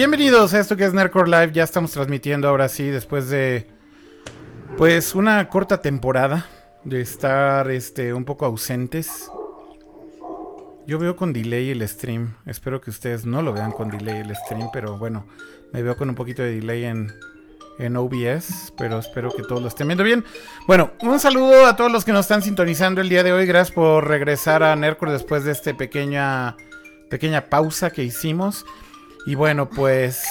Bienvenidos a esto que es Nerdcore Live. Ya estamos transmitiendo ahora sí, después de pues una corta temporada de estar este un poco ausentes. Yo veo con delay el stream. Espero que ustedes no lo vean con delay el stream, pero bueno, me veo con un poquito de delay en, en OBS, pero espero que todos lo estén viendo bien. Bueno, un saludo a todos los que nos están sintonizando el día de hoy. Gracias por regresar a Nerdcore después de esta pequeña, pequeña pausa que hicimos. Y bueno, pues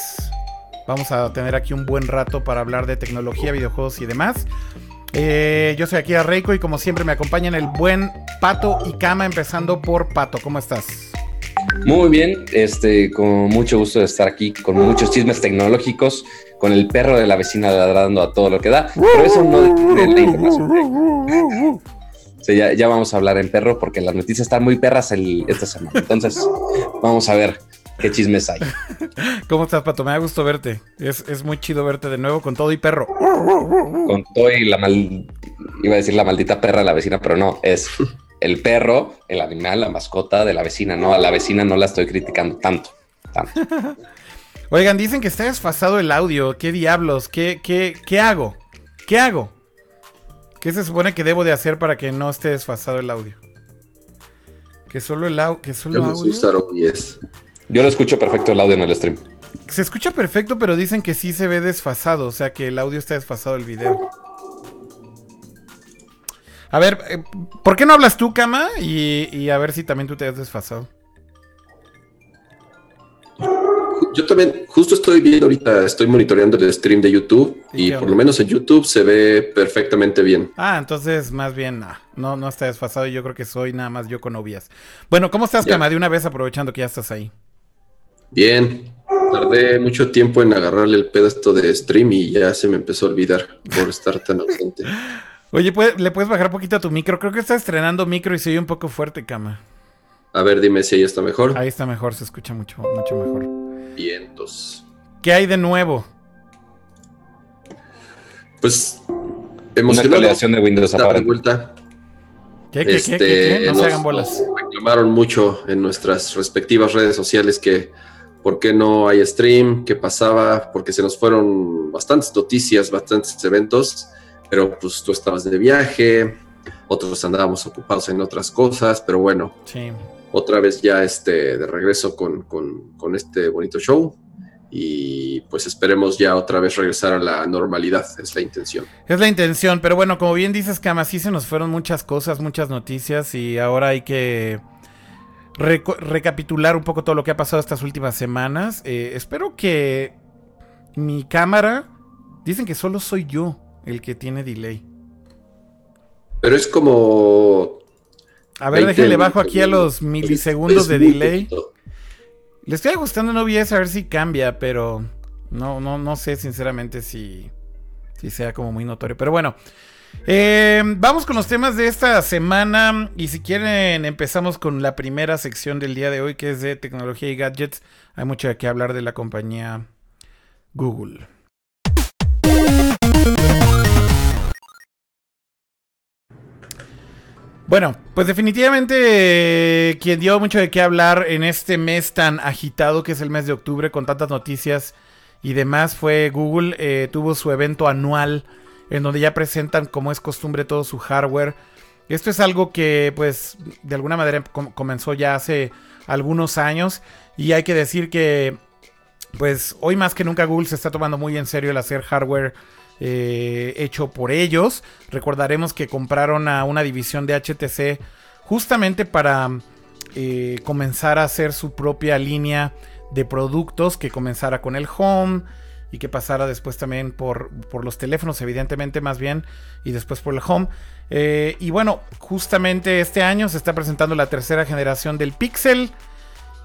vamos a tener aquí un buen rato para hablar de tecnología, videojuegos y demás. Eh, yo soy aquí a Reiko y como siempre me acompañan el buen Pato y Kama, empezando por Pato. ¿Cómo estás? Muy bien, este, con mucho gusto de estar aquí, con muchos chismes tecnológicos, con el perro de la vecina ladrando a todo lo que da, pero eso no de la información. ya, ya, vamos a hablar en perro porque las noticias están muy perras esta semana. Entonces, vamos a ver qué chismes hay. ¿Cómo estás, Pato? Me da gusto verte. Es, es, muy chido verte de nuevo con todo y perro. Con todo y la mal... Iba a decir la maldita perra de la vecina, pero no, es el perro, el animal, la mascota de la vecina. No, a la vecina no la estoy criticando tanto. Oigan, dicen que está desfasado el audio. ¿Qué diablos? ¿Qué, qué, qué hago? ¿Qué hago? ¿Qué se supone que debo de hacer para que no esté desfasado el audio? Que solo el audio. Que solo audio. Yo lo escucho perfecto el audio en el stream. Se escucha perfecto, pero dicen que sí se ve desfasado, o sea que el audio está desfasado el video. A ver, eh, ¿por qué no hablas tú, Kama? Y, a ver si también tú te has desfasado. Yo también, justo estoy viendo ahorita, estoy monitoreando el stream de YouTube y, por lo menos en YouTube se ve perfectamente bien. Ah, entonces más bien no, no, está desfasado y yo creo que soy nada más yo con novias. Bueno, ¿cómo estás, Kama? De una vez aprovechando que ya estás ahí. Bien, tardé mucho tiempo en agarrarle el pedo esto de stream y ya se me empezó a olvidar por estar tan ausente. Oye, ¿le puedes bajar un poquito a tu micro? Creo que está estrenando micro y se oye un poco fuerte, cama. A ver, dime si ahí está mejor. Ahí está mejor, se escucha mucho, mucho mejor. Vientos. ¿Qué hay de nuevo? Pues emocionado. Una de Windows a vuelta. ¿Qué, qué, qué, qué, No se hagan bolas. reclamaron mucho en nuestras respectivas redes sociales que por qué no hay stream, qué pasaba, porque se nos fueron bastantes noticias, bastantes eventos, pero pues tú estabas de viaje, otros andábamos ocupados en otras cosas, pero bueno, otra vez ya este, de regreso con, con, este bonito show y pues esperemos ya otra vez regresar a la normalidad, es la intención. Es la intención, pero bueno, como bien dices, Cama, sí se nos fueron muchas cosas, muchas noticias y ahora hay que recapitular un poco todo lo que ha pasado estas últimas semanas. Eh, espero que mi cámara. Dicen que solo soy yo el que tiene delay. Pero es como. A ver, déjenle bajo aquí a los milisegundos de delay. Le estoy ajustando en OBS a ver si cambia, pero no, no, no sé sinceramente si, si sea como muy notorio. Pero bueno, eh, vamos con los temas de esta semana y si quieren empezamos con la primera sección del día de hoy que es de tecnología y gadgets. Hay mucho qué hablar de la compañía Google. Bueno, pues definitivamente quien dio mucho de qué hablar en este mes tan agitado que es el mes de octubre con tantas noticias y demás fue Google. Eh, tuvo su evento anual en donde ya presentan como es costumbre todo su hardware. Esto es algo que pues de alguna manera comenzó ya hace algunos años y hay que decir que pues hoy más que nunca Google se está tomando muy en serio el hacer hardware eh, hecho por ellos. Recordaremos que compraron a una división de HTC justamente para eh, comenzar a hacer su propia línea de productos que comenzara con el home y que pasara después también por, por los teléfonos, evidentemente más bien, y después por el home. Eh, y bueno, justamente este año se está presentando la tercera generación del Pixel.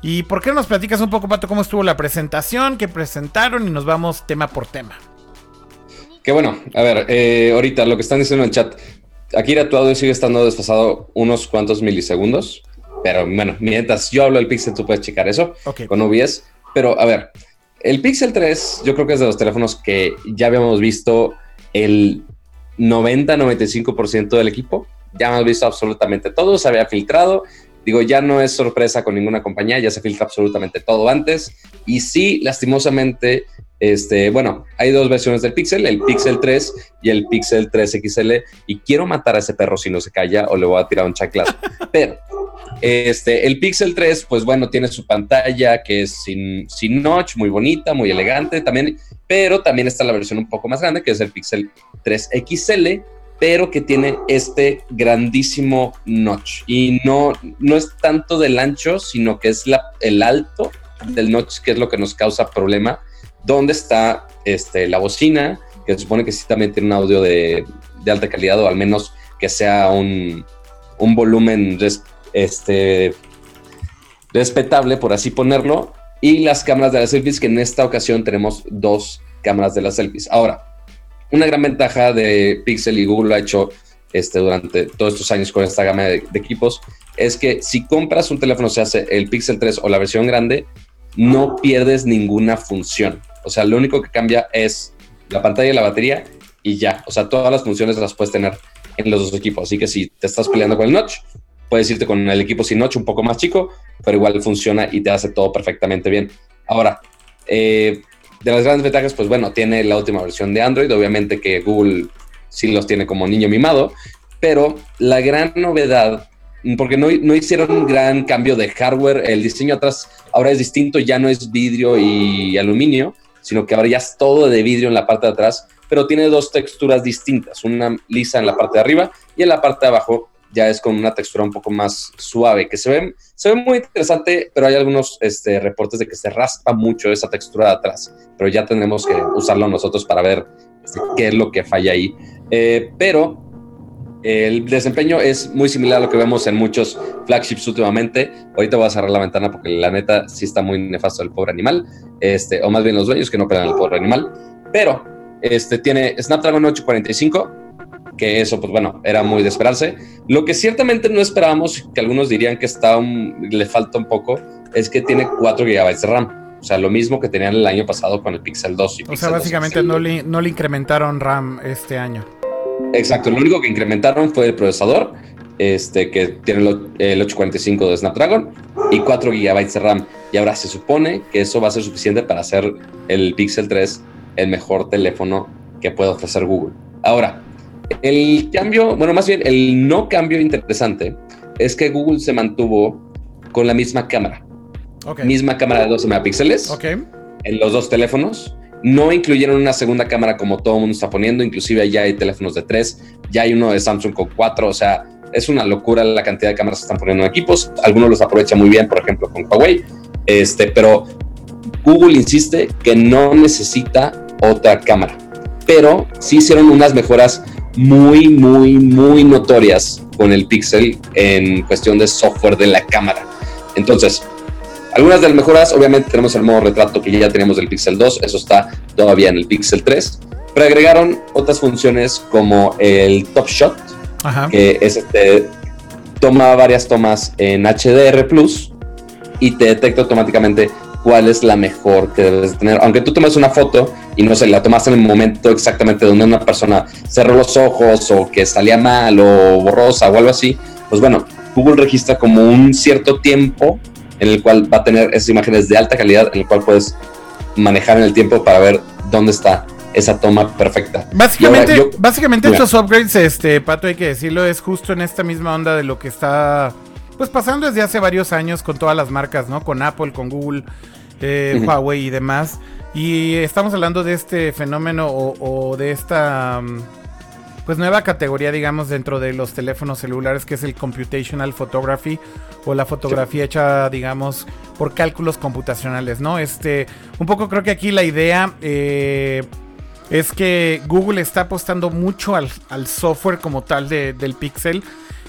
¿Y por qué no nos platicas un poco, Pato, cómo estuvo la presentación, qué presentaron y nos vamos tema por tema? Qué bueno, a ver, eh, ahorita lo que están diciendo en el chat, Akira, tu audio sigue estando desfasado unos cuantos milisegundos, pero bueno, mientras yo hablo del Pixel, tú puedes checar eso con OBS. Pero a ver, el Pixel 3 yo creo que es de los teléfonos que ya habíamos visto el 90-95% del equipo. Ya hemos visto absolutamente todo, se había filtrado Digo, ya no es sorpresa con ninguna compañía, ya se filtra absolutamente todo antes. Y sí, lastimosamente, este, bueno, hay dos versiones del Pixel, el Pixel 3 y el Pixel 3 XL. Y quiero matar a ese perro si no se calla o le voy a tirar un chaclazo. Pero este, el Pixel 3, pues bueno, tiene su pantalla que es sin, sin notch, muy bonita, muy elegante también, pero también está la versión un poco más grande, que es el Pixel 3 XL, pero que tiene este grandísimo notch. Y no, no es tanto del ancho, sino que es la, el alto del notch, que es lo que nos causa problema. ¿Dónde está este, la bocina? Que se supone que sí también tiene un audio de, de alta calidad, o al menos que sea un, un volumen este, respetable, por así ponerlo. Y las cámaras de las selfies, que en esta ocasión tenemos dos cámaras de las selfies. Ahora, una gran ventaja de Pixel y Google ha hecho este, durante todos estos años con esta gama de, equipos, es que si compras un teléfono, se hace el Pixel 3 o la versión grande, no pierdes ninguna función. O sea, lo único que cambia es la pantalla y la batería y ya. O sea, todas las funciones las puedes tener en los dos equipos. Así que si te estás peleando con el notch, puedes irte con el equipo sin notch un poco más chico, pero igual funciona y te hace todo perfectamente bien. Ahora, eh, de las grandes ventajas, pues bueno, tiene la última versión de Android, obviamente que Google sí los tiene como niño mimado, pero la gran novedad, porque no, no hicieron un gran cambio de hardware, el diseño atrás ahora es distinto, ya no es vidrio y aluminio, sino que ahora ya es todo de vidrio en la parte de atrás, pero tiene dos texturas distintas, una lisa en la parte de arriba y en la parte de abajo ya es con una textura un poco más suave, que se ve, se ve muy interesante, pero hay algunos este, reportes de que se raspa mucho esa textura de atrás, pero ya tendremos que usarlo nosotros para ver este, qué es lo que falla ahí. Eh, pero el desempeño es muy similar a lo que vemos en muchos flagships últimamente. Ahorita voy a cerrar la ventana porque la neta sí está muy nefasto el pobre animal, este, o más bien los dueños que no pegan el pobre animal, pero este, tiene Snapdragon 845 que eso, pues bueno, era muy de esperarse. Lo que ciertamente no esperábamos, que algunos dirían que está le falta un poco, es que tiene 4 GB de RAM. O sea, lo mismo que tenían el año pasado con el Pixel 2. Y o sea, básicamente no le, no le incrementaron RAM este año. Exacto, lo único que incrementaron fue el procesador, este, que tiene el 845 de Snapdragon y 4 GB de RAM. Y ahora se supone que eso va a ser suficiente para hacer el Pixel 3 el mejor teléfono que puede ofrecer Google. Ahora, el cambio, bueno, más bien el no cambio interesante es que Google se mantuvo con la misma cámara. Misma cámara de 12 megapíxeles. En los dos teléfonos. No incluyeron una segunda cámara como todo el mundo está poniendo, inclusive ya hay teléfonos de 3, ya hay uno de Samsung con 4, o sea, es una locura la cantidad de cámaras que están poniendo en equipos. Algunos los aprovecha muy bien, por ejemplo, con Huawei, este, pero Google insiste que no necesita otra cámara, pero sí hicieron unas mejoras muy, muy, muy notorias con el Pixel en cuestión de software de la cámara. Entonces, algunas de las mejoras, obviamente tenemos el modo retrato que ya teníamos del Pixel 2, eso está todavía en el Pixel 3, pero agregaron otras funciones como el Top Shot, que es este, toma varias tomas en HDR Plus y te detecta automáticamente cuál es la mejor que debes tener. Aunque tú tomes una foto y no sé, la tomaste en el momento exactamente donde una persona cerró los ojos o que salía mal o borrosa o algo así, pues bueno, Google registra como un cierto tiempo en el cual va a tener esas imágenes de alta calidad, en el cual puedes manejar en el tiempo para ver dónde está esa toma perfecta. Básicamente, básicamente estos upgrades, este, Pato, hay que decirlo, es justo en esta misma onda de lo que está pues pasando desde hace varios años con todas las marcas, ¿no? Con Apple, con Google, eh, Huawei y demás. Y estamos hablando de este fenómeno o, de esta mm, pues nueva categoría, digamos, dentro de los teléfonos celulares, que es el computational photography o la fotografía hecha, digamos, por cálculos computacionales, ¿no? Este, un poco creo que aquí la idea eh, es que Google está apostando mucho al, software como tal del Pixel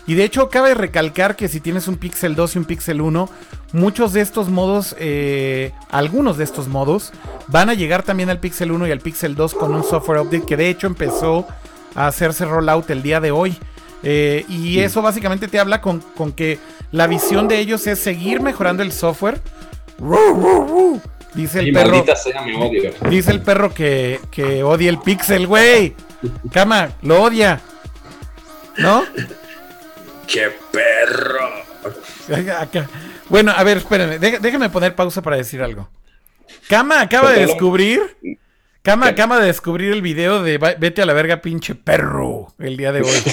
y de hecho, cabe recalcar que si tienes un Pixel 2 y un Pixel 1, muchos de estos modos, eh, algunos de estos modos, van a llegar también al Pixel 1 y al Pixel 2 con un software update que de hecho empezó a hacerse rollout el día de hoy. Eh, y eso básicamente te habla con, que la visión de ellos es seguir mejorando el software. Dice el perro. Dice el perro que, que odia el Pixel, güey. Cama, lo odia. ¿No? ¡Qué perro! Acá. Bueno, a ver, espérenme. Déjenme poner pausa para decir algo. Kama acaba de descubrir. Kama acaba de descubrir el video de Vete a la verga, pinche perro. El día de hoy.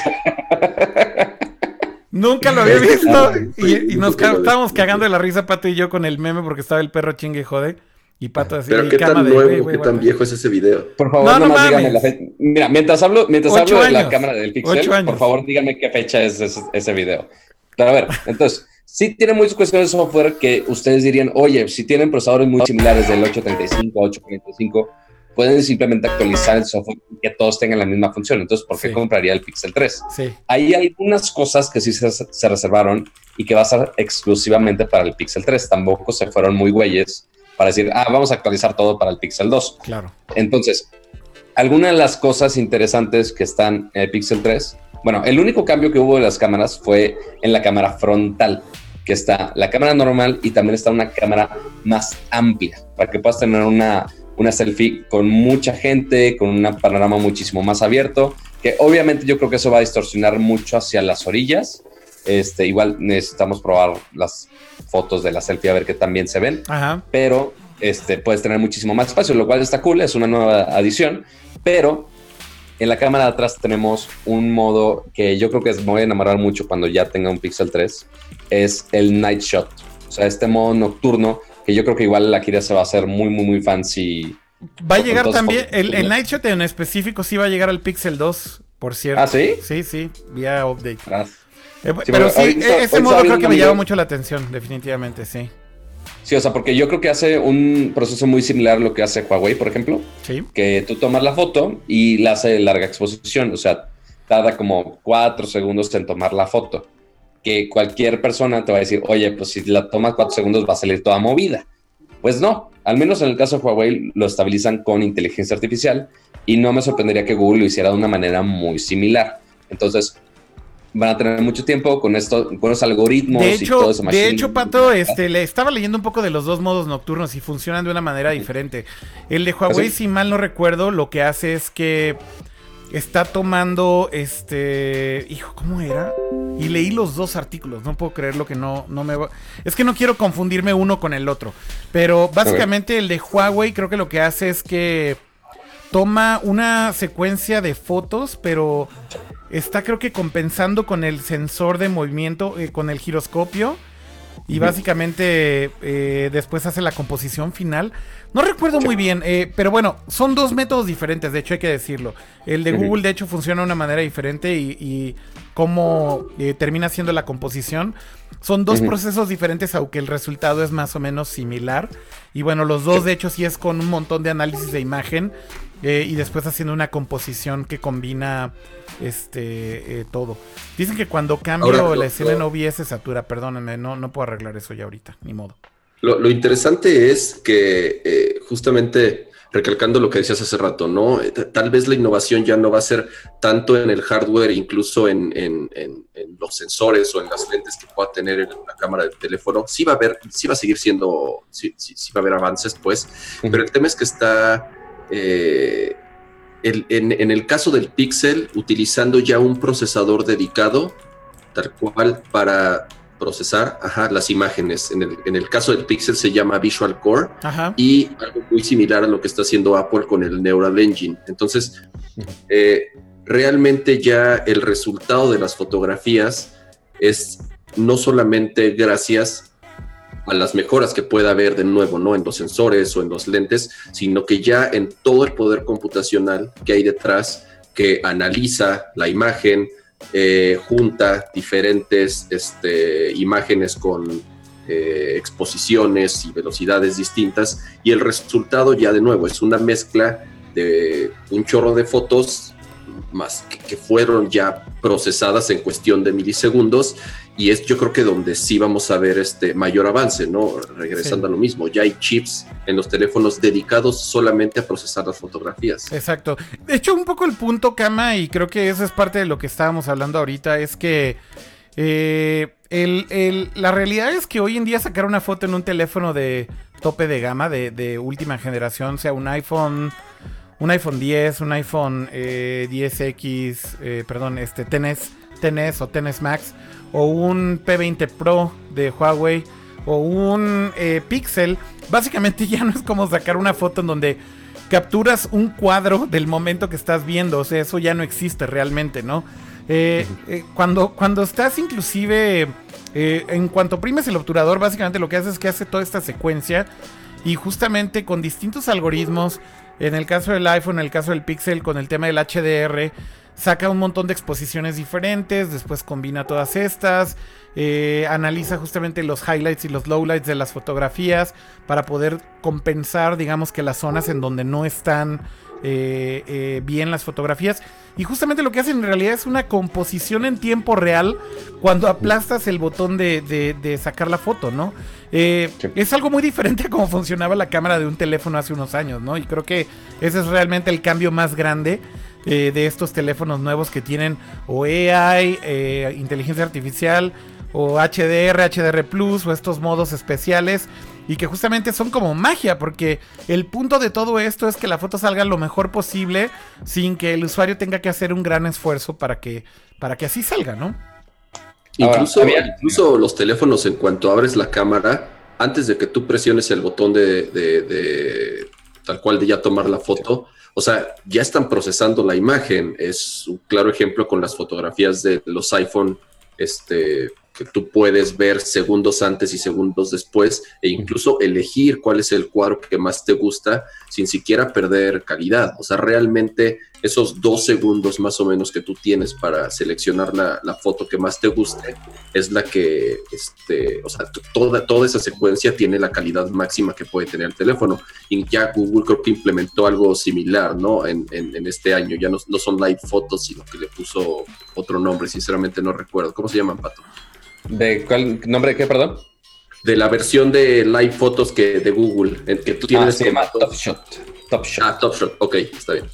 Nunca lo había visto. Y, nos estábamos cagando de la risa, Pato y yo, con el meme porque estaba el perro chingue jode. Y Pato así. Pero qué tan nuevo, qué tan viejo es ese video. Por favor, no, no díganme la fecha. Mira, mientras hablo, mientras hablo de la cámara del Pixel, por favor, díganme qué fecha es ese, video. Pero a ver, entonces, sí tiene muchas cuestiones de software que ustedes dirían, oye, si tienen procesadores muy similares del 835, 845, pueden simplemente actualizar el software y que todos tengan la misma función. Entonces, ¿por qué compraría el Pixel 3? Sí. Ahí hay algunas cosas que sí se, reservaron y que va a ser exclusivamente para el Pixel 3. Tampoco se fueron muy güeyes para decir, ah, vamos a actualizar todo para el Pixel 2. Claro. Entonces, algunas de las cosas interesantes que están en el Pixel 3, bueno, el único cambio que hubo de las cámaras fue en la cámara frontal, que está la cámara normal y también está una cámara más amplia, para que puedas tener una una selfie con mucha gente, con un panorama muchísimo más abierto, que obviamente yo creo que eso va a distorsionar mucho hacia las orillas. Este, igual necesitamos probar las fotos de la selfie a ver qué también se ven, pero este, puedes tener muchísimo más espacio, lo cual está cool, es una nueva adición, pero en la cámara de atrás tenemos un modo que yo creo que me voy a enamorar mucho cuando ya tenga un Pixel 3, es el Night Shot, o sea, este modo nocturno que yo creo que igual la Kira se va a hacer muy, muy, muy fancy. Va a llegar también, el, el Nightshot en específico sí va a llegar al Pixel 2, por cierto. ¿Ah, sí? Sí, sí, vía update. Eh, pero sí, ese modo creo que me llama mucho la atención, definitivamente, sí. Sí, o sea, porque yo creo que hace un proceso muy similar a lo que hace Huawei, por ejemplo. Sí. Que tú tomas la foto y la hace larga exposición, o sea, tarda como cuatro segundos en tomar la foto que cualquier persona te va a decir, oye, pues si la tomas cuatro segundos va a salir toda movida. Pues no, al menos en el caso de Huawei lo estabilizan con inteligencia artificial y no me sorprendería que Google lo hiciera de una manera muy similar. Entonces, van a tener mucho tiempo con esto, con los algoritmos de hecho, y todo eso. De hecho, Pato, este, le estaba leyendo un poco de los dos modos nocturnos y funcionan de una manera diferente. El de Huawei, si mal no recuerdo, lo que hace es que está tomando este. Hijo, ¿cómo era? Y leí los dos artículos. No puedo creer lo que no, no me va. Es que no quiero confundirme uno con el otro. Pero básicamente el de Huawei creo que lo que hace es que toma una secuencia de fotos, pero está creo que compensando con el sensor de movimiento, eh, con el giroscopio. Y básicamente eh, después hace la composición final. No recuerdo muy bien, eh, pero bueno, son dos métodos diferentes, de hecho hay que decirlo. El de Google de hecho funciona de una manera diferente y, y cómo termina siendo la composición. Son dos procesos diferentes, aunque el resultado es más o menos similar. Y bueno, los dos de hecho sí es con un montón de análisis de imagen y después haciendo una composición que combina este eh, todo. Dicen que cuando cambio la escena en OBS se satura, perdónenme, no, no puedo arreglar eso ya ahorita, ni modo. Lo, interesante es que eh, justamente recalcando lo que decías hace rato, ¿no? Eh, tal vez la innovación ya no va a ser tanto en el hardware, incluso en, en, los sensores o en las lentes que pueda tener en la cámara del teléfono. Sí va a haber, sí va a seguir siendo, sí, sí, va a haber avances, pues, pero el tema es que está en, el caso del Pixel, utilizando ya un procesador dedicado, tal cual para procesar las imágenes. En el, caso del Pixel se llama Visual Core y algo muy similar a lo que está haciendo Apple con el Neural Engine. Entonces, eh, realmente ya el resultado de las fotografías es no solamente gracias a las mejoras que pueda haber de nuevo, ¿no? En los sensores o en los lentes, sino que ya en todo el poder computacional que hay detrás que analiza la imagen, eh, junta diferentes este, imágenes con eh, exposiciones y velocidades distintas y el resultado ya de nuevo es una mezcla de un chorro de fotos más que fueron ya procesadas en cuestión de milisegundos y es yo creo que donde sí vamos a ver este mayor avance, ¿no? Regresando a lo mismo, ya hay chips en los teléfonos dedicados solamente a procesar las fotografías. Exacto. De hecho, un poco el punto, Kama, y creo que eso es parte de lo que estábamos hablando ahorita, es que eh, la realidad es que hoy en día sacar una foto en un teléfono de tope de gama, de, última generación, sea un iPhone, un iPhone 10, un iPhone 10X, eh, eh, perdón, este, tenés XS o XS Max o un P20 Pro de Huawei o un eh, Pixel, básicamente ya no es como sacar una foto en donde capturas un cuadro del momento que estás viendo, o sea, eso ya no existe realmente, ¿no? Eh, eh, cuando, cuando estás inclusive, en cuanto oprimes el obturador, básicamente lo que hace es que hace toda esta secuencia y justamente con distintos algoritmos, en el caso del iPhone, en el caso del Pixel, con el tema del HDR, saca un montón de exposiciones diferentes, después combina todas estas, eh, analiza justamente los highlights y los lowlights de las fotografías para poder compensar, digamos que las zonas en donde no están eh, eh, bien las fotografías. Y justamente lo que hacen en realidad es una composición en tiempo real cuando aplastas el botón de, sacar la foto, ¿no? Es algo muy diferente a cómo funcionaba la cámara de un teléfono hace unos años, ¿no? Y creo que ese es realmente el cambio más grande. De estos teléfonos nuevos que tienen o AI, inteligencia artificial, o HDR, HDR Plus o estos modos especiales y que justamente son como magia porque el punto de todo esto es que la foto salga lo mejor posible sin que el usuario tenga que hacer un gran esfuerzo para que, para que así salga, ¿no? Incluso, incluso los teléfonos en cuanto abres la cámara, antes de que tú presiones el botón de, de tal cual de ya tomar la foto, o sea, ya están procesando la imagen. Es un claro ejemplo con las fotografías de los iPhone este, que tú puedes ver segundos antes y segundos después e incluso elegir cuál es el cuadro que más te gusta sin siquiera perder calidad. O sea, realmente esos dos segundos más o menos que tú tienes para seleccionar la, foto que más te guste es la que, este, o sea, toda, toda esa secuencia tiene la calidad máxima que puede tener el teléfono. Y ya Google creo que implementó algo similar, ¿no? En, este año. Ya no, no son live fotos, sino que le puso otro nombre. Sinceramente no recuerdo. ¿Cómo se llaman, Pato? ¿De cuál nombre qué, perdón? De la versión de Live Photos que de Google, en que tú tienes. Ah, se llama Top Shot. Top Shot. Ah, Top Shot, ok, está bien.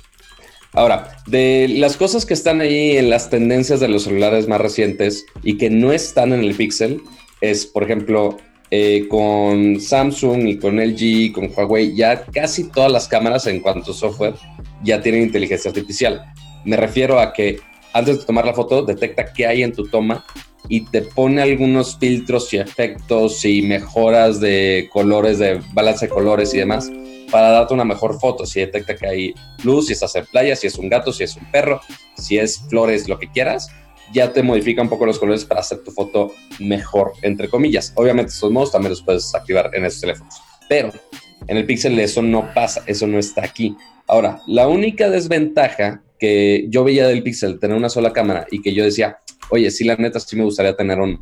Ahora, de las cosas que están ahí en las tendencias de los celulares más recientes y que no están en el Pixel, es, por ejemplo, eh, con Samsung y con LG y con Huawei, ya casi todas las cámaras en cuanto a software ya tienen inteligencia artificial. Me refiero a que antes de tomar la foto, detecta qué hay en tu toma y te pone algunos filtros y efectos y mejoras de colores, de balance de colores y demás para darte una mejor foto. Si detecta que hay luz, si estás en playa, si es un gato, si es un perro, si es flores, lo que quieras, ya te modifica un poco los colores para hacer tu foto mejor, entre comillas. Obviamente estos modos también los puedes activar en esos teléfonos. Pero en el Pixel eso no pasa, eso no está aquí. Ahora, la única desventaja que yo veía del Pixel, tener una sola cámara y que yo decía, oye, sí, la neta, sí me gustaría tener un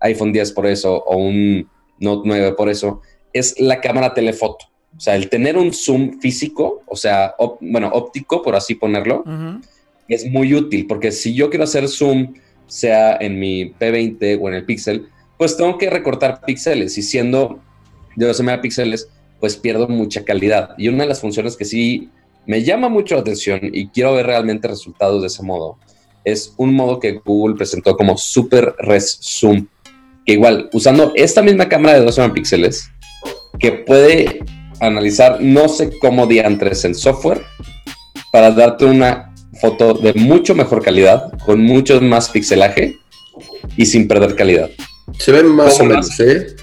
iPhone 10 por eso o un Note 9 por eso, es la cámara telefoto. O sea, el tener un zoom físico, o sea, bueno, óptico, por así ponerlo, es muy útil, porque si yo quiero hacer zoom, sea en mi P20 o en el Pixel, pues tengo que recortar píxeles y siendo de 12 megapíxeles, pues pierdo mucha calidad. Y una de las funciones que sí me llama mucho la atención y quiero ver realmente resultados de ese modo es un modo que Google presentó como Super Res Zoom, que igual, usando esta misma cámara de 12 megapíxeles, que puede analizar no sé cómo diantres en software para darte una foto de mucho mejor calidad, con mucho más pixelaje y sin perder calidad. Se ven más o menos, ¿eh?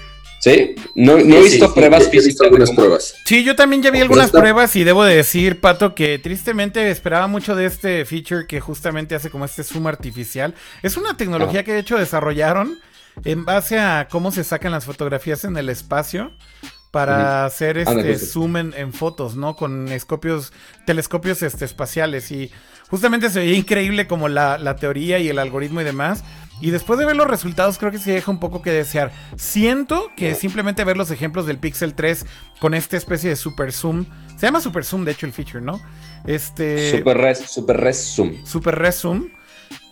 Sí, no, he visto pruebas sí, he visto algunas pruebas. Sí, yo también ya vi algunas pruebas y debo de decir, Pato, que tristemente esperaba mucho de este feature que justamente hace como este zoom artificial. Es una tecnología que de hecho desarrollaron en base a cómo se sacan las fotografías en el espacio para hacer este zoom en, fotos, ¿no? Con escopios, telescopios este, espaciales y justamente se veía increíble como la, la teoría y el algoritmo y demás. Y después de ver los resultados, creo que se deja un poco que desear. Siento que simplemente ver los ejemplos del Pixel 3 con esta especie de super zoom. Se llama super zoom, de hecho, el feature, ¿no? Este. Super res, super res zoom. Super res zoom.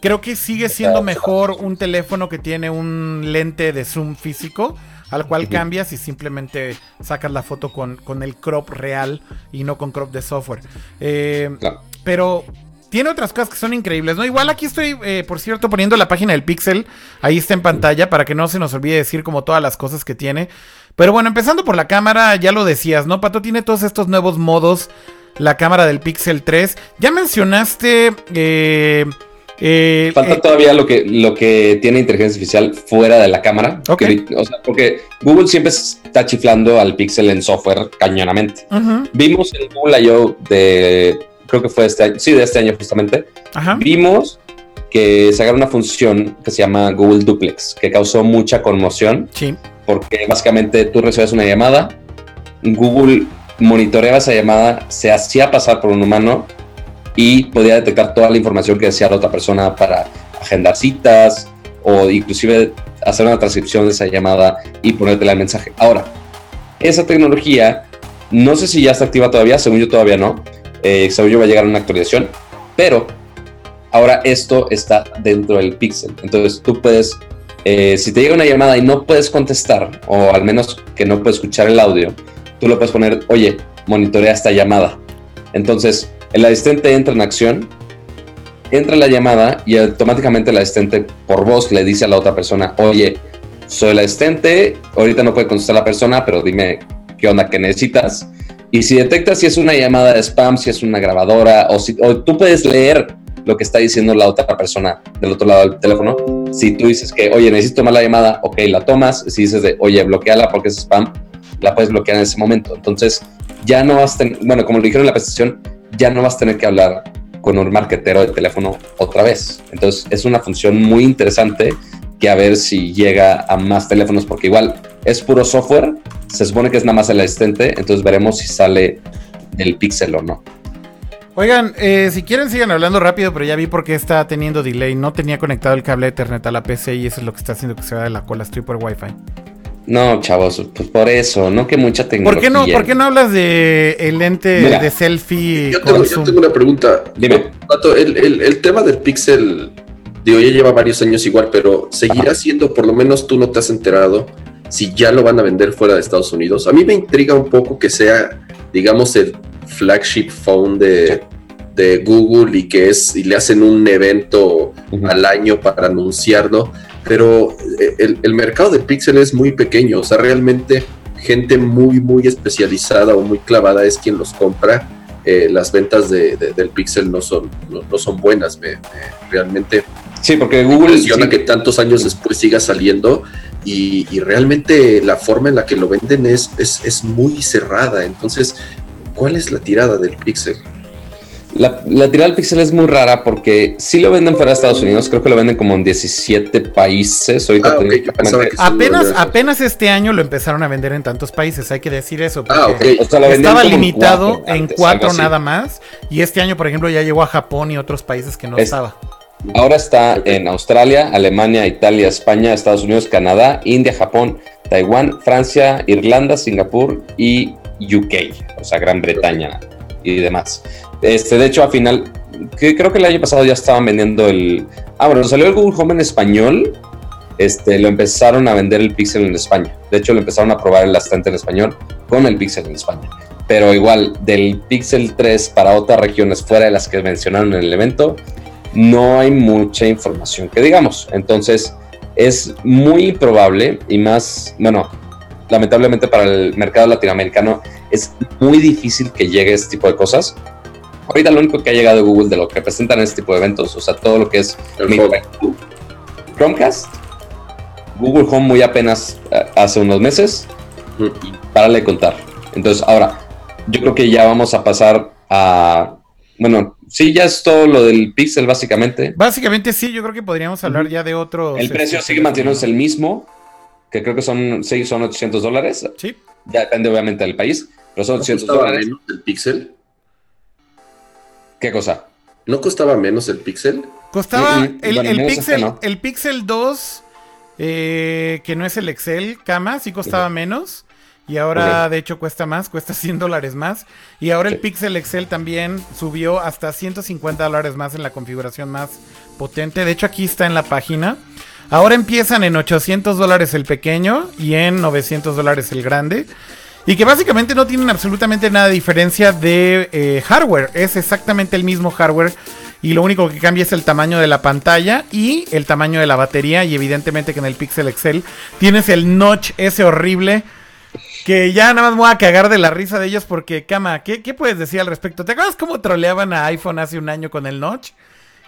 Creo que sigue siendo mejor un teléfono que tiene un lente de zoom físico al cual cambias y simplemente sacas la foto con, con, el crop real y no con crop de software. Eh, pero tiene otras cosas que son increíbles, ¿no? Igual aquí estoy, eh, por cierto, poniendo la página del Pixel. Ahí está en pantalla para que no se nos olvide decir como todas las cosas que tiene. Pero bueno, empezando por la cámara, ya lo decías, ¿no? Pato tiene todos estos nuevos modos. La cámara del Pixel 3. Ya mencionaste eh, Eh, Falta eh, todavía lo que, lo que tiene inteligencia artificial fuera de la cámara. Ok. Que ahorita- o sea, porque Google siempre está chiflando al Pixel en software cañonamente. Vimos en Google I.O. de, creo que fue este año, sí, de este año justamente, ajá. vimos que sacaron una función que se llama Google Duplex, que causó mucha conmoción Sí. porque básicamente tú recibes una llamada, Google monitoreaba esa llamada, se hacía pasar por un humano y podía detectar toda la información que decía la otra persona para agendar citas o inclusive hacer una transcripción de esa llamada y ponértela el mensaje. Ahora, esa tecnología, no sé si ya está activa todavía, según yo todavía no, eh, va a llegar una actualización, pero ahora esto está dentro del Pixel. Entonces tú puedes, eh, si te llega una llamada y no puedes contestar, o al menos que no puedes escuchar el audio, tú le puedes poner, oye, monitorea esta llamada. Entonces el asistente entra en acción, entra la llamada y automáticamente el asistente por voz le dice a la otra persona, oye, soy el asistente, ahorita no puede contestar la persona, pero dime qué onda que necesitas. Y si detectas si es una llamada de spam, si es una grabadora, o si o tú puedes leer lo que está diciendo la otra persona del otro lado del teléfono. Si tú dices que, oye, necesito tomar la llamada, ok, la tomas. Si dices de, oye, bloqueala porque es spam, la puedes bloquear en ese momento. Entonces, ya no vas a tener, bueno, como lo dijeron en la presentación, ya no vas a tener que hablar con un marquetero de teléfono otra vez. Entonces, es una función muy interesante que a ver si llega a más teléfonos, porque igual es puro software, se supone que es nada más el asistente, entonces veremos si sale del Pixel o no. Oigan, eh, si quieren sigan hablando rápido, pero ya vi por qué está teniendo delay. No tenía conectado el cable de Ethernet a la PC y eso es lo que está haciendo que se vaya de la cola. Estoy por Wi-Fi. No, chavos, pues por eso, no que mucha ¿Por tecnología. qué no, ¿por qué no hablas de el lente Mira, de selfie Yo con tengo, yo zoom? tengo una pregunta. Dime. El- el tema del Pixel, digo, ya lleva varios años igual, pero seguirá siendo, por lo menos tú no te has enterado, si ya lo van a vender fuera de Estados Unidos. A mí me intriga un poco que sea, digamos, el flagship phone de, de Google y que es, y le hacen un evento al año para anunciarlo, pero eh, el, el mercado de Pixel es muy pequeño, o sea, realmente gente muy, muy especializada o muy clavada es quien los compra. Eh, las ventas de, de- del Pixel no son, no, no son buenas, me, me- realmente Sí, porque Google. impresiona sí, que tantos años después siga saliendo y, y realmente la forma en la que lo venden es, es, es muy cerrada, entonces, ¿cuál es la tirada del Pixel? La, la tirada del Pixel es muy rara porque sí lo venden fuera de Estados Unidos, creo que lo venden como en 17 países. Ahorita Ah, Apenas, apenas este año lo empezaron a vender en tantos países, hay que decir eso. Ah. O sea, lo Estaba limitado cuatro en cuatro nada más. Y este año, por ejemplo, ya llegó a Japón y otros países que no Es- estaba. Ahora está en Australia, Alemania, Italia, España, Estados Unidos, Canadá, India, Japón, Taiwán, Francia, Irlanda, Singapur y UK, o sea, Gran Bretaña y demás. Este, de hecho, al final, creo que el año pasado ya estaban vendiendo el. Ah, bueno, salió el Google Home en español. Este, lo empezaron a vender el Pixel en España. De hecho, lo empezaron a probar el asistente en español con el Pixel en España. Pero igual, del Pixel 3 para otras regiones fuera de las que mencionaron en el evento, no hay mucha información que digamos. Entonces, es muy probable y más, bueno, lamentablemente para el mercado latinoamericano es muy difícil que llegue este tipo de cosas. Ahorita lo único que ha llegado de Google de lo que presentan en este tipo de eventos, o sea, todo lo que es. Chromecast, Google Home muy apenas eh, hace unos meses y párale de contar. Entonces, ahora, yo creo que ya vamos a pasar a, bueno, sí, ya es todo lo del Pixel básicamente. Básicamente sí, yo creo que podríamos hablar Ujú. ya de otros. El precio este, sigue manteniéndose el mismo, que creo que son, sí, son 800 dólares. Sí. Ya depende obviamente del país, pero son ¿No 800 costaba dólares. menos el Pixel? ¿Qué cosa? ¿No costaba menos el Pixel? Costaba Mm, el, bueno, el Pixel, no. el Pixel 2, eh, que no es el Excel, cama, sí costaba menos. Y ahora, de hecho, cuesta más, cuesta 100 dólares más. Y ahora el. Pixel Excel también subió hasta 150 dólares más en la configuración más potente. De hecho, aquí está en la página. Ahora empiezan en 800 dólares el pequeño y en 900 dólares el grande. Y que básicamente no tienen absolutamente nada de diferencia de eh, hardware. Es exactamente el mismo hardware. Y lo único que cambia es el tamaño de la pantalla y el tamaño de la batería. Y evidentemente que en el Pixel Excel tienes el notch ese horrible. Que ya nada más me voy a cagar de la risa de ellos porque, cama, ¿qué, qué puedes decir al respecto? ¿Te acuerdas cómo troleaban a iPhone hace un año con el notch?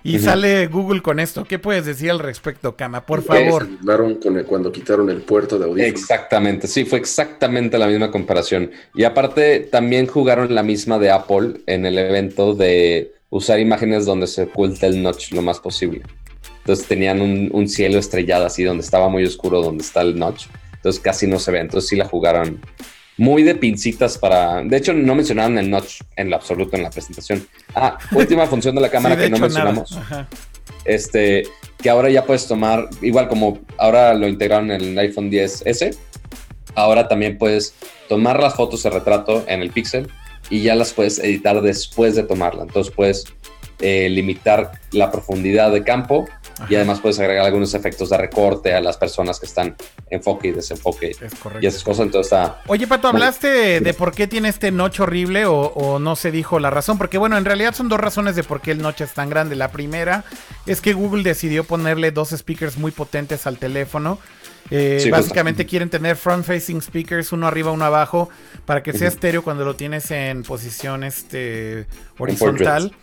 Y sale Google con esto. ¿Qué puedes decir al respecto, Kama? Por favor. Con cuando quitaron el puerto de audífono. Exactamente, sí, fue exactamente la misma comparación. Y aparte, también jugaron la misma de Apple en el evento de usar imágenes donde se oculta el notch lo más posible. Entonces tenían un, un cielo estrellado así donde estaba muy oscuro, donde está el notch. Entonces casi no se ve. Entonces sí la jugaron muy de pincitas para. De hecho, no mencionaron el notch en lo absoluto en la presentación. Ah, última función de la cámara que no mencionamos. Este, que ahora ya puedes tomar, igual como ahora lo integraron en el iPhone 10S, ahora también puedes tomar las fotos de retrato en el Pixel y ya las puedes editar después de tomarla. Entonces puedes eh, limitar la profundidad de campo y además puedes agregar algunos efectos de recorte a las personas que están enfoque y desenfoque es correcto. y esas cosas. Entonces está. Oye, Pato, ¿hablaste de por qué tiene este notch horrible o, no se dijo la razón? Porque, bueno, en realidad son dos razones de por qué el notch es tan grande. La primera es que Google decidió ponerle dos speakers muy potentes al teléfono. Eh, básicamente quieren tener front facing speakers, uno arriba, uno abajo, para que sea estéreo cuando lo tienes en posición este, horizontal.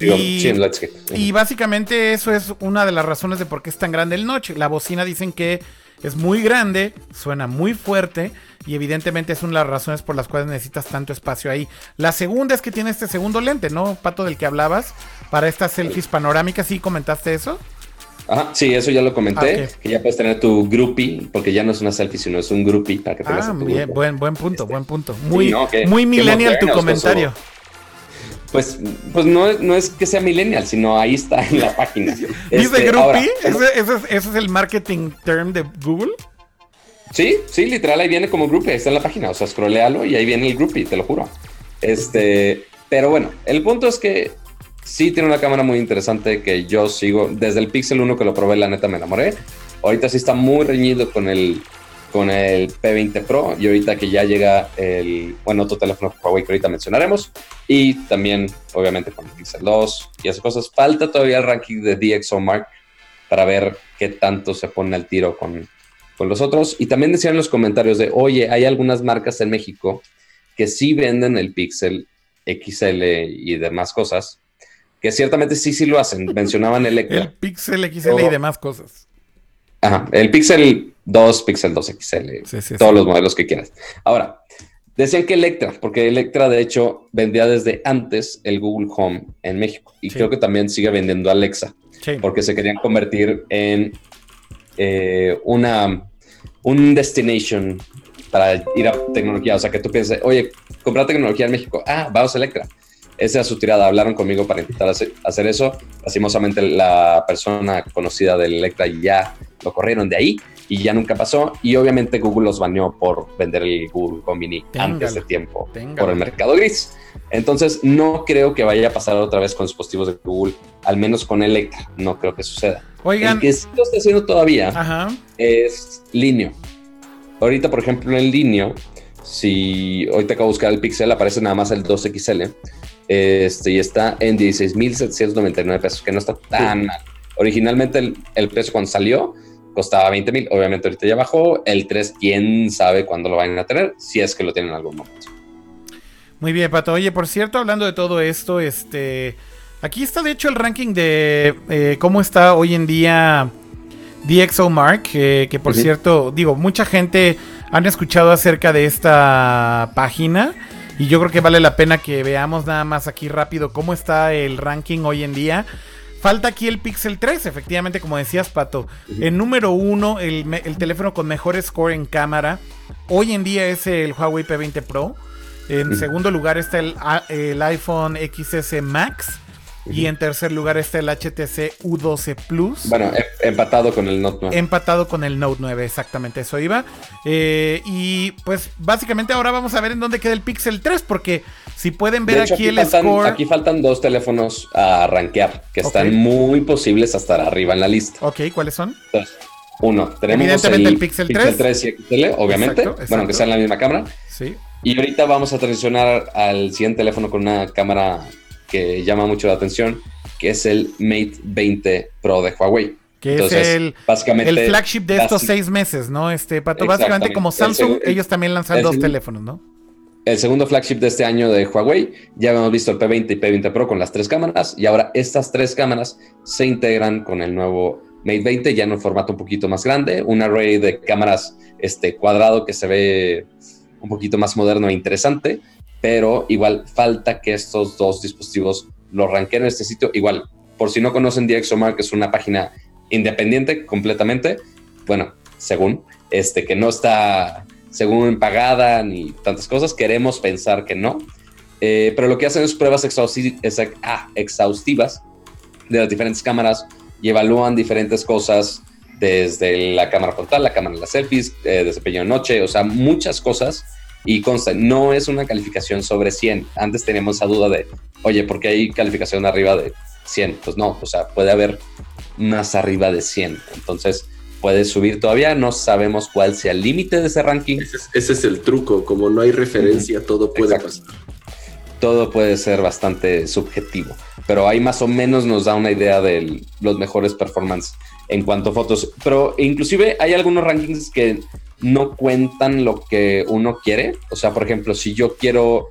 Y, básicamente eso es una de las razones de por qué es tan grande el notch. La bocina dicen que es muy grande, suena muy fuerte y evidentemente es una de las razones por las cuales necesitas tanto espacio ahí. La segunda es que tiene este segundo lente, ¿no, Pato, del que hablabas? Para estas selfies panorámicas, ¿sí comentaste eso? Ajá, sí, eso ya lo comenté, ah, que ya puedes tener tu groupie, porque ya no es una selfie, sino es un groupie para que tengas ah, bien, buen, buen punto, buen punto. Muy, muy millennial tu comentario. Pues, pues no, no, es que sea millennial, sino ahí está en la página. ¿Dice este, groupie? ¿Ese, es, el marketing term de Google? Sí, sí, literal, ahí viene como groupie, ahí está en la página. O sea, scrollealo y ahí viene el groupie, te lo juro. Este, pero bueno, el punto es que sí tiene una cámara muy interesante que yo sigo. Desde el Pixel 1 que lo probé, la neta me enamoré. Ahorita sí está muy reñido con el con el P20 Pro y ahorita que ya llega el, bueno, otro teléfono Huawei que ahorita mencionaremos y también obviamente con el Pixel 2 y esas cosas. Falta todavía el ranking de DxOMark para ver qué tanto se pone al tiro con, con los otros. Y también decían en los comentarios de, oye, hay algunas marcas en México que sí venden el Pixel XL y demás cosas, que ciertamente sí, sí lo hacen. Mencionaban el El Pixel XL y demás cosas. Ajá, el Pixel 2, Pixel 2 XL, todos los modelos que quieras. Ahora, decían que Electra, porque Electra de hecho vendía desde antes el Google Home en México y creo que también sigue vendiendo Alexa, porque se querían convertir en eh, una un destination para ir a tecnología. O sea, que tú pienses, oye, comprar tecnología en México, ah, vamos a Electra. Esa es su tirada. Hablaron conmigo para intentar hacer, eso. Lastimosamente, la persona conocida de Electra ya lo corrieron de ahí y ya nunca pasó. Y obviamente Google los baneó por vender el Google Home Mini antes de tiempo por el mercado gris. Entonces no creo que vaya a pasar otra vez con dispositivos de Google, al menos con Electra. No creo que suceda. Oigan. El que sí lo está haciendo todavía es Linio. Ahorita, por ejemplo, en Linio, si hoy te acabo de buscar el Pixel, aparece nada más el 2XL. Este, y está en 16.799 pesos, que no está tan mal. Originalmente el, el precio cuando salió costaba 20 mil. Obviamente ahorita ya bajó. El 3, quién sabe cuándo lo vayan a tener, si es que lo tienen en algún momento. Muy bien, Pato. Oye, por cierto, hablando de todo esto, este. Aquí está de hecho el ranking de eh, cómo está hoy en día DxOMark, eh, que por cierto, digo, mucha gente han escuchado acerca de esta página y yo creo que vale la pena que veamos nada más aquí rápido cómo está el ranking hoy en día. Falta aquí el Pixel 3, efectivamente, como decías, Pato. En número uno, el, teléfono con mejor score en cámara. Hoy en día es el Huawei P20 Pro. En segundo lugar está el, el iPhone XS Max. Y en tercer lugar está el HTC U12 Plus. Bueno, em, empatado con el Note 9. Empatado con el Note 9, exactamente, eso iba. Eh, y pues básicamente ahora vamos a ver en dónde queda el Pixel 3, porque si pueden ver aquí, el score. Aquí faltan dos teléfonos a rankear, que están muy posibles a estar arriba en la lista. Ok, ¿cuáles son? uno, tenemos el, Pixel 3. y XL, obviamente. Bueno, aunque sea en la misma cámara. Sí. Y ahorita vamos a transicionar al siguiente teléfono con una cámara que llama mucho la atención, que es el Mate 20 Pro de Huawei. Que es el, básicamente, el flagship de estos seis meses, ¿no? Este, Pato, básicamente como Samsung, ellos también lanzan dos teléfonos, ¿no? el segundo flagship de este año de Huawei. Ya habíamos visto el P20 y P20 Pro con las tres cámaras y ahora estas tres cámaras se integran con el nuevo Mate 20 ya en un formato un poquito más grande, un array de cámaras este, cuadrado que se ve un poquito más moderno e interesante, pero igual falta que estos dos dispositivos lo ranqueen en este sitio. Igual, por si no conocen DxOMark, es una página independiente completamente, bueno, según, este, que no está según pagada ni tantas cosas, queremos pensar que no. Eh, pero lo que hacen es pruebas ah, exhaustivas de las diferentes cámaras y evalúan diferentes cosas desde la cámara frontal, la cámara de las selfies, eh, desempeño de noche, o sea, muchas cosas. Y consta, no es una calificación sobre 100. Antes teníamos esa duda de, oye, ¿por qué hay calificación arriba de 100? Pues no, o sea, puede haber más arriba de 100. Entonces, puede subir todavía, no sabemos cuál sea el límite de ese ranking. Ese es, el truco, como no hay referencia, todo puede pasar. Todo puede ser bastante subjetivo, pero ahí más o menos nos da una idea de los mejores performances en cuanto a fotos. Pero inclusive hay algunos rankings que no cuentan lo que uno quiere. O sea, por ejemplo, si yo quiero,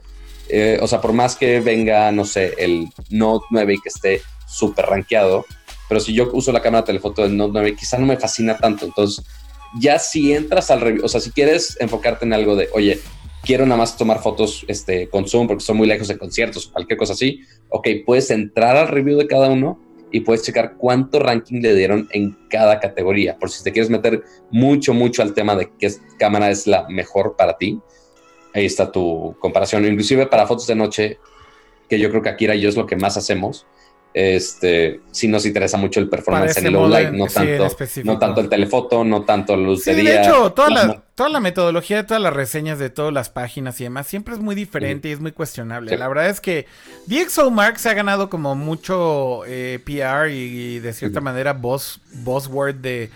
eh, o sea, por más que venga, no sé, el Note 9 y que esté súper rankeado, pero si yo uso la cámara telefoto del Note 9, quizá no me fascina tanto. Entonces, ya si entras al review, o sea, si quieres enfocarte en algo de, oye, quiero nada más tomar fotos este, con Zoom porque son muy lejos de conciertos cualquier cosa así, ok, puedes entrar al review de cada uno y puedes checar cuánto ranking le dieron en cada categoría. Por si te quieres meter mucho, mucho al tema de qué cámara es la mejor para ti, ahí está tu comparación. Inclusive para fotos de noche, que yo creo que Akira y yo es lo que más hacemos, este, si nos interesa mucho el performance en el low light, no, tanto, no tanto el telefoto, no tanto la luz de hecho, toda la, toda la metodología de todas las reseñas de todas las páginas y demás siempre es muy diferente y es muy cuestionable. La verdad es que DxOMark se ha ganado como mucho eh, PR y, de cierta manera voz buzzword de,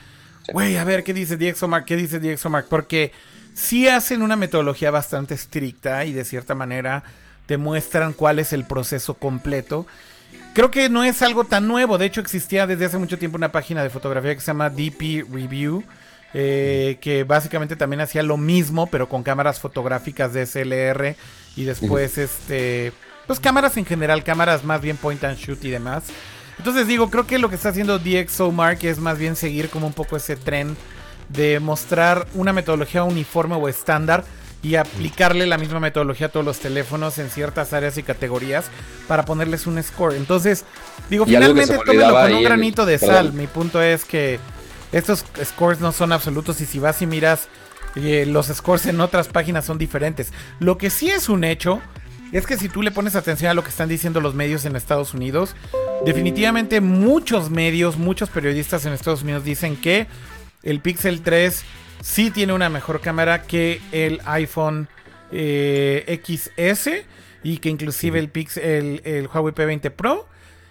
güey, a ver, ¿qué dice DxOMark? ¿Qué dice DxOMark? Porque sí hacen una metodología bastante estricta y de cierta manera te muestran cuál es el proceso completo. Creo que no es algo tan nuevo. De hecho, existía desde hace mucho tiempo una página de fotografía que se llama DP Review. Eh, que básicamente también hacía lo mismo, pero con cámaras fotográficas de SLR y después, este, pues cámaras en general, cámaras más bien point and shoot y demás. Entonces digo, creo que lo que está haciendo DxOMark es más bien seguir como un poco ese tren de mostrar una metodología uniforme o estándar y aplicarle la misma metodología a todos los teléfonos en ciertas áreas y categorías para ponerles un score. Entonces, digo, finalmente tómelo con un granito de sal. Mi punto es que estos scores no son absolutos y si vas y miras eh, los scores en otras páginas son diferentes. Lo que sí es un hecho es que si tú le pones atención a lo que están diciendo los medios en Estados Unidos, definitivamente muchos medios, muchos periodistas en Estados Unidos dicen que el Pixel 3 sí tiene una mejor cámara que el iPhone eh, XS y que inclusive el, Pixel, el, Huawei P20 Pro.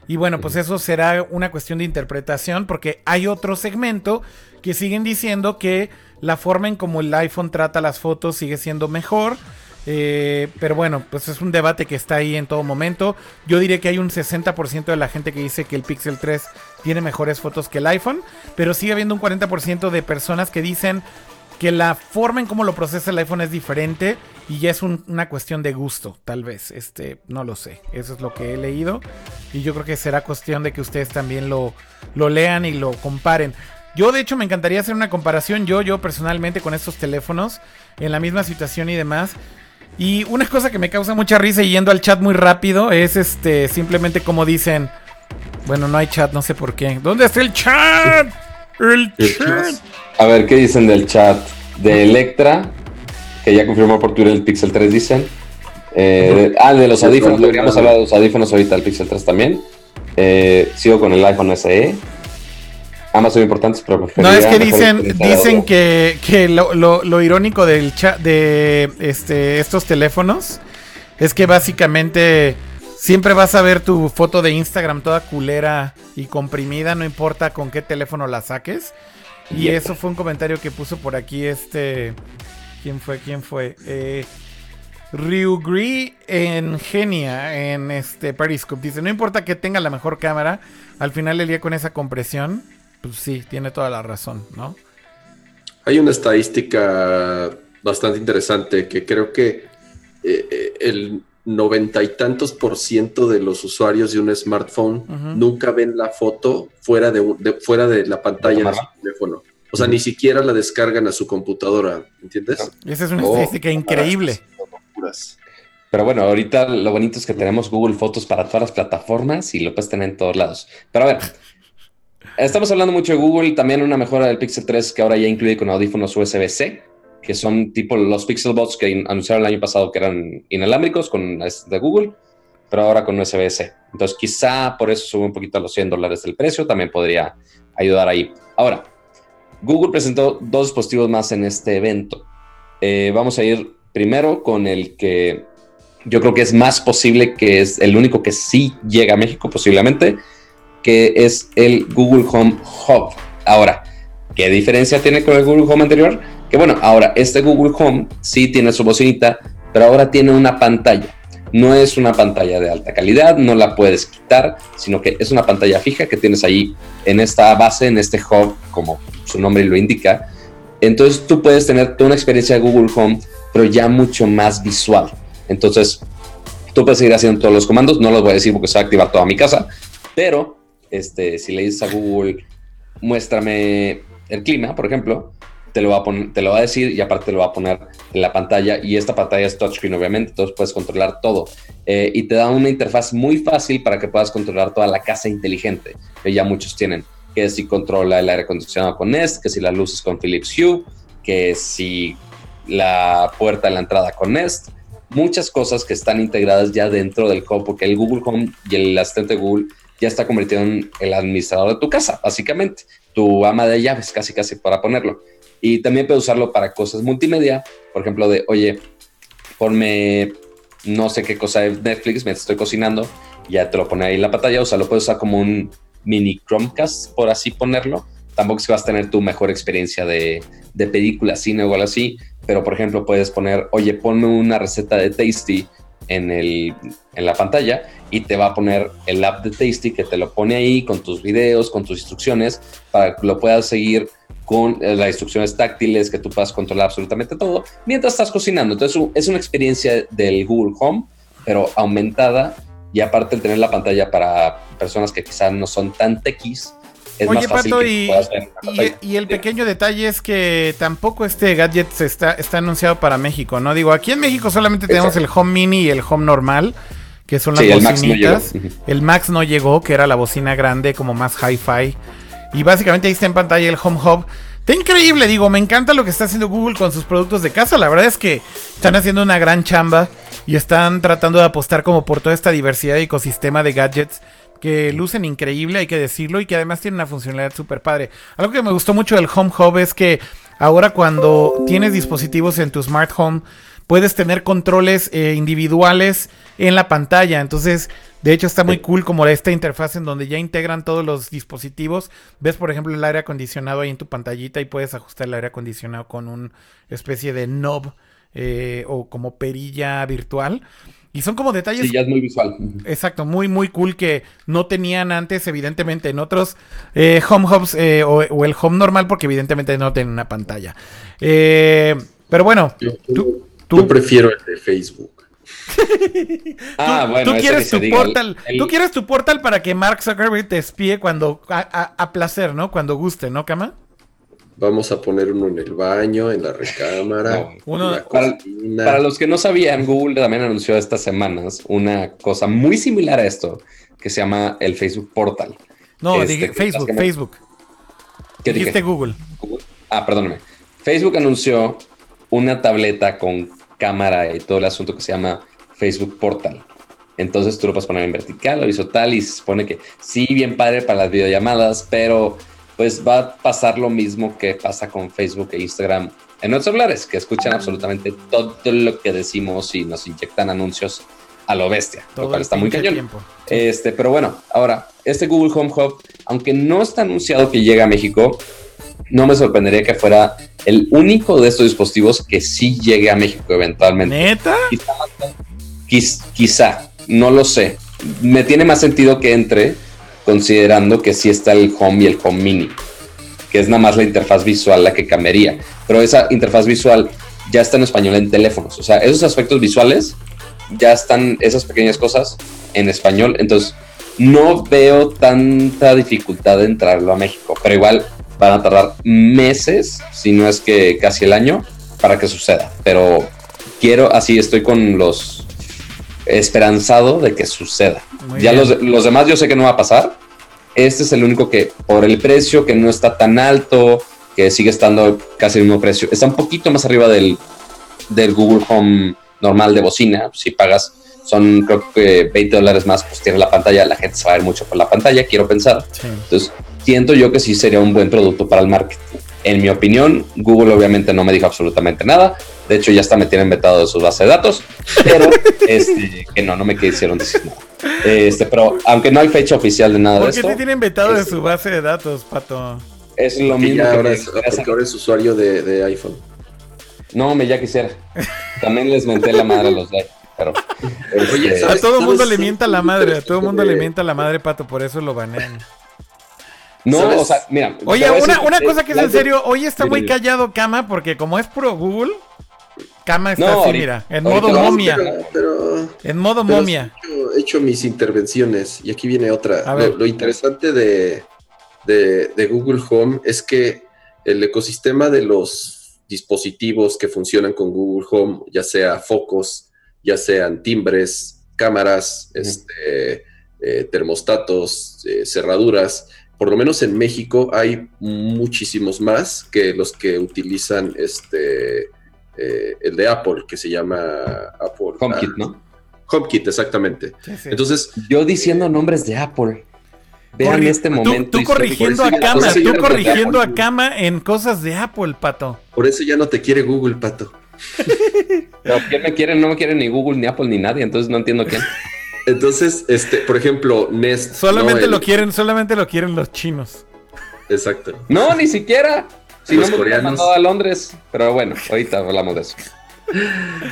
Y bueno, pues eso será una cuestión de interpretación porque hay otro segmento que siguen diciendo que la forma en como el iPhone trata las fotos sigue siendo mejor. Eh, pero bueno, pues es un debate que está ahí en todo momento. Yo diría que hay un 60% de la gente que dice que el Pixel 3 tiene mejores fotos que el iPhone, pero sigue habiendo un 40% de personas que dicen que la forma en cómo lo procesa el iPhone es diferente y ya es una cuestión de gusto, tal vez. Este, no lo sé. Eso es lo que he leído y yo creo que será cuestión de que ustedes también lo, lo lean y lo comparen. Yo de hecho me encantaría hacer una comparación yo, yo personalmente con estos teléfonos en la misma situación y demás. Y una cosa que me causa mucha risa y yendo al chat muy rápido es este simplemente como dicen, bueno, no hay chat, no sé por qué. ¿Dónde está el chat? El chat. A ver, ¿qué dicen del chat? De Electra, que ya confirmó por Twitter el Pixel 3, dicen. Eh, ah, de los audífonos, deberíamos hablar de los audífonos ahorita, el Pixel 3 también. Eh, sigo con el iPhone SE. Ambas son importantes, pero No, es que dicen, dicen que, que lo, lo, irónico del chat de este, estos teléfonos es que básicamente siempre vas a ver tu foto de Instagram toda culera y comprimida, no importa con qué teléfono la saques. Y eso fue un comentario que puso por aquí este... ¿Quién fue? ¿Quién fue? Eh, Ryugri en Genia, en este Periscope. Dice, no importa que tenga la mejor cámara, al final el día con esa compresión pues sí, tiene toda la razón, ¿no? Hay una estadística bastante interesante que creo que eh, eh, el noventa y tantos por ciento de los usuarios de un smartphone nunca ven la foto fuera de, fuera de la pantalla de su teléfono. O sea, ni siquiera la descargan a su computadora, ¿entiendes? Esa es una oh, estadística increíble. Pero bueno, ahorita lo bonito es que tenemos Google Fotos para todas las plataformas y lo puedes tener en todos lados. Pero a ver, estamos hablando mucho de Google, también una mejora del Pixel 3 que ahora ya incluye con audífonos USB-C, que son tipo los Pixel Bots que anunciaron el año pasado que eran inalámbricos con de Google, pero ahora con USB-C. Entonces quizá por eso sube un poquito a los 100 dólares del precio, también podría ayudar ahí. Ahora, Google presentó dos dispositivos más en este evento. Eh, vamos a ir primero con el que yo creo que es más posible que es el único que sí llega a México posiblemente, que es el Google Home Hub. Ahora, ¿qué diferencia tiene con el Google Home anterior? Que bueno, ahora este Google Home sí tiene su bocinita, pero ahora tiene una pantalla. No es una pantalla de alta calidad, no la puedes quitar, sino que es una pantalla fija que tienes ahí en esta base, en este hub, como su nombre lo indica. Entonces tú puedes tener toda una experiencia de Google Home, pero ya mucho más visual. Entonces, tú puedes seguir haciendo todos los comandos, no los voy a decir porque se va a activar toda mi casa, pero este, si le dices a Google, muéstrame el clima, por ejemplo, te lo, va a te lo va a decir y aparte te lo va a poner en la pantalla y esta pantalla es touchscreen obviamente, entonces puedes controlar todo. Eh, y te da una interfaz muy fácil para que puedas controlar toda la casa inteligente que ya muchos tienen, que si controla el aire acondicionado con Nest, que si las luces con Philips Hue, que si la puerta de la entrada con Nest, muchas cosas que están integradas ya dentro del Home, porque el Google Home y el asistente Google ya está convertido en el administrador de tu casa, básicamente, tu ama de llaves, casi casi para ponerlo. Y también puedes usarlo para cosas multimedia, por ejemplo, de, oye, ponme no sé qué cosa de Netflix, me estoy cocinando, ya te lo pone ahí en la pantalla, o sea, lo puedes usar como un mini Chromecast, por así ponerlo. Tampoco es que vas a tener tu mejor experiencia de, de película, cine o algo así, pero por ejemplo puedes poner, oye, ponme una receta de Tasty en, el, en la pantalla y te va a poner el app de Tasty que te lo pone ahí con tus videos, con tus instrucciones, para que lo puedas seguir con eh, las instrucciones táctiles, que tú puedas controlar absolutamente todo mientras estás cocinando. Entonces es una experiencia del Google Home, pero aumentada y aparte el tener la pantalla para personas que quizás no son tan Oye, Pato, y, y, el pequeño detalle es que tampoco este gadget está, está anunciado para México, ¿no? Digo, aquí en México solamente tenemos el Home Mini y el Home normal, que son las bocinitas. El Max, no llegó, que era la bocina grande, como más hi-fi. Y básicamente ahí está en pantalla el Home Hub. Está increíble, digo, me encanta lo que está haciendo Google con sus productos de casa. La verdad es que están haciendo una gran chamba y están tratando de apostar como por toda esta diversidad de ecosistema de gadgets que lucen increíble, hay que decirlo, y que además tienen una funcionalidad súper padre. Algo que me gustó mucho del Home Hub es que ahora cuando tienes dispositivos en tu smart home, puedes tener controles eh, individuales en la pantalla. Entonces, de hecho, está muy cool como esta interfaz en donde ya integran todos los dispositivos. Ves, por ejemplo, el aire acondicionado ahí en tu pantallita y puedes ajustar el aire acondicionado con una especie de knob eh, o como perilla virtual. Y son como detalles. Sí, ya es muy visual. Exacto, muy, muy cool que no tenían antes, evidentemente, en otros eh, home hubs eh, o, el home normal, porque evidentemente no tienen una pantalla. Eh, pero bueno, tú, tú, prefiero el de Facebook. ah, bueno, tú quieres tu portal, tú quieres tu portal para que Mark Zuckerberg te espíe cuando a, a placer, ¿no? Cuando guste, ¿no, Cama? Vamos a poner uno en el baño, en la recámara. para, los que no sabían, Google también anunció estas semanas una cosa muy similar a esto, que se llama el Facebook Portal. No, este, dije Facebook, Facebook. ¿Qué dijiste Google? Ah, perdóname. Facebook anunció una tableta con cámara y todo el asunto que se llama Facebook Portal. Entonces tú lo puedes poner en vertical, horizontal y se supone que sí, bien padre para las videollamadas, pero pues va a pasar lo mismo que pasa con Facebook e Instagram en nuestros celulares, que escuchan absolutamente todo lo que decimos y nos inyectan anuncios a lo bestia, lo cual está muy cañón. Este, pero bueno, ahora, este Google Home Hub, aunque no está anunciado que llegue a México, no me sorprendería que fuera el único de estos dispositivos que sí llegue a México eventualmente. ¿Neta? Quizá, quizá no lo sé. Me tiene más sentido que entre considerando que sí está el Home y el Home Mini, que es nada más la interfaz visual la que cambiaría. Pero esa interfaz visual ya está en español en teléfonos. O sea, esos aspectos visuales ya están, esas pequeñas cosas en español. Entonces, no veo tanta dificultad de entrarlo a México, pero igual van a tardar meses, si no es que casi el año, para que suceda. Pero quiero, así estoy con los esperanzado de que suceda. ya los, los, demás yo sé que no va a pasar. Este es el único que, por el precio que no está tan alto, que sigue estando casi el mismo precio, está un poquito más arriba del, del Google Home normal de bocina. Si pagas, son creo que 20 dólares más, pues tiene la pantalla, la gente se va a ver mucho por la pantalla, quiero pensar. Entonces, siento yo que sí sería un buen producto para el marketing. En mi opinión, Google obviamente no me dijo absolutamente nada. De hecho, ya hasta me tienen vetado de sus bases de datos. Pero este, que no, no me quisieron decir nada. Este, pero aunque no hay fecha oficial de nada de esto. ¿Por qué te tienen vetado de su base de datos, Pato? Es lo mismo. ahora, es, ahora es usuario de, iPhone. No, me ya quisiera. También les menté la madre a los de pero, este, a todo mundo le mienta la madre, a todo el mundo le mienta la madre, Pato, por eso lo banean. No, o sea, mira. Oye, una, una cosa que es en serio, hoy está muy callado Kama, porque como es pro Google, Kama está así, mira, en modo momia. en modo momia. He hecho, mis intervenciones y aquí viene otra. Lo, interesante de, de, Google Home es que el ecosistema de los dispositivos que funcionan con Google Home, ya sea focos, ya sean timbres, cámaras, este, eh, termostatos, eh, cerraduras, por lo menos en México hay muchísimos más que los que utilizan este eh, el de Apple, que se llama Apple. HomeKit, ¿no? HomeKit, exactamente. Entonces. Yo diciendo nombres de Apple. Vean este momento. Tú, corrigiendo a Cama, tú corrigiendo a Cama en cosas de Apple, Pato. Por eso ya no te quiere Google, Pato. Pero ¿quién me quiere? No me quiere ni Google, ni Apple, ni nadie, entonces no entiendo quién. Entonces, este, por ejemplo, Nest. Solamente lo quieren, solamente lo quieren los chinos. Exacto. No, ni siquiera. Si los no coreanos. a Londres. Pero bueno, ahorita hablamos de eso.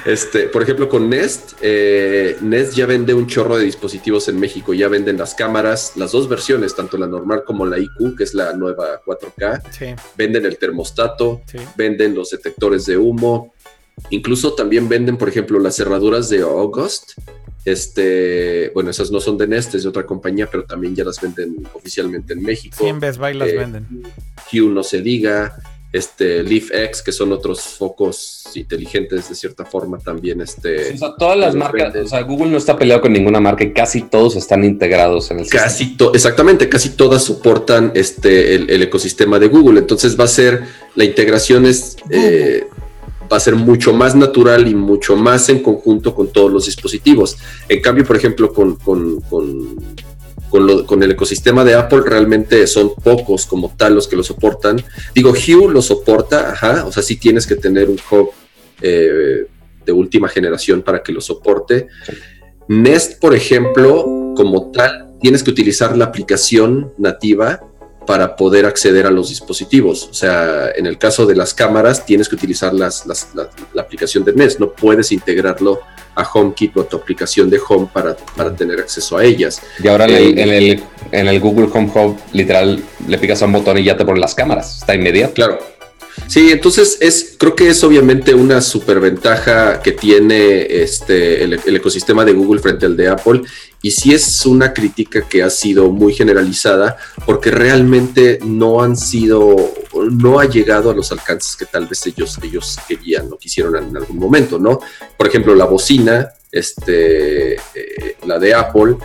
Este, por ejemplo, con Nest, eh, Nest ya vende un chorro de dispositivos en México. Ya venden las cámaras, las dos versiones, tanto la normal como la IQ, que es la nueva 4K. Venden el termostato, venden los detectores de humo. Incluso también venden, por ejemplo, las cerraduras de August, este, bueno, esas no son de Nest, es de otra compañía, pero también ya las venden oficialmente en México. Sí, en Best Buy las eh, venden. Hue no se diga, este Leaf X, que son otros focos inteligentes de cierta forma también. Este, o sea, todas las marcas, o sea, Google no está peleado con ninguna marca y casi todos están integrados en el casi Exactamente, casi todas soportan este, el, ecosistema de Google. Entonces va a ser, la integración es va a ser mucho más natural y mucho más en conjunto con todos los dispositivos. En cambio, por ejemplo, con, con, con, el ecosistema de Apple realmente son pocos como tal los que lo soportan. Digo, Hue lo soporta, ajá, o sea, sí tienes que tener un hub eh, de última generación para que lo soporte. Nest, por ejemplo, como tal, tienes que utilizar la aplicación nativa para poder acceder a los dispositivos. O sea, en el caso de las cámaras, tienes que utilizar las, la, aplicación de Nest, no puedes integrarlo a HomeKit o a tu aplicación de Home para, para tener acceso a ellas. Y ahora en, el, eh, en, el, Google Home Hub, literal, le picas a un botón y ya te ponen las cámaras, está inmediato. Claro. Sí, entonces es, creo que es obviamente una superventaja que tiene este, el, el, ecosistema de Google frente al de Apple y sí es una crítica que ha sido muy generalizada porque realmente no han sido, no ha llegado a los alcances que tal vez ellos, ellos querían o quisieron en algún momento, ¿no? Por ejemplo, la bocina, este, eh, la de Apple,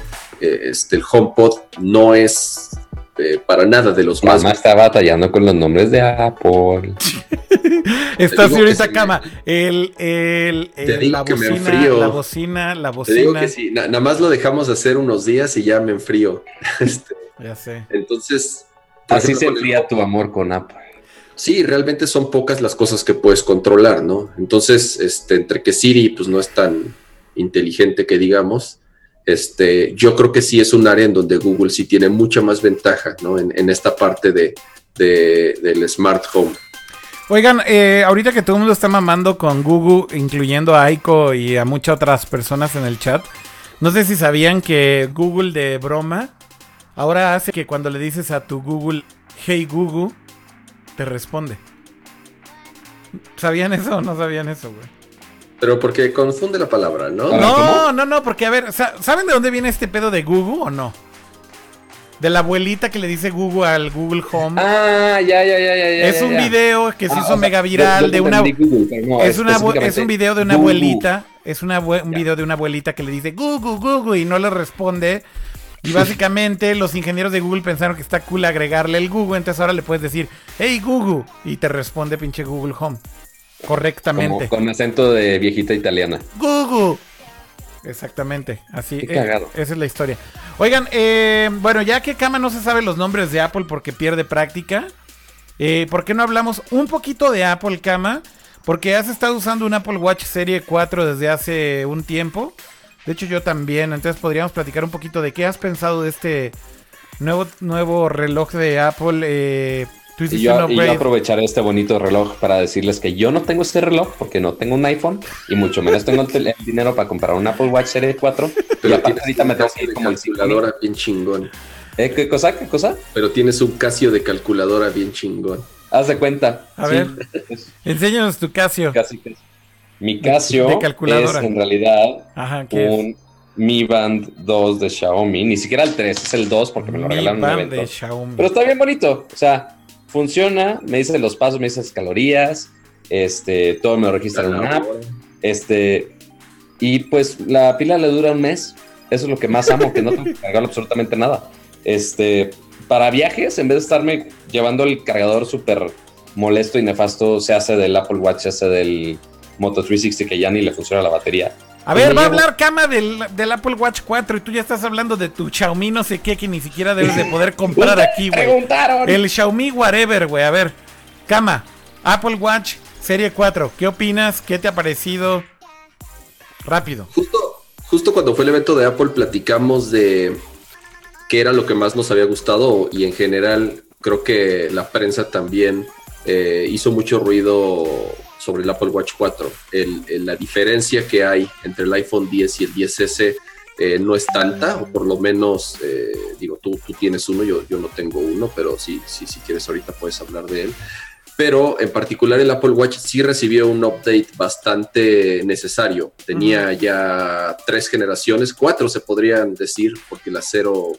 eh, este, el HomePod no es eh, para nada de los más. Mamá está batallando con los nombres de Apple. está así ahorita cama. El, el, la, bocina, la bocina, la bocina. Te digo que sí, nada más lo dejamos hacer unos días y ya me enfrío. Este, ya sé. Entonces. Así se enfría tu amor con Apple. Sí, realmente son pocas las cosas que puedes controlar, ¿no? Entonces, este, entre que Siri pues no es tan inteligente que digamos, este, yo creo que sí es un área en donde Google sí tiene mucha más ventaja ¿no? en, esta parte de, del smart home. Oigan, eh, ahorita que todo el mundo está mamando con Google, incluyendo a Aiko y a muchas otras personas en el chat, no sé si sabían que Google de broma ahora hace que cuando le dices a tu Google, hey Google, te responde. ¿Sabían eso o no sabían eso, güey? Pero porque confunde la palabra, ¿no? No, ¿cómo? no, no, porque a ver, sa- ¿saben de dónde viene este pedo de Google o no? De la abuelita que le dice Google al Google Home. Ah, ya, ya, ya, ya. ya, es un ya. video que se Ah, hizo o sea, mega viral yo de una Google, no, es, una es un video de una Google. abuelita, es una un Ya. video de una abuelita que le dice Google, Google y no le responde. Y básicamente los ingenieros de Google pensaron que está cool agregarle el Google, entonces ahora le puedes decir, hey Google, y te responde pinche Google Home. Correctamente. Como con acento de viejita italiana. Google. Exactamente, así. Qué eh, esa es la historia. Oigan, eh, bueno, ya que Kama no se sabe los nombres de Apple porque pierde práctica, eh, ¿por qué no hablamos un poquito de Apple, Kama? Porque has estado usando un Apple Watch Serie 4 desde hace un tiempo. De hecho, yo también. Entonces podríamos platicar un poquito de qué has pensado de este nuevo, nuevo reloj de Apple. Eh, tú Y un yo, y aprovecharé este bonito reloj para decirles que yo no tengo este reloj porque no tengo un iPhone y mucho menos tengo el, dinero para comprar un Apple Watch Series 4. y Pero aparte tienes ahorita un me tengo que Casio ir de como el 5000. calculadora bien chingón. ¿Eh? ¿Qué cosa? ¿Qué cosa? Pero tienes un Casio de calculadora bien chingón. Haz de cuenta. A Sí, ver. Enséñanos tu Casio. casi, casi. Mi Casio de calculadora. es en realidad Ajá, ¿qué es? un Mi Band 2 de Xiaomi. Ni siquiera el 3, es el 2 porque me lo Mi regalaron en un band evento. de Xiaomi. Pero está bien bonito. O sea, funciona, me dice los pasos, me dice las calorías, este, todo me lo registra en una app. Este, y pues la pila le dura un mes. Eso es lo que más amo, que no tengo que cargar absolutamente nada. Este, para viajes, en vez de estarme llevando el cargador súper molesto y nefasto, se hace del Apple Watch, se hace del Moto 360 que ya ni le funciona la batería. A ver, va a hablar Kama del, del Apple Watch 4 y tú ya estás hablando de tu Xiaomi no sé qué que ni siquiera debes de poder comprar aquí, güey. preguntaron. El Xiaomi whatever, güey. A ver, Kama, Apple Watch Serie 4, ¿qué opinas? ¿Qué te ha parecido? Rápido. Justo, justo cuando fue el evento de Apple platicamos de qué era lo que más nos había gustado y en general creo que la prensa también eh, hizo mucho ruido sobre el Apple Watch 4. El- el- la diferencia que hay entre el iPhone 10 y el 10S eh, no es tanta, o por lo menos, eh, digo, tú, tú tienes uno, yo, yo no tengo uno, pero sí, sí, si quieres ahorita puedes hablar de él. Pero en particular el Apple Watch sí recibió un update bastante necesario. Tenía ya tres generaciones, cuatro se podrían decir, porque la cero,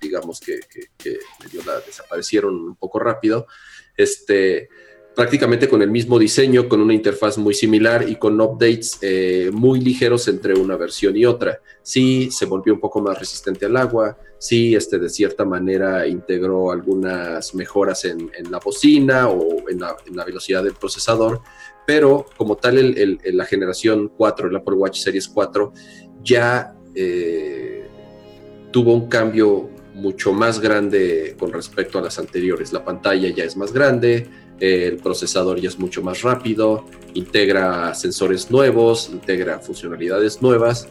digamos que, que- que la desaparecieron un poco rápido. Este, prácticamente con el mismo diseño, con una interfaz muy similar y con updates eh, muy ligeros entre una versión y otra. Sí, se volvió un poco más resistente al agua, sí, este, de cierta manera integró algunas mejoras en, la bocina o en la, velocidad del procesador, pero como tal el- la generación 4, el Apple Watch Series 4, ya eh, tuvo un cambio mucho más grande con respecto a las anteriores. La pantalla ya es más grande, el procesador ya es mucho más rápido, integra sensores nuevos, integra funcionalidades nuevas.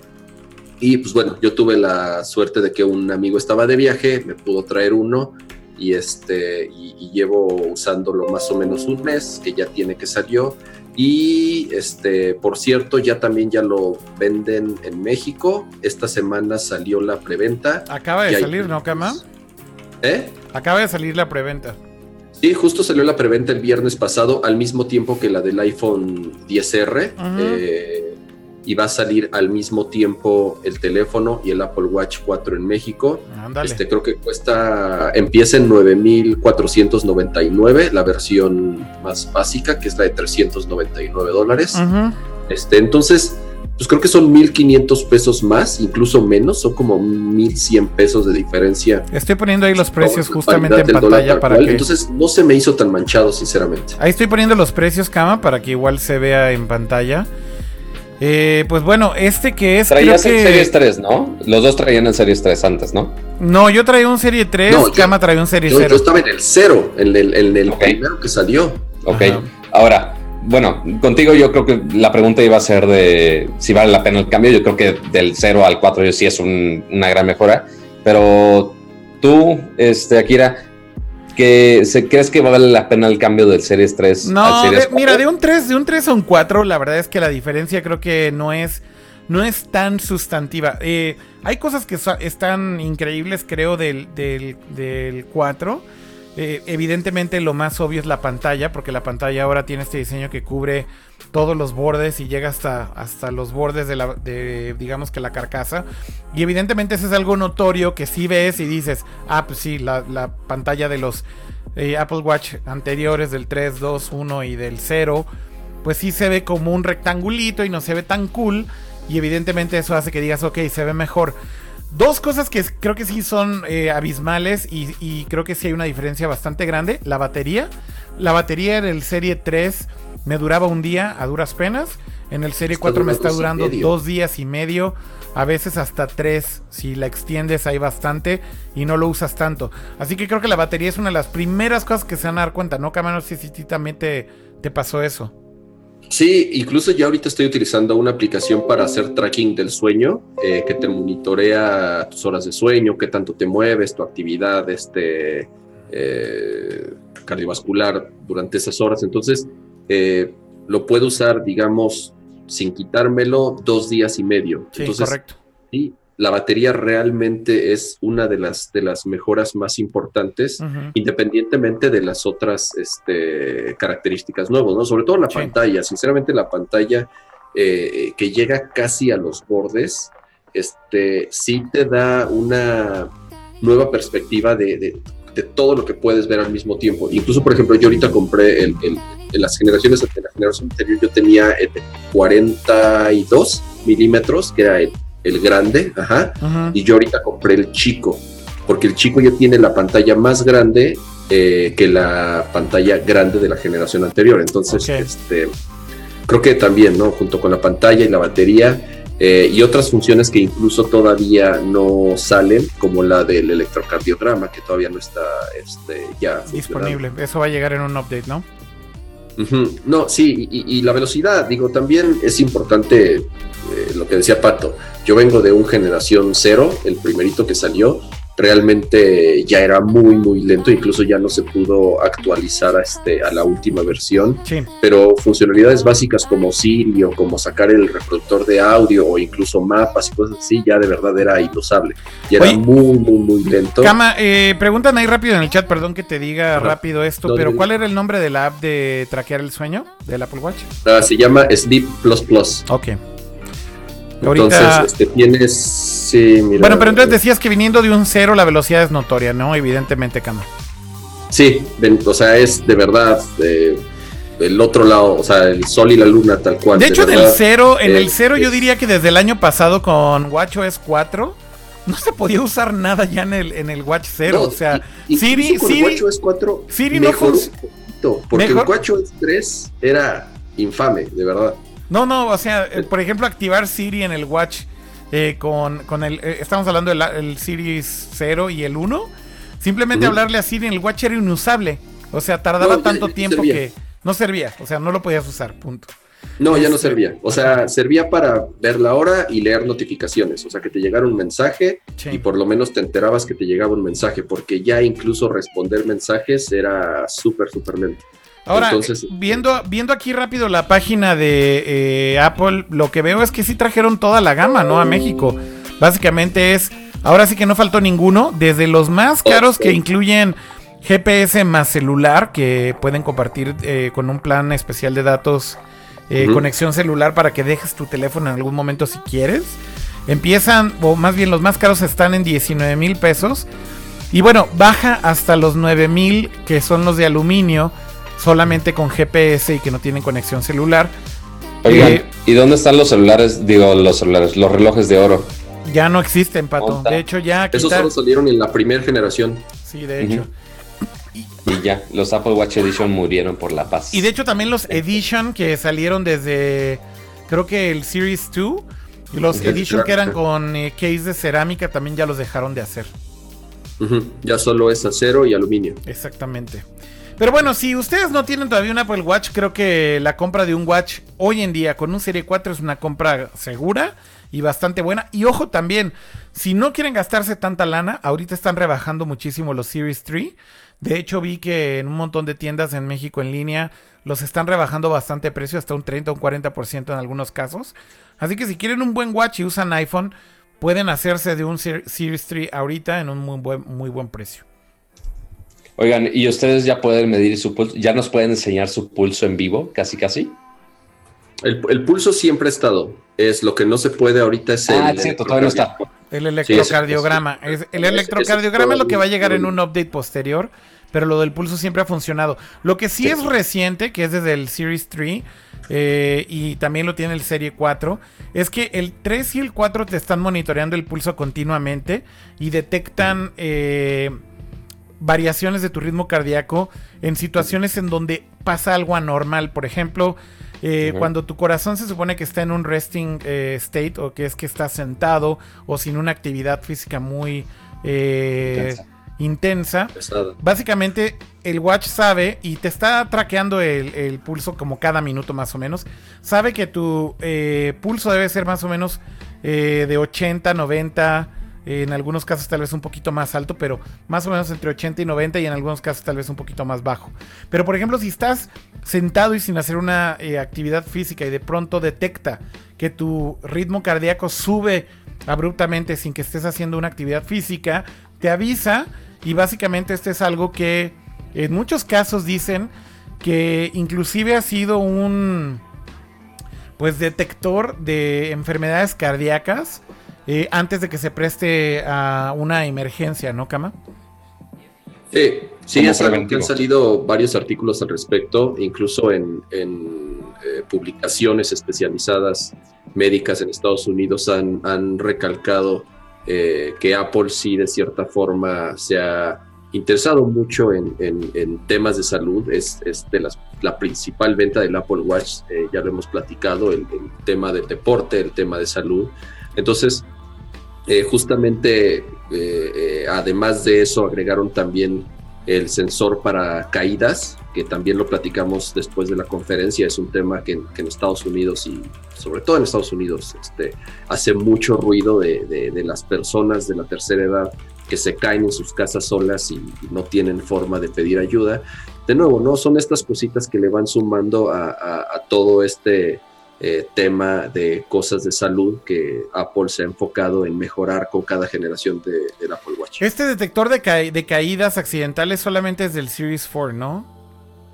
Y pues bueno, yo tuve la suerte de que un amigo estaba de viaje, me pudo traer uno y este y, y llevo usándolo más o menos un mes, que ya tiene que salió. Y este, por cierto, ya también ya lo venden en México. Esta semana salió la preventa. Acaba de hay salir, ¿no, Kama? ¿Eh? Acaba de salir la preventa. Sí, justo salió la preventa el viernes pasado, al mismo tiempo que la del iPhone 10R. Ajá. eh, y va a salir al mismo tiempo el teléfono y el Apple Watch 4 en México. Ándale. Este creo que cuesta, empieza en 9.499, la versión más básica, que es la de 399 dólares. Ujú. Este, entonces, pues creo que son 1.500 pesos más, incluso menos, son como 1.100 pesos de diferencia. Estoy poniendo ahí los precios justamente en pantalla tal para cual. que... Entonces, no se me hizo tan manchado, sinceramente. Ahí estoy poniendo los precios, Kama, para que igual se vea en pantalla. Eh, pues bueno, este que es... Traías creo el que... Series 3, ¿no? Los dos traían el Series 3 antes, ¿no? No, yo traía un Serie 3, No, yo- Kama traía un Serie Yo, 0. yo estaba en el cero, en el, en el Ok. primero que salió. Ok. Ajá. Ahora, bueno, contigo yo creo que la pregunta iba a ser de si vale la pena el cambio. Yo creo que del 0 al 4 yo sí es un- una gran mejora. Pero tú, este, Akira, que se, ¿crees que vale la pena el cambio del Series 3 al No, Series de- mira, 4? de un 3, de un 3 a un 4, la verdad es que la diferencia creo que no es, no es tan sustantiva. Eh, hay cosas que so- están increíbles, creo, del, del, del 4. Eh, evidentemente lo más obvio es la pantalla, porque la pantalla ahora tiene este diseño que cubre todos los bordes y llega hasta, hasta los bordes de la, de, digamos que la carcasa. Y evidentemente eso es algo notorio que si ves y dices, ah, pues sí, la, la pantalla de los eh, Apple Watch anteriores, del 3, 2, 1 y del 0, pues sí se ve como un rectangulito y no se ve tan cool. Y evidentemente eso hace que digas, ok, se ve mejor. Dos cosas que creo que sí son eh, abismales y, creo que sí hay una diferencia bastante grande. La batería. La batería del Serie 3 me duraba un día a duras penas. En el Serie 4 me está durando dos días y medio. A veces hasta tres. Si la extiendes hay bastante y no lo usas tanto. Así que creo que la batería es una de las primeras cosas que se van a dar cuenta. ¿No, Camano? Si, si, si también te, te pasó eso. Sí, incluso ya ahorita estoy utilizando una aplicación para hacer tracking del sueño, eh, que te monitorea tus horas de sueño, qué tanto te mueves, tu actividad este, eh, cardiovascular durante esas horas. Entonces, eh, lo puedo usar, digamos, sin quitármelo, dos días y medio. Sí, Entonces, correcto. Sí, la batería realmente es una de las, de las mejoras más importantes, independientemente de las otras este, características nuevas, ¿no? Sobre todo la pantalla, sinceramente la pantalla eh, que llega casi a los bordes, este, sí te da una nueva perspectiva de, todo lo que puedes ver al mismo tiempo. Incluso, por ejemplo, yo ahorita compré el, en las generaciones, de la generación anterior yo tenía el 42 milímetros, que era el el grande, ajá, y yo ahorita compré el chico, porque el chico ya tiene la pantalla más grande eh, que la pantalla grande de la generación anterior. Entonces, este, creo que también, ¿no? Junto con la pantalla y la batería eh, y otras funciones que incluso todavía no salen, como la del electrocardiograma, que todavía no está este, ya disponible. Eso va a llegar en un update, ¿no? No, sí, y, la velocidad, digo, también es importante eh, lo que decía Pato. Yo vengo de un generación cero, el primerito que salió, realmente ya era muy, muy lento, incluso ya no se pudo actualizar a, este, a la última versión. Pero funcionalidades básicas como Siri o como sacar el reproductor de audio o incluso mapas y cosas así, ya de verdad era inusable. Y era muy, muy, muy lento. Cama, eh, preguntan ahí rápido en el chat, perdón que te diga rápido esto, pero ¿cuál era el nombre de la app de traquear el sueño del Apple Watch? Ah, se llama Sleep Plus Plus. Ok. Entonces, este, tienes. Sí, mira, bueno, pero entonces decías que viniendo de un cero la velocidad es notoria, ¿no? Evidentemente, Cama. Sí, o sea, es de verdad. Eh, el otro lado, o sea, el sol y la luna tal cual. De hecho, en el cero, en el cero yo diría que desde el año pasado con WatchOS 4 no se podía usar nada ya en el, en el Watch 0. o sea, Siri, con Siri, WatchOS 4 Siri no funciona. Porque el WatchOS 3 era infame, de verdad. No, no, o sea, eh, por ejemplo, activar Siri en el Watch eh, con, con, el. Eh, estamos hablando del el Series 0 y el 1. Simplemente hablarle a Siri en el Watch era inusable. O sea, tardaba tanto tiempo que no servía. O sea, no lo podías usar, punto. No, ya no este, servía. O sea, servía para ver la hora y leer notificaciones. O sea, que te llegara un mensaje y por lo menos te enterabas que te llegaba un mensaje, porque ya incluso responder mensajes era súper, súper lento. Ahora, viendo, viendo aquí rápido la página de eh, Apple, lo que veo es que sí trajeron toda la gama, ¿no? A México. Básicamente es, ahora sí que no faltó ninguno, desde los más caros que incluyen GPS más celular, que pueden compartir eh, con un plan especial de datos, eh, conexión celular para que dejes tu teléfono en algún momento si quieres. Empiezan, o más bien los más caros están en 19 mil pesos. Y bueno, baja hasta los 9 mil, que son los de aluminio solamente con GPS y que no tienen conexión celular. Eh, ¿y dónde están los celulares? Digo, los celulares, los relojes de oro. Ya no existen, Pato. De hecho, ya. Esos solo salieron en la primera generación. Sí, de hecho. Y ya, los Apple Watch Edition murieron por la paz. Y de hecho también los Edition que salieron desde, creo que el Series 2, y los Edition que eran con eh, case de cerámica también ya los dejaron de hacer. Ya solo es acero y aluminio. Exactamente. Pero bueno, si ustedes no tienen todavía un Apple Watch, creo que la compra de un Watch hoy en día con un Serie 4 es una compra segura y bastante buena. Y ojo también, si no quieren gastarse tanta lana, ahorita están rebajando muchísimo los Series 3. De hecho, vi que en un montón de tiendas en México en línea los están rebajando bastante precio, hasta un 30 o un 40% en algunos casos. Así que si quieren un buen watch y usan iPhone, pueden hacerse de un Series 3 ahorita en un muy buen, muy buen precio. Oigan, ¿y ustedes ya pueden medir su pulso? ¿Ya nos pueden enseñar su pulso en vivo? Casi, casi. El, el pulso siempre ha estado. Es lo que no se puede ahorita es Ah, el. es cierto, todavía no está. El electrocardiograma. Es- el Es- electrocardiograma es lo que va a llegar en un update posterior, pero lo del pulso siempre ha funcionado. Lo que sí Sí. es reciente, que es desde el Series 3, eh, y también lo tiene el Serie 4, es que el 3 y el 4 te están monitoreando el pulso continuamente y detectan eh, variaciones de tu ritmo cardíaco en situaciones en donde pasa algo anormal. Por ejemplo, eh, cuando tu corazón se supone que está en un resting eh, state o que es que está sentado o sin una actividad física muy eh, Intensa. Básicamente el watch sabe y te está traqueando el, el pulso como cada minuto más o menos. Sabe que tu pulso debe ser más o menos de 80, 90, eh, en algunos casos tal vez un poquito más alto, pero más o menos entre 80 y 90 y en algunos casos tal vez un poquito más bajo. Pero por ejemplo si estás sentado y sin hacer una eh, actividad física y de pronto detecta que tu ritmo cardíaco sube abruptamente sin que estés haciendo una actividad física, te avisa y básicamente este es algo que en muchos casos dicen que inclusive ha sido un pues detector de enfermedades cardíacas eh, antes de que se preste a una emergencia, ¿no, Cama? Sí, sí, es algo que han salido varios artículos al respecto, incluso en, en, eh, publicaciones especializadas médicas en Estados Unidos han, han recalcado eh, que Apple sí de cierta forma se ha interesado mucho en, en- en temas de salud, es, es de las, la principal venta del Apple Watch, eh, ya lo hemos platicado, el, el tema del deporte, el tema de salud. Entonces, eh, justamente, eh, eh, además de eso, agregaron también el sensor para caídas, que también lo platicamos después de la conferencia. Es un tema que, en- Estados Unidos y sobre todo en Estados Unidos este, hace mucho ruido de, de- las personas de la tercera edad que se caen en sus casas solas y, no tienen forma de pedir ayuda. De nuevo, ¿no? Son estas cositas que le van sumando a todo este eh, tema de cosas de salud que Apple se ha enfocado en mejorar con cada generación de, del Apple Watch. Este detector de, ca- de caídas accidentales solamente es del Series 4, ¿no?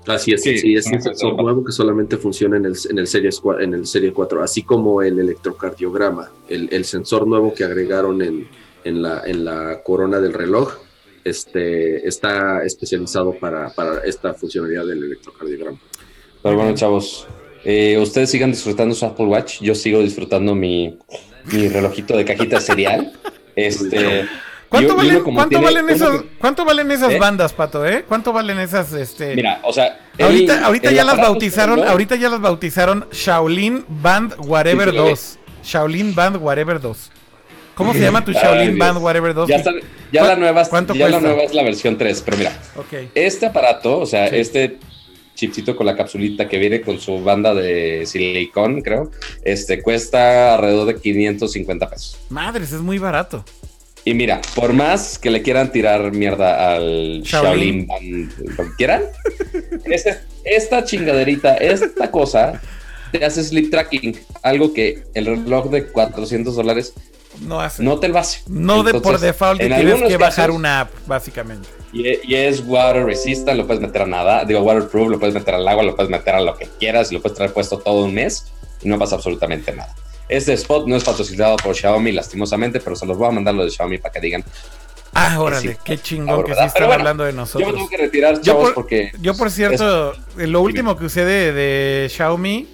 Así es, Sí, sí, es un sensor nuevo que solamente funciona en el, en el, series en el Serie 4, así como el electrocardiograma, el, el sensor nuevo que agregaron en, en, la, en la corona del reloj, este, está especializado para, para esta funcionalidad del electrocardiograma. Pero bueno, chavos, eh, ustedes sigan disfrutando su Apple Watch. Yo sigo disfrutando mi, mi relojito de cajita cereal. Este. ¿Cuánto valen, como ¿cuánto tiene- valen esas, que- ¿cuánto valen esas ¿Eh? bandas, Pato, eh? ¿Cuánto valen esas, este... Mira, o sea. el- ahorita ahorita el ya las bautizaron, ahorita ya las bautizaron Shaolin Band Whatever Sí, sí, lo 2. Shaolin Band Whatever 2. ¿Cómo se llama tu Shaolin. Band Whatever 2? Ya, está- ya ¿Cuá- la nueva, ya la nueva es la versión 3, pero mira, este aparato, o sea, Sí. este chipcito con la capsulita que viene con su banda de silicón, creo, este cuesta alrededor de 550 pesos. Madres, es muy barato. Y mira, por más que le quieran tirar mierda al Shaolin. Lo que quieran, este- esta chingaderita, esta cosa, te hace sleep tracking, algo que el reloj de 400 dólares No hace. no te lo hace. No de por default en tienes que bajar casos, una app, básicamente. Y, y es water resistant, lo puedes meter a nada, digo waterproof, lo puedes meter al agua, lo puedes meter a lo que quieras, y lo puedes traer puesto todo un mes y no pasa absolutamente nada. Este spot no es patrocinado por Xiaomi, lastimosamente, pero se los voy a mandar lo de Xiaomi para que digan. Ah, órale, sí. qué chingón Ahora, que sí están bueno, hablando de Yo me nosotros. tengo que retirar, Yo chavos, por- porque. Yo, por cierto, lo último que usé de, de Xiaomi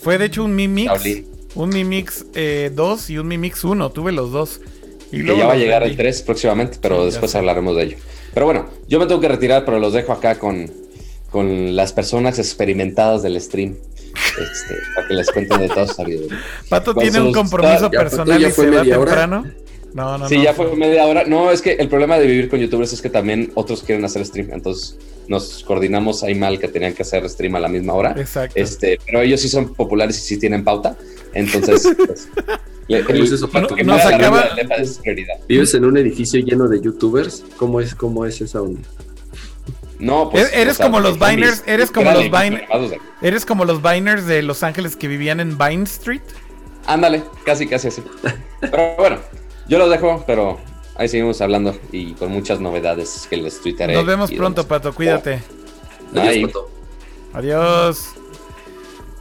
fue de hecho un Mi Mix. Shaolin. Un Mi Mix eh, 2 y un Mi Mix 1. Tuve los dos. Y que luego ya va a llegar el 3 próximamente, pero Sí, después hablaremos de ello. Pero bueno, yo me tengo que retirar, pero los dejo acá con, con las personas experimentadas del stream. Este, para que les cuenten de toda su sabiduría. Pato tiene un compromiso personal ya y se va hora. No, no, sí, no. ya fue media hora. No, es que el problema de vivir con youtubers es que también otros quieren hacer stream. Entonces nos coordinamos ahí mal que tenían que hacer stream a la misma hora. Exacto. Este, pero ellos sí son populares y sí tienen pauta. Entonces, pues, le- ¿Cómo es eso, Pato? que Nos acaba-. ¿Vives en un edificio lleno de youtubers? ¿Cómo es, cómo es esa onda? No, pues. Eres o sea, como los mis- Viners, eres como los de- Eres como los Biners de Los Ángeles que vivían en Vine Street. Ándale, casi, casi así. Pero bueno, yo los dejo, pero ahí seguimos hablando y con muchas novedades que les tuitaré. Nos vemos pronto, Pato, cuídate. Adiós, Pato. Adiós.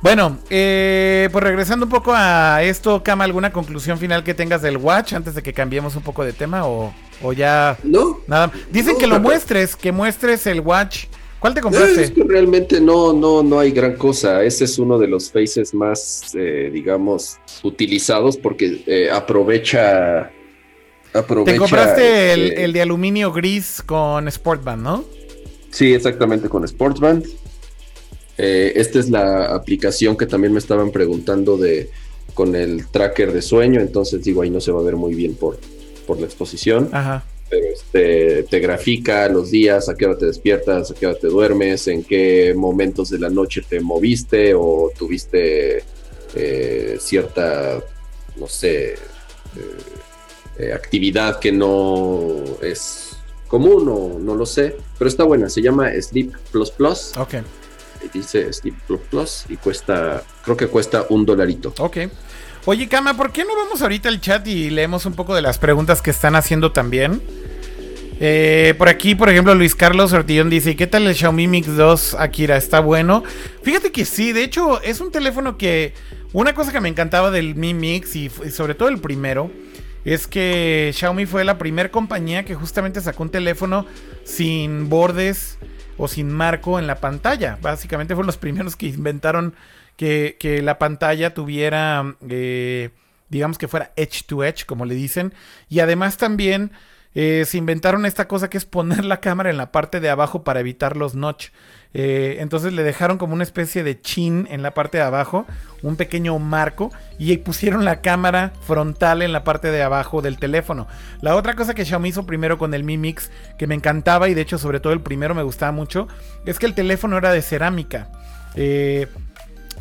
Bueno, eh, pues regresando un poco a esto, Cama, ¿alguna conclusión final que tengas del Watch antes de que cambiemos un poco de tema o, o ya No, nada? Dicen No, que lo muestres, que muestres el Watch. ¿Cuál te Es compraste? que realmente no, no, no hay gran cosa. Ese es uno de los faces más, eh, digamos, utilizados porque eh, aprovecha, aprovecha. Te compraste el, este, el de aluminio gris con Sportband, ¿no? Sí, exactamente, con Sportsband. Eh, esta es la aplicación que también me estaban preguntando de con el tracker de sueño, entonces digo, ahí no se va a ver muy bien por, por la exposición, Ajá. pero este, te grafica los días, a qué hora te despiertas, a qué hora te duermes, en qué momentos de la noche te moviste o tuviste eh, cierta, no sé, eh, eh, actividad que no es común o no lo sé, pero está buena, se llama Sleep Plus Plus, Ok, dice Sleep Plus Plus y cuesta, creo que cuesta un dolarito. ok. Oye, Cama, ¿por qué no vamos ahorita al chat y leemos un poco de las preguntas que están haciendo también? Eh, por aquí, por ejemplo, Luis Carlos Ortillón dice, ¿qué tal el Xiaomi Mix 2 Akira? ¿Está bueno? Fíjate que sí, de hecho es un teléfono que... Una cosa que me encantaba del Mi Mix y, sobre todo el primero es que Xiaomi fue la primera compañía que justamente sacó un teléfono sin bordes o sin marco en la pantalla. Básicamente fueron los primeros que inventaron que, la pantalla tuviera, eh, digamos que fuera edge to edge, como le dicen. Y además también eh, se inventaron esta cosa que es poner la cámara en la parte de abajo para evitar los notch. Eh, entonces le dejaron como una especie de chin en la parte de abajo, un pequeño marco, y pusieron la cámara frontal en la parte de abajo del teléfono. La otra cosa que Xiaomi hizo primero con el Mi Mix, que me encantaba y de hecho sobre todo el primero me gustaba mucho, es que el teléfono era de cerámica. Eh,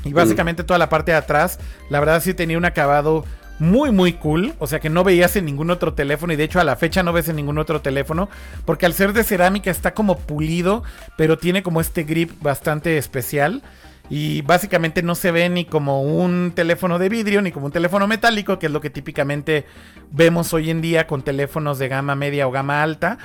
y básicamente toda la parte de atrás, la verdad sí tenía un acabado muy muy cool, o sea que no veías en ningún otro teléfono y de hecho a la fecha no ves en ningún otro teléfono, porque al ser de cerámica está como pulido, pero tiene como este grip bastante especial y básicamente no se ve ni como un teléfono de vidrio ni como un teléfono metálico, que es lo que típicamente vemos hoy en día con teléfonos de gama media o gama alta.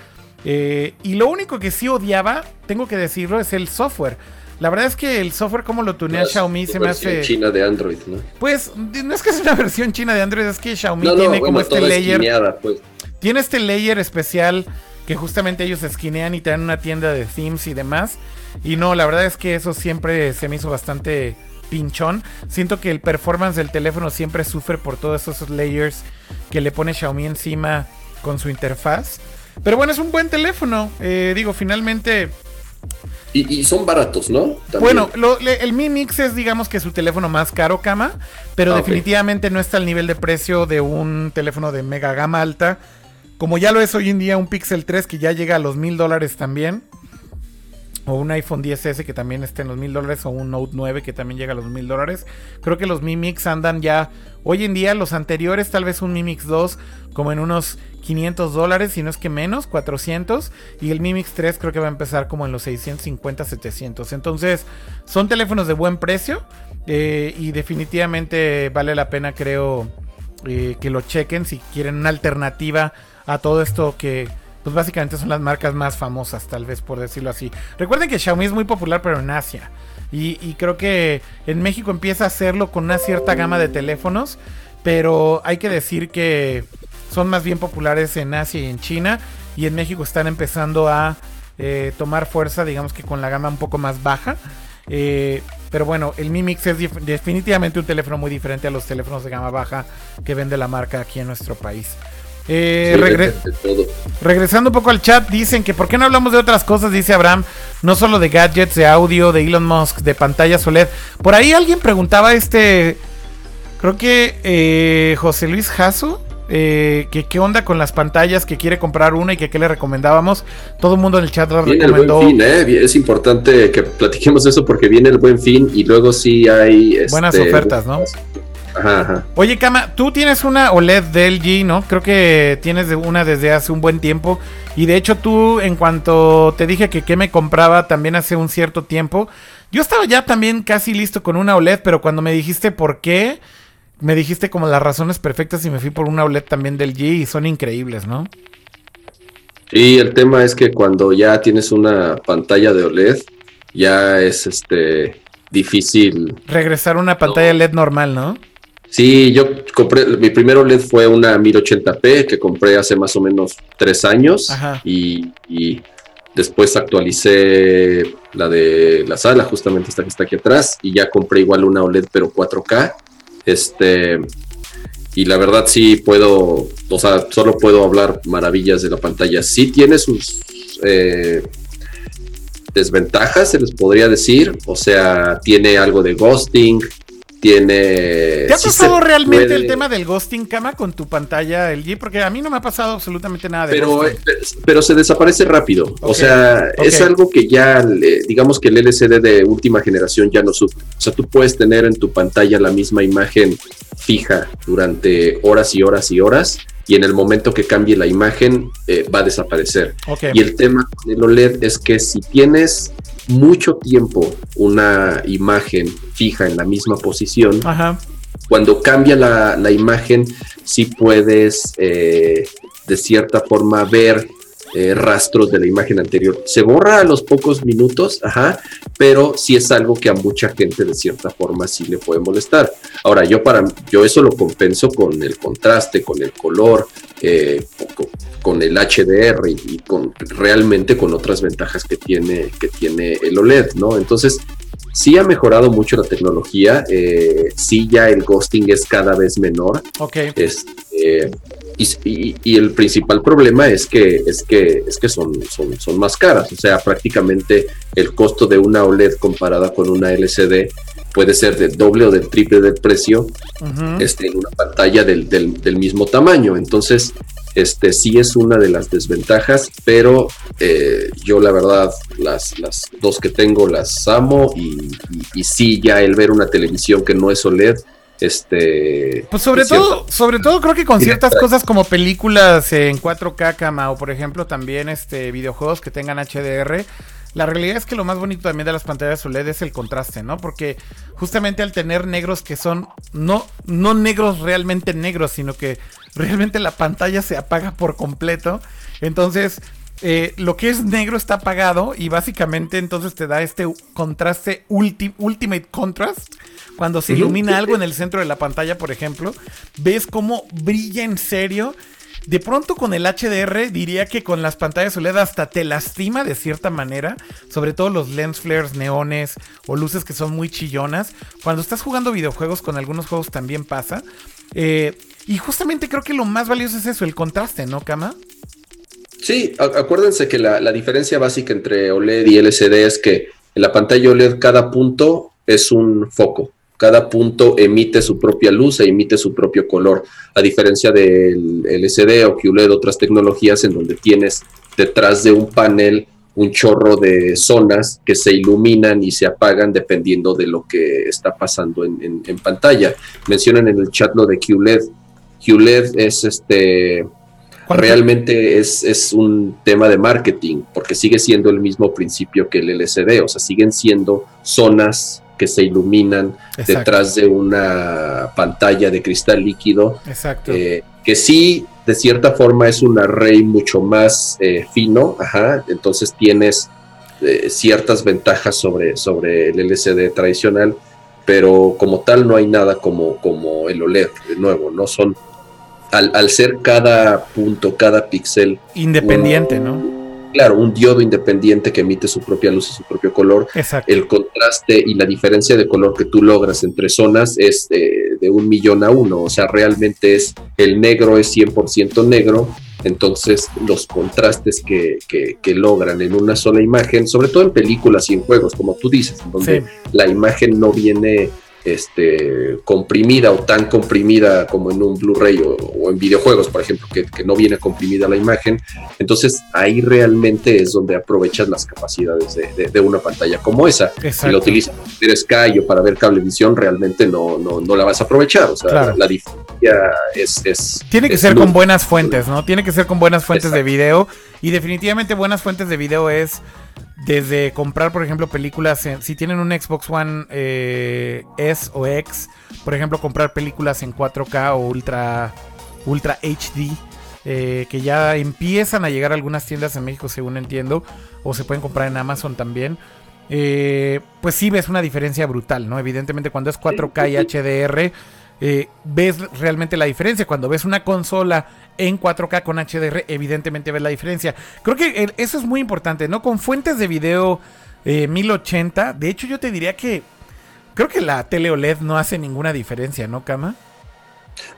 Eh, y lo único que sí odiaba, tengo que decirlo, es el software. La verdad es que el software como lo tunea Xiaomi se me hace... China de Android, ¿no? Pues no es que es una versión china de Android, es que Xiaomi No, tiene bueno, como este layer. esquineada, pues. Tiene este layer especial que justamente ellos esquinean y te dan una tienda de themes y demás. Y no, la verdad es que eso siempre se me hizo bastante pinchón. Siento que el performance del teléfono siempre sufre por todos esos layers que le pone Xiaomi encima con su interfaz. Pero bueno, es un buen teléfono. Eh, digo, finalmente Y, y son baratos, ¿no? También. bueno, lo- le- el Mi Mix es, digamos que su teléfono más caro, cama, pero Ah, definitivamente no está al nivel de precio de un teléfono de mega gama alta, como ya lo es hoy en día un Pixel 3 que ya llega a los mil dólares también, o un iPhone 10S que también está en los mil dólares, o un Note 9 que también llega a los mil dólares. Creo que los Mi Mix andan ya, hoy en día los anteriores, tal vez un Mi Mix 2 como en unos 500 dólares, si no es que menos, 400. Y el Mi Mix 3 creo que va a empezar como en los 650, 700. Entonces, son teléfonos de buen precio. eh, y definitivamente vale la pena, creo, eh, que lo chequen si quieren una alternativa a todo esto que... Pues básicamente son las marcas más famosas, tal vez por decirlo así. Recuerden que Xiaomi es muy popular, pero en Asia. Y, creo que en México empieza a hacerlo con una cierta gama de teléfonos. Pero hay que decir que son más bien populares en Asia y en China. Y en México están empezando a eh, tomar fuerza, digamos que con la gama un poco más baja. Eh, pero bueno, el Mi Mix es definitivamente un teléfono muy diferente a los teléfonos de gama baja que vende la marca aquí en nuestro país. Eh, Sí, regre-. Regresando un poco al chat, dicen que ¿por qué no hablamos de otras cosas? Dice Abraham, no solo de gadgets, de audio, de Elon Musk, de pantallas OLED. Por ahí alguien preguntaba este, creo que eh, José Luis Jasso, eh, que qué onda con las pantallas, que quiere comprar una y que qué le recomendábamos. Todo el mundo en el chat lo Viene el recomendó. buen fin, ¿eh? Es importante que platiquemos eso porque viene el buen fin y luego sí hay... Buenas este, ofertas, ¿no? Ajá, ajá. Oye, Kama, tú tienes una OLED de LG, ¿no? Creo que tienes una desde hace un buen tiempo. Y de hecho tú, en cuanto te dije que qué me compraba también hace un cierto tiempo, yo estaba ya también casi listo con una OLED, pero cuando me dijiste por qué, me dijiste como las razones perfectas y me fui por una OLED también del LG y son increíbles, ¿no? Y el tema es que cuando ya tienes una pantalla de OLED, ya es este difícil. Regresar a una pantalla LED normal, ¿no? Sí, yo compré, mi primer OLED fue una 1080p que compré hace más o menos tres años y, y, después actualicé la de la sala, justamente esta que está aquí atrás, y ya compré igual una OLED pero 4K. Este, y la verdad sí puedo, o sea, solo puedo hablar maravillas de la pantalla. Sí tiene sus eh, desventajas, se les podría decir, o sea, tiene algo de ghosting, tiene. ¿Te ha pasado realmente el tema del ghosting cama con tu pantalla LG? Porque a mí no me ha pasado absolutamente nada de pero, eh, pero se desaparece rápido. o sea, es algo que ya, digamos que el LCD de última generación ya no sufre. O sea, tú puedes tener en tu pantalla la misma imagen fija durante horas y horas y horas y en el momento que cambie la imagen eh, va a desaparecer. Y el tema del OLED es que si tienes mucho tiempo una imagen fija en la misma posición, cuando cambia la, imagen, sí puedes eh, de cierta forma ver eh, rastros de la imagen anterior. Se borra a los pocos minutos, ajá, pero sí es algo que a mucha gente de cierta forma sí le puede molestar. Ahora, yo para yo eso lo compenso con el contraste, con el color, eh, con, el HDR y, con realmente con otras ventajas que tiene, que tiene el OLED, ¿no? Entonces, sí ha mejorado mucho la tecnología, eh, sí ya el ghosting es cada vez menor. Ok. Este, y, el principal problema es que, es que, es que son, son, son más caras. O sea, prácticamente el costo de una OLED comparada con una LCD puede ser del doble o del triple del precio este, en una pantalla del, del, mismo tamaño. Entonces, este sí es una de las desventajas, pero eh, yo la verdad las, las dos que tengo las amo y, y, y sí ya el ver una televisión que no es OLED este. Pues sobre todo, sobre todo creo que con ciertas cosas como películas en 4K cama o por ejemplo también este videojuegos que tengan HDR. La realidad es que lo más bonito también de las pantallas OLED es el contraste, ¿no? Porque justamente al tener negros que son no, no negros realmente negros, sino que realmente la pantalla se apaga por completo. Entonces, eh, lo que es negro está apagado y básicamente entonces te da este contraste ultimate contrast. Cuando se ilumina algo en el centro de la pantalla, por ejemplo, ves cómo brilla en serio. De pronto con el HDR diría que con las pantallas OLED hasta te lastima de cierta manera, sobre todo los lens flares neones o luces que son muy chillonas. Cuando estás jugando videojuegos con algunos juegos también pasa. Eh, y justamente creo que lo más valioso es eso, el contraste, ¿no, Kama? Sí, acuérdense que la, diferencia básica entre OLED y LCD es que en la pantalla OLED cada punto es un foco. Cada punto emite su propia luz e emite su propio color, a diferencia del LCD o QLED, otras tecnologías en donde tienes detrás de un panel un chorro de zonas que se iluminan y se apagan dependiendo de lo que está pasando en, en pantalla. Mencionan en el chat lo de QLED. QLED es este realmente es, es, un tema de marketing, porque sigue siendo el mismo principio que el LCD, o sea, siguen siendo zonas que se iluminan detrás de una pantalla de cristal líquido, Exacto. Eh, que sí, de cierta forma, es un array mucho más eh, fino, ajá, entonces tienes eh, ciertas ventajas sobre, sobre el LCD tradicional, pero como tal no hay nada como, como el OLED, de nuevo, no son al, ser cada punto, cada píxel. Independiente, ¿no? Claro, un diodo independiente que emite su propia luz y su propio color. Exacto. El contraste y la diferencia de color que tú logras entre zonas es de, un millón a uno. O sea, realmente es el negro es 100% negro. Entonces, los contrastes que, que, logran en una sola imagen, sobre todo en películas y en juegos, como tú dices, donde la imagen no viene este, comprimida o tan comprimida como en un Blu-ray o, en videojuegos, por ejemplo, que, no viene comprimida la imagen. Entonces ahí realmente es donde aprovechas las capacidades de, una pantalla como esa. Si lo utilizas para ver Sky o para ver cablevisión, realmente no, no, no la vas a aprovechar. O sea, la, diferencia es... Tiene que ser con buenas fuentes, ¿no? Tiene que ser con buenas fuentes de video. Y definitivamente buenas fuentes de video es desde comprar, por ejemplo, películas, si tienen un Xbox One eh, S o X, por ejemplo, comprar películas en 4K o Ultra, Ultra HD. eh, que ya empiezan a llegar a algunas tiendas en México, según entiendo, o se pueden comprar en Amazon también. Eh, pues sí ves una diferencia brutal, ¿no? Evidentemente cuando es 4K y HDR, eh, ves realmente la diferencia. Cuando ves una consola en 4K con HDR, evidentemente ves la diferencia. Creo que eso es muy importante, ¿no? Con fuentes de video 1080, de hecho yo te diría que creo que la tele OLED no hace ninguna diferencia, ¿no, Kama?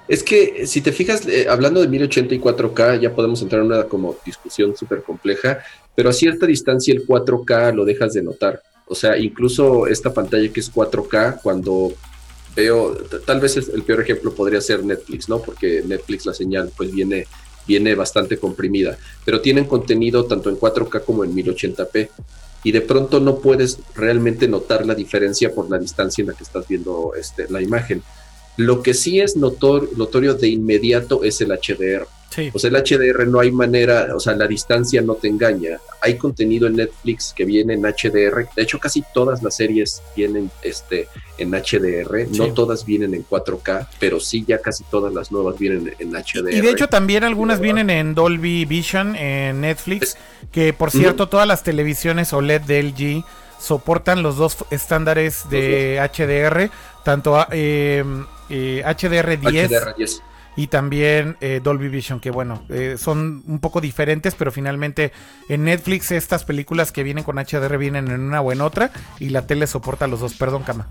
Es que si te fijas, eh, hablando de 1080 y 4K, ya podemos entrar en una como discusión súper compleja, pero a cierta distancia el 4K lo dejas de notar. O sea, incluso esta pantalla que es 4K, cuando veo, tal vez el peor ejemplo podría ser Netflix, ¿no? Porque Netflix la señal pues viene, viene bastante comprimida, pero tienen contenido tanto en 4K como en 1080p y de pronto no puedes realmente notar la diferencia por la distancia en la que estás viendo este, la imagen. Lo que sí es notorio de inmediato es el HDR. O sea, el HDR no hay manera, o sea, la distancia no te engaña. Hay contenido en Netflix que viene en HDR. De hecho, casi todas las series vienen este, en HDR. No todas vienen en 4K, pero sí ya casi todas las nuevas vienen en HDR. Y de hecho también algunas vienen en Dolby Vision en Netflix, que por cierto todas las televisiones OLED de LG soportan los dos estándares de HDR, tanto eh, HDR10, y también eh, Dolby Vision, que bueno, eh, son un poco diferentes, pero finalmente en Netflix estas películas que vienen con HDR vienen en una o en otra y la tele soporta los dos. Perdón, Cama.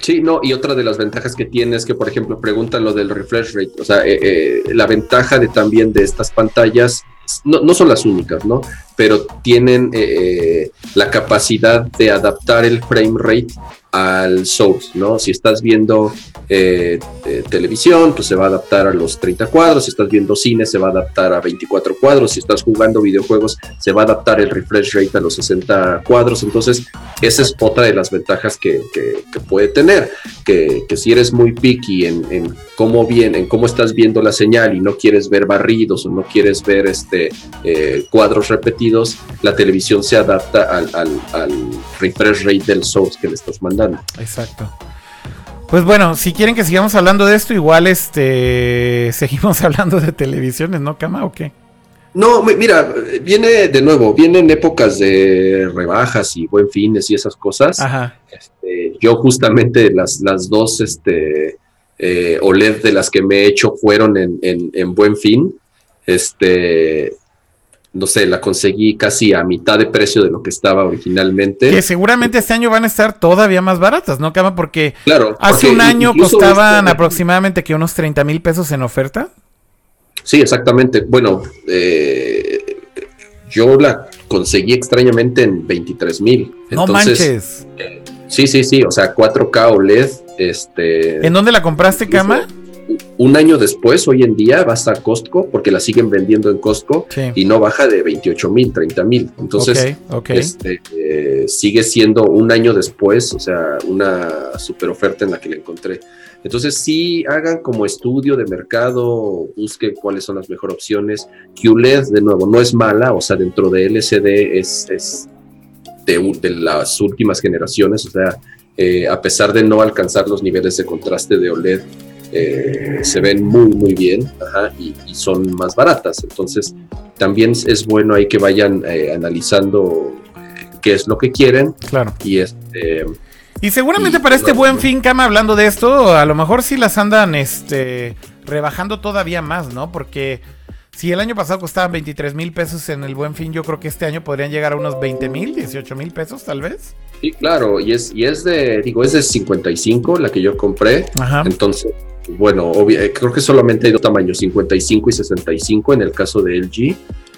Sí, no, y otra de las ventajas que tiene es que, por ejemplo, preguntan lo del refresh rate, o sea, eh, la ventaja de también de estas pantallas no, no, son las únicas, ¿no? Pero tienen la capacidad de adaptar el frame rate al source, ¿no? Si estás viendo eh, eh, televisión, pues se va a adaptar a los 30 cuadros, si estás viendo cine, se va a adaptar a 24 cuadros, si estás jugando videojuegos, se va a adaptar el refresh rate a los 60 cuadros, entonces esa es otra de las ventajas que, puede tener, que, si eres muy picky en, cómo viene, en cómo estás viendo la señal y no quieres ver barridos o no quieres ver este eh, cuadros repetidos, la televisión se adapta al, al refresh rate del source que le estás mandando. Exacto. Pues bueno, si quieren que sigamos hablando de esto, igual este seguimos hablando de televisiones, ¿no, Cama, o qué? No, mira, viene de nuevo, vienen épocas de rebajas y buen fines y esas cosas. Ajá. Este, yo justamente las, las dos este, eh, OLED de las que me he hecho fueron en, en, en buen fin. Este, no sé, la conseguí casi a mitad de precio de lo que estaba originalmente. Que seguramente este año van a estar todavía más baratas, ¿no, Cama? Porque claro, hace un año costaban este aproximadamente que unos 30 mil pesos en oferta. Sí, exactamente. Bueno, eh, yo la conseguí extrañamente en 23 mil. No manches. sí, sí, sí, o sea, 4K OLED. Este, ¿En dónde la compraste, Cama? Un año después, hoy en día, vas a Costco, porque la siguen vendiendo en Costco, y no baja de 28 mil, 30 mil. Entonces, Este, eh, sigue siendo un año después, o sea, una super oferta en la que la encontré. Entonces, sí, hagan como estudio de mercado, busquen cuáles son las mejores opciones. QLED, de nuevo, no es mala, o sea, dentro de LCD es, es de, de las últimas generaciones, o sea, eh, a pesar de no alcanzar los niveles de contraste de OLED, eh, se ven muy, muy bien y, son más baratas. Entonces, también es bueno ahí que vayan eh, analizando eh, qué es lo que quieren. Claro. Y este. Y seguramente para este buen fin, Cama, hablando de esto, a lo mejor sí las andan este, rebajando todavía más, ¿no? Porque si el año pasado costaban 23 mil pesos en el buen fin, yo creo que este año podrían llegar a unos 20 mil, 18 mil pesos tal vez. Sí, claro, y es, y es de, digo, es de 55 la que yo compré. Ajá. Entonces, bueno, eh, creo que solamente hay dos tamaños, 55 y 65 en el caso de LG.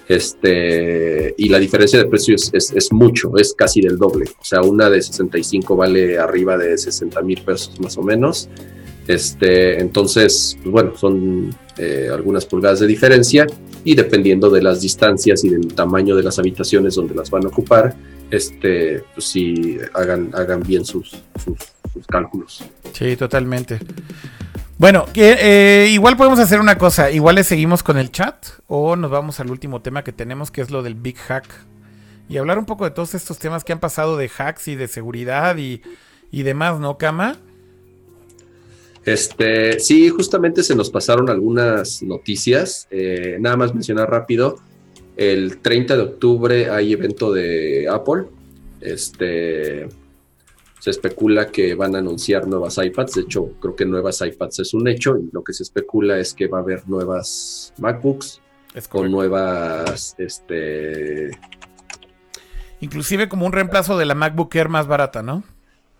Este, y la diferencia de precio es, mucho, es casi del doble. O sea, una de 65 vale arriba de 60 mil pesos más o menos. Este, entonces, pues bueno, son eh, algunas pulgadas de diferencia y dependiendo de las distancias y del tamaño de las habitaciones donde las van a ocupar, este, pues sí, hagan, hagan bien sus, sus cálculos. Sí, totalmente. Bueno, eh, igual podemos hacer una cosa. Igual le seguimos con el chat o nos vamos al último tema que tenemos, que es lo del Big Hack. Y hablar un poco de todos estos temas que han pasado de hacks y de seguridad y, y demás, ¿no, Kama? Este, sí, justamente se nos pasaron algunas noticias. Eh, nada más mencionar rápido. El 30 de octubre hay evento de Apple. Este, se especula que van a anunciar nuevas iPads. De hecho, creo que nuevas iPads es un hecho. Y lo que se especula es que va a haber nuevas MacBooks con nuevas, este, inclusive como un reemplazo de la MacBook Air más barata, ¿no?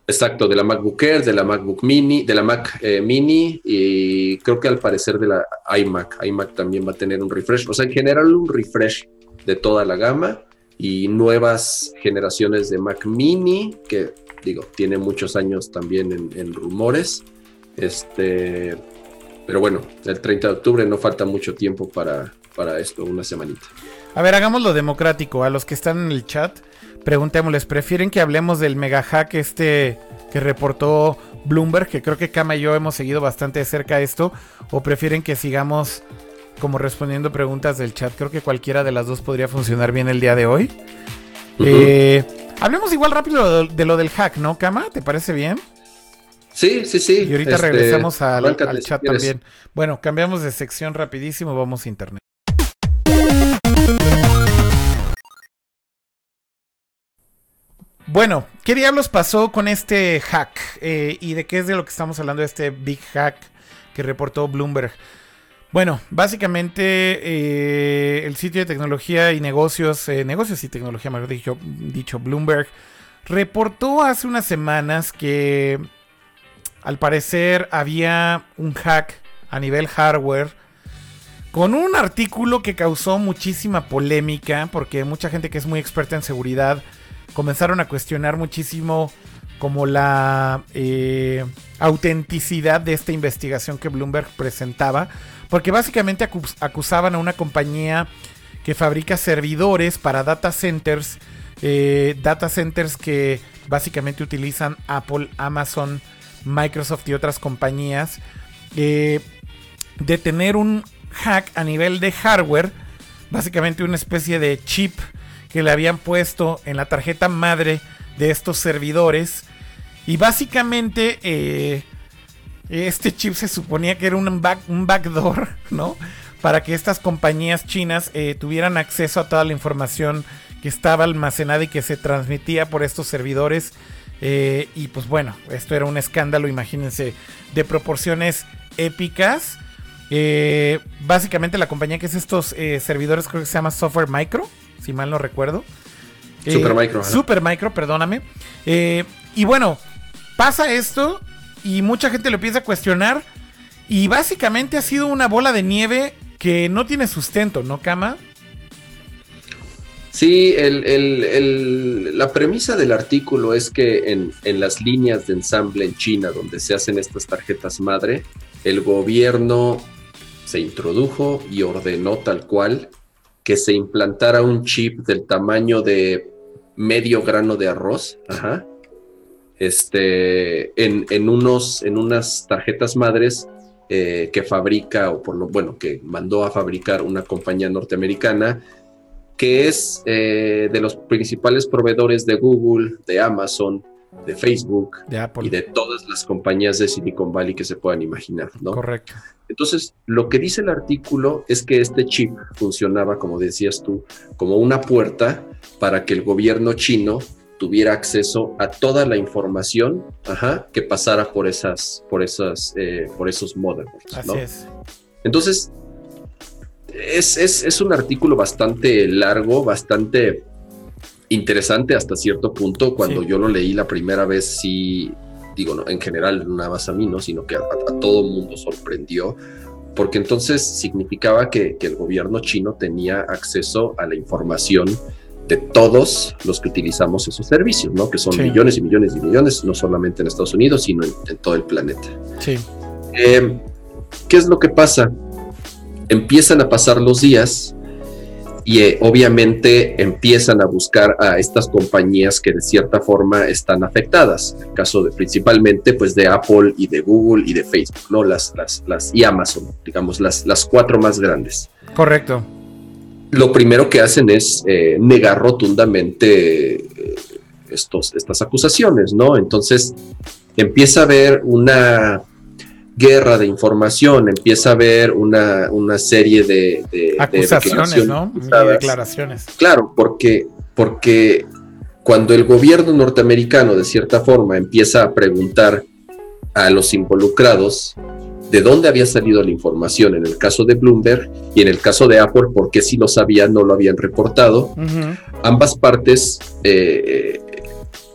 Exacto, de la MacBook Air, de la MacBook Mini, de la Mac eh, Mini y creo que al parecer de la iMac. iMac también va a tener un refresh. O sea, en general un refresh de toda la gama y nuevas generaciones de Mac Mini, que digo, tiene muchos años también en, rumores. Este, pero bueno, el 30 de octubre no falta mucho tiempo para, para esto, una semanita. A ver, hagámoslo democrático. A los que están en el chat, preguntémosles, ¿prefieren que hablemos del mega hack este que reportó Bloomberg? Que creo que Kama y yo hemos seguido bastante de cerca esto. ¿O prefieren que sigamos como respondiendo preguntas del chat? Creo que cualquiera de las dos podría funcionar bien el día de hoy. Eh, hablemos igual rápido de, lo del hack, ¿no, Kama? ¿Te parece bien? Sí, sí, sí. Y ahorita este, regresamos al, al chat también. Bueno, cambiamos de sección rapidísimo, vamos a internet. Bueno, ¿qué diablos pasó con este hack? Eh, ¿Y de qué es de lo que estamos hablando de este big hack que reportó Bloomberg? Bueno, básicamente eh, el sitio de tecnología y negocios, eh, negocios y tecnología, mejor dicho, dicho, Bloomberg, reportó hace unas semanas que al parecer había un hack a nivel hardware con un artículo que causó muchísima polémica porque mucha gente que es muy experta en seguridad comenzaron a cuestionar muchísimo como la eh, autenticidad de esta investigación que Bloomberg presentaba, porque básicamente acusaban a una compañía que fabrica servidores para data centers, eh, data centers que básicamente utilizan Apple, Amazon, Microsoft y otras compañías, eh, de tener un hack a nivel de hardware, básicamente una especie de chip que le habían puesto en la tarjeta madre de estos servidores. Y básicamente eh, este chip se suponía que era un, back, un backdoor, ¿no? Para que estas compañías chinas eh, tuvieran acceso a toda la información que estaba almacenada y que se transmitía por estos servidores. Eh, y pues bueno, esto era un escándalo, imagínense, de proporciones épicas. básicamente la compañía que es estos servidores creo que se llama Software Micro si mal no recuerdo. Super eh, Micro. Super Micro, perdóname. Eh, y bueno, pasa esto y mucha gente lo empieza a cuestionar. Y básicamente ha sido una bola de nieve que no tiene sustento, ¿no, Kama? Sí, la premisa del artículo es que en, en, las líneas de ensamble en China, donde se hacen estas tarjetas madre, el gobierno se introdujo y ordenó tal cual que se implantara un chip del tamaño de medio grano de arroz, este, en, unos, en unas tarjetas madres eh, que fabrica, o por lo bueno, que mandó a fabricar una compañía norteamericana, que es eh, de los principales proveedores de Google, de Amazon, de Facebook y de todas las compañías de Silicon Valley que se puedan imaginar, ¿no? Correcto. Entonces, lo que dice el artículo es que este chip funcionaba, como decías tú, como una puerta para que el gobierno chino tuviera acceso a toda la información que pasara por esas, por esas, eh, por esos motherboards. Así es. Entonces, es, es, un artículo bastante largo, bastante interesante hasta cierto punto. Cuando yo lo leí la primera vez, sí, digo, no, en general, no nada más a mí, ¿no? Sino que a, todo el mundo sorprendió, porque entonces significaba que, el gobierno chino tenía acceso a la información de todos los que utilizamos esos servicios, ¿no? Que son millones y millones y millones, no solamente en Estados Unidos, sino en, todo el planeta. Sí. Eh, ¿Qué es lo que pasa? Empiezan a pasar los días y eh, obviamente empiezan a buscar a estas compañías que de cierta forma están afectadas. En el caso de principalmente pues de Apple y de Google y de Facebook, ¿no? Las, las, las y Amazon, digamos, las, las cuatro más grandes. Correcto. Lo primero que hacen es eh, negar rotundamente eh, estos, estas acusaciones, ¿no? Entonces empieza a haber una guerra de información, empieza a haber una, una serie de, acusaciones, ¿no? declaraciones. Claro, porque, porque cuando el gobierno norteamericano de cierta forma empieza a preguntar a los involucrados de dónde había salido la información en el caso de Bloomberg y en el caso de Apple, porque si lo sabían, no lo habían reportado. Ambas partes, eh,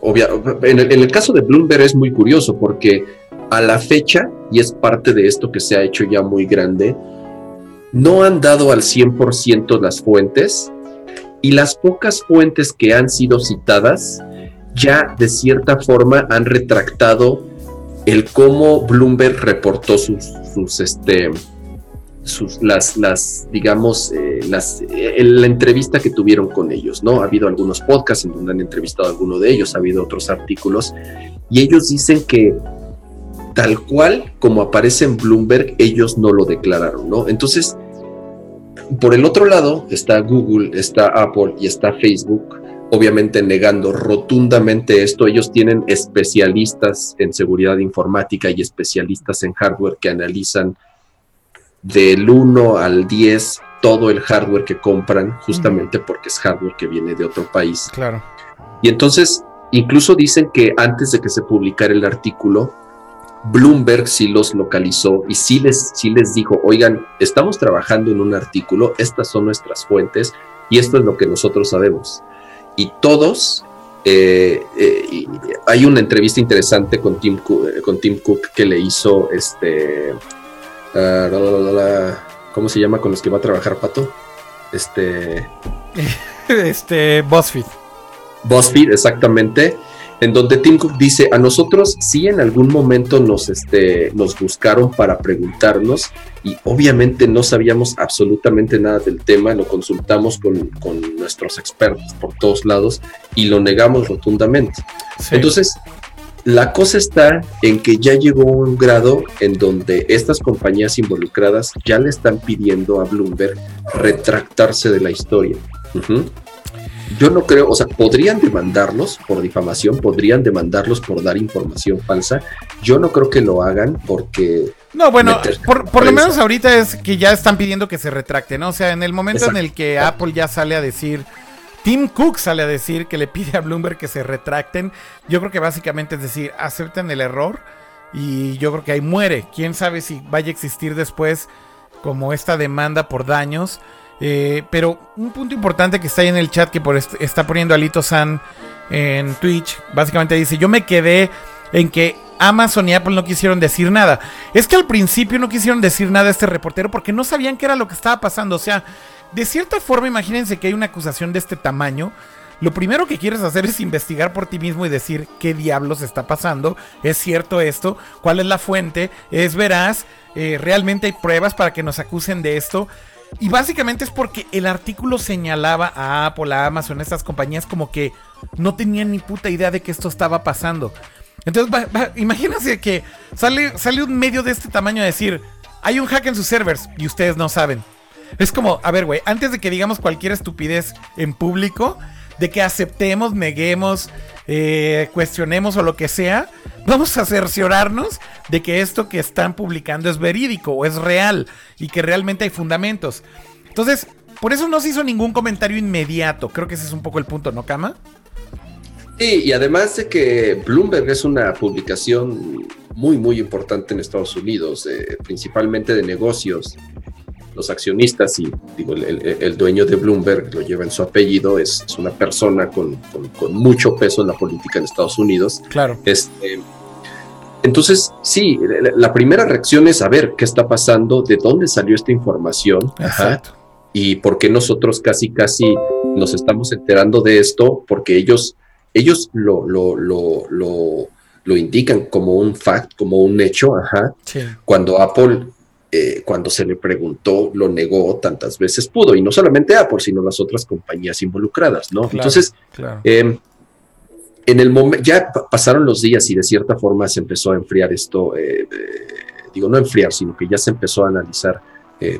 en, el, en el caso de Bloomberg es muy curioso porque a la fecha, y es parte de esto que se ha hecho ya muy grande, no han dado al 100% las fuentes y las pocas fuentes que han sido citadas ya de cierta forma han retractado el cómo Bloomberg reportó sus, este, sus, las, las, digamos, eh, las, eh, la entrevista que tuvieron con ellos, ¿no? Ha habido algunos podcasts en donde han entrevistado a alguno de ellos, ha habido otros artículos, y ellos dicen que tal cual como aparece en Bloomberg, ellos no lo declararon, ¿no? Entonces, por el otro lado está Google, está Apple y está Facebook, obviamente negando rotundamente esto. Ellos tienen especialistas en seguridad informática y especialistas en hardware que analizan del 1 al 10 todo el hardware que compran, justamente porque es hardware que viene de otro país. Claro. Y entonces, incluso dicen que antes de que se publicara el artículo, Bloomberg sí los localizó y sí les, sí les dijo, oigan, estamos trabajando en un artículo, estas son nuestras fuentes y esto es lo que nosotros sabemos y todos, eh, eh, hay una entrevista interesante con Tim, Cook, eh, con Tim Cook que le hizo este, ah, ¿cómo se llama con los que va a trabajar Pato? Este, este, BuzzFeed. BuzzFeed, exactamente en donde Tim Cook dice, a nosotros sí en algún momento nos, este, nos buscaron para preguntarnos y obviamente no sabíamos absolutamente nada del tema, lo consultamos con, nuestros expertos por todos lados y lo negamos rotundamente. Entonces, la cosa está en que ya llegó un grado en donde estas compañías involucradas ya le están pidiendo a Bloomberg retractarse de la historia. Yo no creo, o sea, podrían demandarlos por difamación, podrían demandarlos por dar información falsa. Yo no creo que lo hagan porque... No, bueno, por, lo menos ahorita es que ya están pidiendo que se retracten, ¿no? O sea, en el momento en el que Apple ya sale a decir, Tim Cook sale a decir que le pide a Bloomberg que se retracten, yo creo que básicamente es decir, acepten el error y yo creo que ahí muere. Quién sabe si vaya a existir después como esta demanda por daños. Eh, pero un punto importante que está ahí en el chat que por está poniendo Alito San en Twitch, básicamente dice, yo me quedé en que Amazon y Apple no quisieron decir nada. Es que al principio no quisieron decir nada a este reportero porque no sabían qué era lo que estaba pasando. O sea, de cierta forma, imagínense que hay una acusación de este tamaño. Lo primero que quieres hacer es investigar por ti mismo y decir qué diablos está pasando. ¿Es cierto esto? ¿Cuál es la fuente? ¿Es veraz? Eh, ¿Realmente hay pruebas para que nos acusen de esto? Y básicamente es porque el artículo señalaba a Apple, a Amazon, a estas compañías como que no tenían ni puta idea de que esto estaba pasando. Entonces, imagínense que sale, sale un medio de este tamaño a decir, hay un hack en sus servers y ustedes no saben. Es como, a ver, güey, antes de que digamos cualquier estupidez en público, de que aceptemos, neguemos, eh, cuestionemos o lo que sea, vamos a cerciorarnos de que esto que están publicando es verídico o es real y que realmente hay fundamentos. Entonces, por eso no se hizo ningún comentario inmediato. Creo que ese es un poco el punto, ¿no, Kama? Sí, y además de que Bloomberg es una publicación muy, muy importante en Estados Unidos, eh, principalmente de negocios los accionistas y digo, el, dueño de Bloomberg lo lleva en su apellido, es, una persona con, mucho peso en la política en Estados Unidos. Claro. Este, entonces, sí, la, primera reacción es saber qué está pasando, de dónde salió esta información. y por qué nosotros casi, casi nos estamos enterando de esto, porque ellos, ellos lo, lo, lo, lo, indican como un fact, como un hecho, ajá. Cuando Apple eh, cuando se le preguntó, lo negó tantas veces pudo, y no solamente Apple, sino las otras compañías involucradas, ¿no? Entonces, em, en el momento, ya pasaron los días y de cierta forma se empezó a enfriar esto, eh, eh, digo, no enfriar, sino que ya se empezó a analizar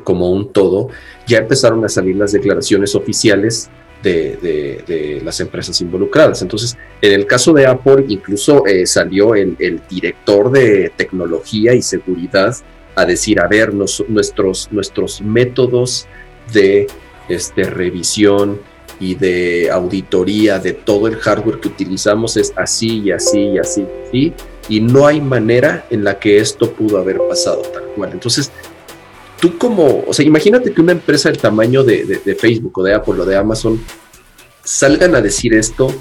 como un todo, ya empezaron a salir las declaraciones oficiales de, las empresas involucradas. Entonces, en el caso de Apple, incluso eh, salió el, director de tecnología y seguridad a decir, a ver, nuestros, nuestros métodos de este, revisión y de auditoría de todo el hardware que utilizamos es así y así y así, y, y no hay manera en la que esto pudo haber pasado tal cual. Entonces, tú como, o sea, imagínate que una empresa del tamaño de, Facebook o de Apple o de Amazon salgan a decir esto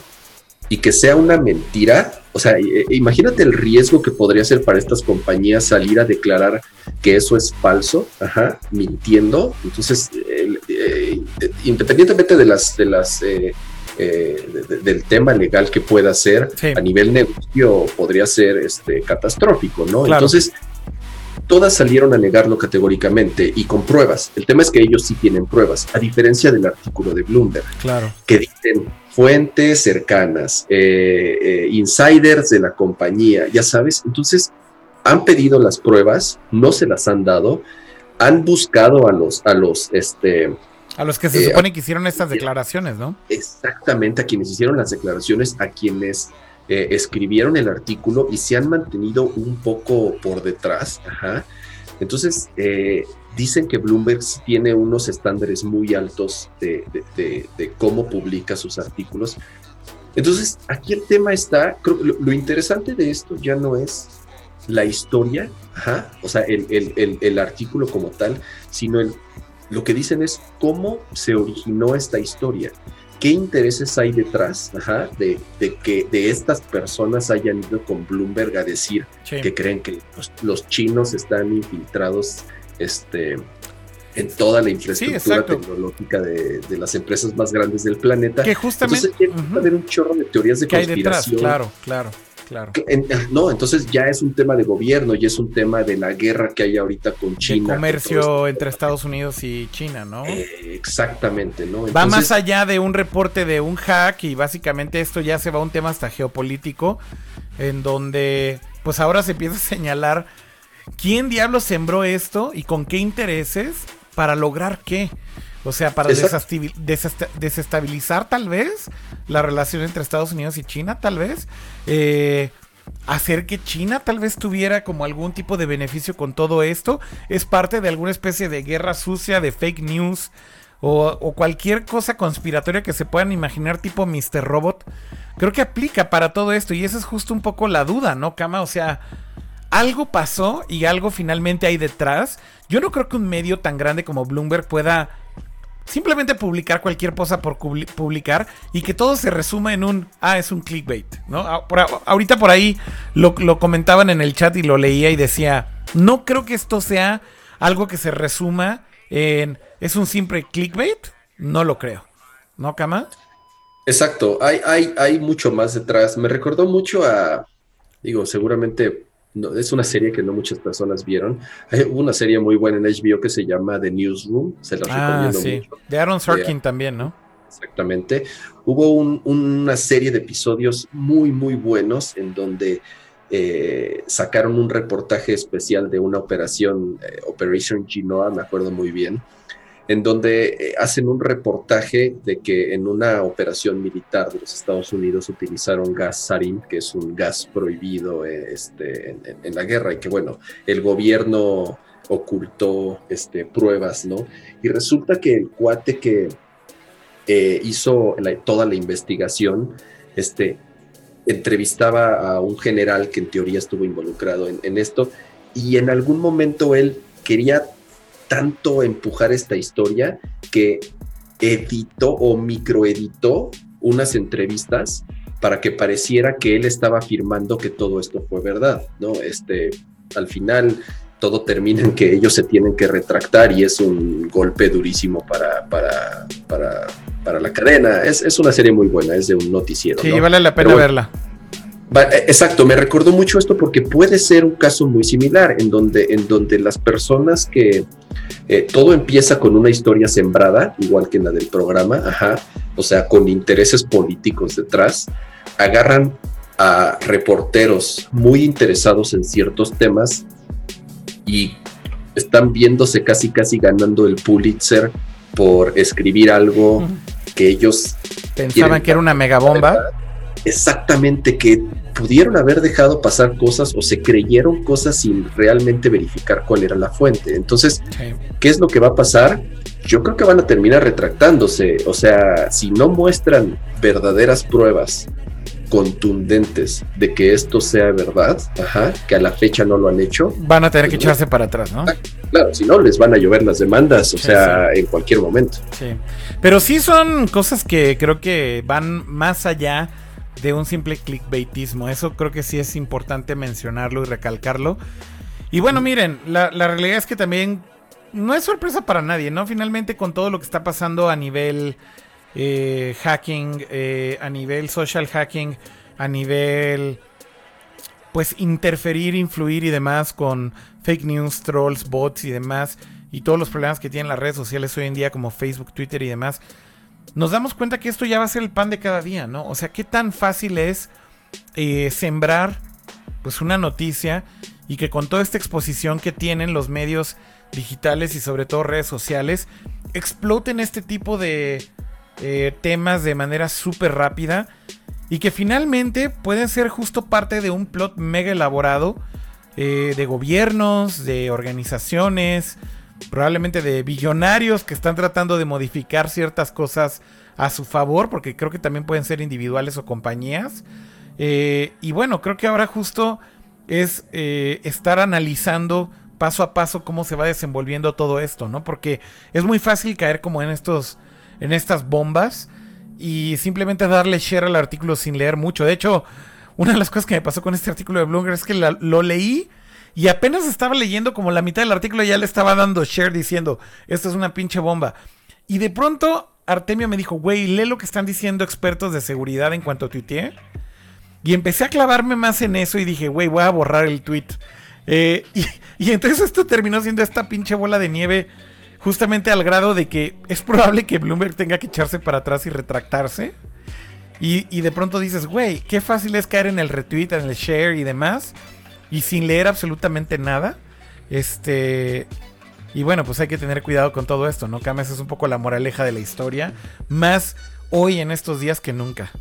y que sea una mentira. O sea, imagínate el riesgo que podría ser para estas compañías salir a declarar que eso es falso, ajá, mintiendo. Entonces, eh, independientemente de las, de las eh, eh, del tema legal que pueda ser, a nivel negocio podría ser este, catastrófico, ¿no? Entonces, todas salieron a negarlo categóricamente y con pruebas. El tema es que ellos sí tienen pruebas, a diferencia del artículo de Bloomberg, claro. que dicen fuentes cercanas, eh, eh, insiders de la compañía, ya sabes. Entonces, han pedido las pruebas, no se las han dado, han buscado a los, a los, este, a los que se eh, supone que hicieron estas declaraciones, ¿no? Exactamente, a quienes hicieron las declaraciones, a quienes escribieron el artículo y se han mantenido un poco por detrás. Entonces, eh, dicen que Bloomberg tiene unos estándares muy altos de, cómo publica sus artículos. Entonces, aquí el tema está, lo, interesante de esto ya no es la historia, o sea, el, artículo como tal, sino el, lo que dicen es cómo se originó esta historia qué intereses hay detrás de, que de estas personas hayan ido con Bloomberg a decir que creen que los, chinos están infiltrados este, en toda la infraestructura tecnológica de, las empresas más grandes del planeta. Que justamente... Entonces, a haber un chorro de teorías de conspiración. Claro, claro. Claro. no, entonces ya es un tema de gobierno y es un tema de la guerra que hay ahorita con China. De comercio entre Estados Unidos y China, ¿no? Eh, exactamente, ¿no? va más allá de un reporte de un hack y básicamente esto ya se va a un tema hasta geopolítico, en donde pues ahora se empieza a señalar quién diablos sembró esto y con qué intereses para lograr qué. O sea, para desestabilizar tal vez la relación entre Estados Unidos y China, tal vez. Eh, hacer que China tal vez tuviera como algún tipo de beneficio con todo esto. Es parte de alguna especie de guerra sucia, de fake news. O, cualquier cosa conspiratoria que se puedan imaginar tipo Mr. Robot. Creo que aplica para todo esto. Y esa es justo un poco la duda, ¿no, Kama? O sea, algo pasó y algo finalmente hay detrás. Yo no creo que un medio tan grande como Bloomberg pueda simplemente publicar cualquier cosa por publicar y que todo se resuma en un, ah, es un clickbait, ¿no? ahorita por ahí lo, comentaban en el chat y lo leía y decía, no creo que esto sea algo que se resuma en, es un simple clickbait, no lo creo, ¿no, Kama? Exacto, hay, hay, hay mucho más detrás. Me recordó mucho a, digo, seguramente es una serie que no muchas personas vieron. Hay una serie muy buena en HBO que se llama The Newsroom. Se la ah, recomiendo sí. mucho. De Aaron Sorkin también, ¿no? Exactamente. Hubo una serie de episodios muy, muy buenos en donde eh, sacaron un reportaje especial de una operación, eh, Operation Genoa, me acuerdo muy bien, en donde eh, hacen un reportaje de que en una operación militar de los Estados Unidos utilizaron gas sarin, que es un gas prohibido eh, este, en, la guerra, y que bueno, el gobierno ocultó este, pruebas, ¿no? Y resulta que el cuate que eh, hizo toda la investigación, este, entrevistaba a un general que en teoría estuvo involucrado en, en esto, y en algún momento él quería tanto empujar esta historia que editó o microeditó unas entrevistas para que pareciera que él estaba afirmando que todo esto fue verdad, ¿no? Este, al final todo termina en que ellos se tienen que retractar y es un golpe durísimo para, para, para, la cadena. Es, una serie muy buena, es de un noticiero. Sí, vale la pena verla. Eh, exacto, me recordó mucho esto porque puede ser un caso muy similar en donde, en donde las personas que eh, todo empieza con una historia sembrada, igual que en la del programa, ajá, o sea, con intereses políticos detrás, agarran a reporteros muy interesados en ciertos temas y están viéndose casi casi ganando el Pulitzer por escribir algo que ellos pensaban que era una megabomba. Exactamente, que pudieron haber dejado pasar cosas o se creyeron cosas sin realmente verificar cuál era la fuente. Entonces, ¿qué es lo que va a pasar? Yo creo que van a terminar retractándose. O sea, si no muestran verdaderas pruebas contundentes de que esto sea verdad, ajá, que a la fecha no lo han hecho. Van a tener que pues, echarse para atrás, ¿no? Claro, si no, les van a llover las demandas, o sea, en cualquier momento. Sí. Pero sí son cosas que creo que van más allá de un simple clickbaitismo. Eso creo que sí es importante mencionarlo y recalcarlo. Y bueno, miren, la, realidad es que también no es sorpresa para nadie, ¿no? Finalmente con todo lo que está pasando a nivel eh, hacking, eh, a nivel social hacking, a nivel pues interferir, influir y demás con fake news, trolls, bots y demás, y todos los problemas que tienen las redes sociales hoy en día como Facebook, Twitter y demás, nos damos cuenta que esto ya va a ser el pan de cada día, ¿no? O sea, qué tan fácil es eh, sembrar pues una noticia y que con toda esta exposición que tienen los medios digitales y sobre todo redes sociales, exploten este tipo de, eh, temas de manera súper rápida y que finalmente pueden ser justo parte de un plot mega elaborado eh, de gobiernos, de organizaciones, probablemente de billonarios que están tratando de modificar ciertas cosas a su favor, porque creo que también pueden ser individuales o compañías. Eh, y bueno, creo que ahora justo es estar analizando paso a paso cómo se va desenvolviendo todo esto, ¿no? Porque es muy fácil caer como en estos en estas bombas y simplemente darle share al artículo sin leer mucho. De hecho, una de las cosas que me pasó con este artículo de Bloomberg es que lo leí y apenas estaba leyendo como la mitad del artículo ya le estaba dando share diciendo, esto es una pinche bomba. Y de pronto Artemio me dijo, güey, lee lo que están diciendo expertos de seguridad en cuanto a. Y empecé a clavarme más en eso y dije, güey, voy a borrar el tweet. Eh, y, y entonces esto terminó siendo esta pinche bola de nieve justamente al grado de que es probable que Bloomberg tenga que echarse para atrás y retractarse. Y, de pronto dices, güey, qué fácil es caer en el retweet, en el share y demás. Y sin leer absolutamente nada. Este. Y bueno, pues hay que tener cuidado con todo esto, ¿no? Cames es un poco la moraleja de la historia. Más hoy en estos días que nunca.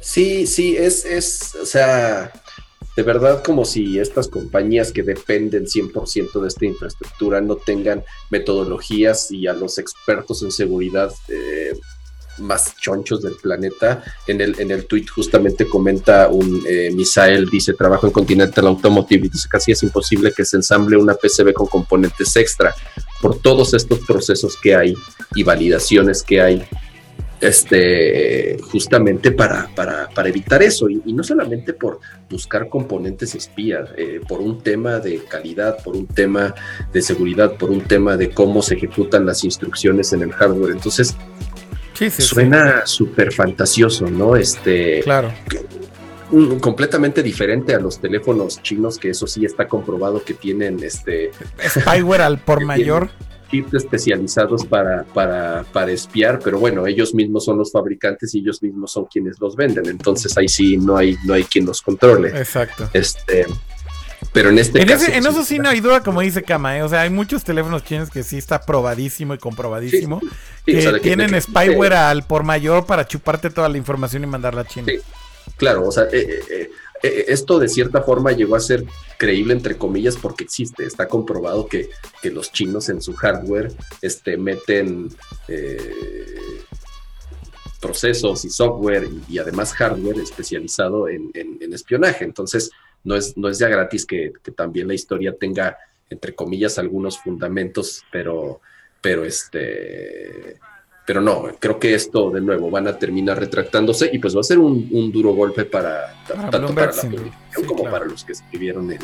Sí, sí, es, es, o sea, de verdad como si estas compañías que dependen 100% de esta infraestructura no tengan metodologías y a los expertos en seguridad eh, más chonchos del planeta. En el, en el tweet justamente comenta un eh, Misael, dice, trabajo en Continental Automotive y dice, casi es imposible que se ensamble una PCB con componentes extra por todos estos procesos que hay y validaciones que hay este, justamente para, para, para evitar eso, y, no solamente por buscar componentes espías, eh, por un tema de calidad, por un tema de seguridad, por un tema de cómo se ejecutan las instrucciones en el hardware. Entonces, suena súper fantasioso, ¿no? Este, claro. completamente diferente a los teléfonos chinos, que eso sí está comprobado que tienen este spyware al por mayor chips especializados para, para, para espiar, pero bueno, ellos mismos son los fabricantes y ellos mismos son quienes los venden, entonces ahí sí no hay, no hay quien los controle. Exacto. Este, pero en este caso. en eso sí no hay duda, como dice Kama, ¿eh? o sea, hay muchos teléfonos chinos que sí está probadísimo y comprobadísimo, que tienen spyware al por mayor para chuparte toda la información y mandarla a China. Claro, o sea, eh, eh, eh, esto de cierta forma llegó a ser creíble entre comillas porque existe, está comprobado que, los chinos en su hardware este, meten eh, procesos y software y, además hardware especializado en, espionaje. Entonces, no es, no es ya gratis que, que, también la historia tenga, entre comillas, algunos fundamentos, pero, pero este pero no, creo que esto de nuevo van a terminar retractándose y pues va a ser un, duro golpe para, tanto para la publicación como para los que escribieron el,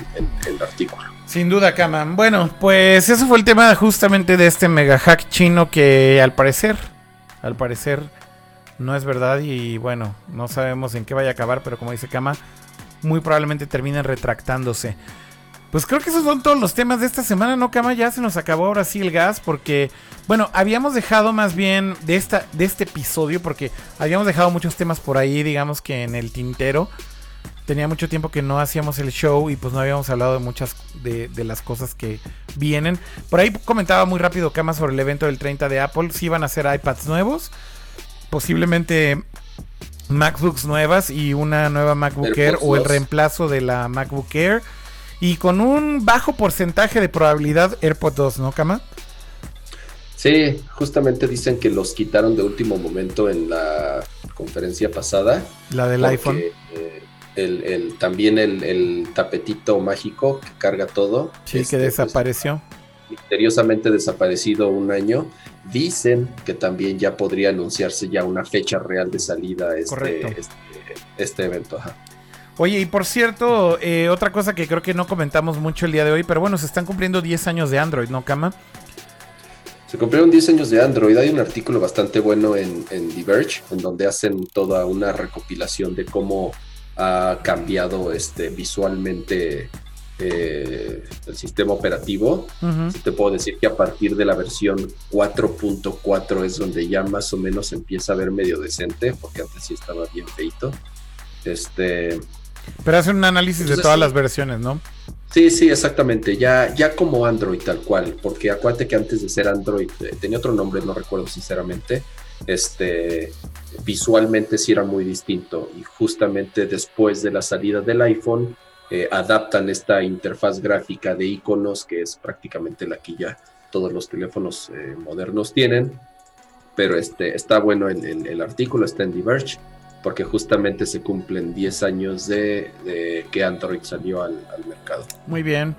el, artículo. Sin duda, Kaman. Bueno, pues eso fue el tema justamente de este mega hack chino que al parecer, al parecer no es verdad y bueno, no sabemos en qué vaya a acabar, pero como dice Kama, muy probablemente terminen retractándose. Pues creo que esos son todos los temas de esta semana, ¿no, Cama? Ya se nos acabó ahora sí el gas porque, bueno, habíamos dejado más bien de, esta, de este episodio porque habíamos dejado muchos temas por ahí, digamos que en el tintero. Tenía mucho tiempo que no hacíamos el show y pues no habíamos hablado de muchas de, las cosas que vienen. Por ahí comentaba muy rápido Cama sobre el evento del 30 de Apple. Si iban a hacer iPads nuevos. posiblemente MacBooks nuevas y una nueva MacBook Air o el reemplazo de la MacBook Air. Y con un bajo porcentaje de probabilidad AirPods 2, ¿no, Kama? Sí, justamente dicen que los quitaron de último momento en la conferencia pasada. La del iPhone. Eh, el, también el, tapetito mágico que carga todo. Sí, que este, pues, desapareció. Misteriosamente desaparecido un año. Dicen que también ya podría anunciarse ya una fecha real de salida este, este, este, evento. Oye, y por cierto, eh, otra cosa que creo que no comentamos mucho el día de hoy, pero bueno, se están cumpliendo 10 años de Android, ¿no, Kama? Se cumplieron 10 años de Android. Hay un artículo bastante bueno en, en Diverge, en donde hacen toda una recopilación de cómo ha cambiado este, visualmente eh, el sistema operativo. te puedo decir que a partir de la versión 4.4 es donde ya más o menos empieza a ver medio decente, porque antes sí estaba bien feito. Este, Pero hacen un análisis de todas las versiones, ¿no? Sí, sí, exactamente. Ya, ya como Android tal cual, porque acuérdate que antes de ser Android eh, tenía otro nombre, no recuerdo sinceramente. Este, visualmente sí era muy distinto y justamente después de la salida del iPhone eh, adaptan esta interfaz gráfica de iconos que es prácticamente la que ya todos los teléfonos eh, modernos tienen. Pero este, está bueno el, artículo, está en Diverge porque justamente se cumplen 10 años de, que Android salió al, mercado. Muy bien.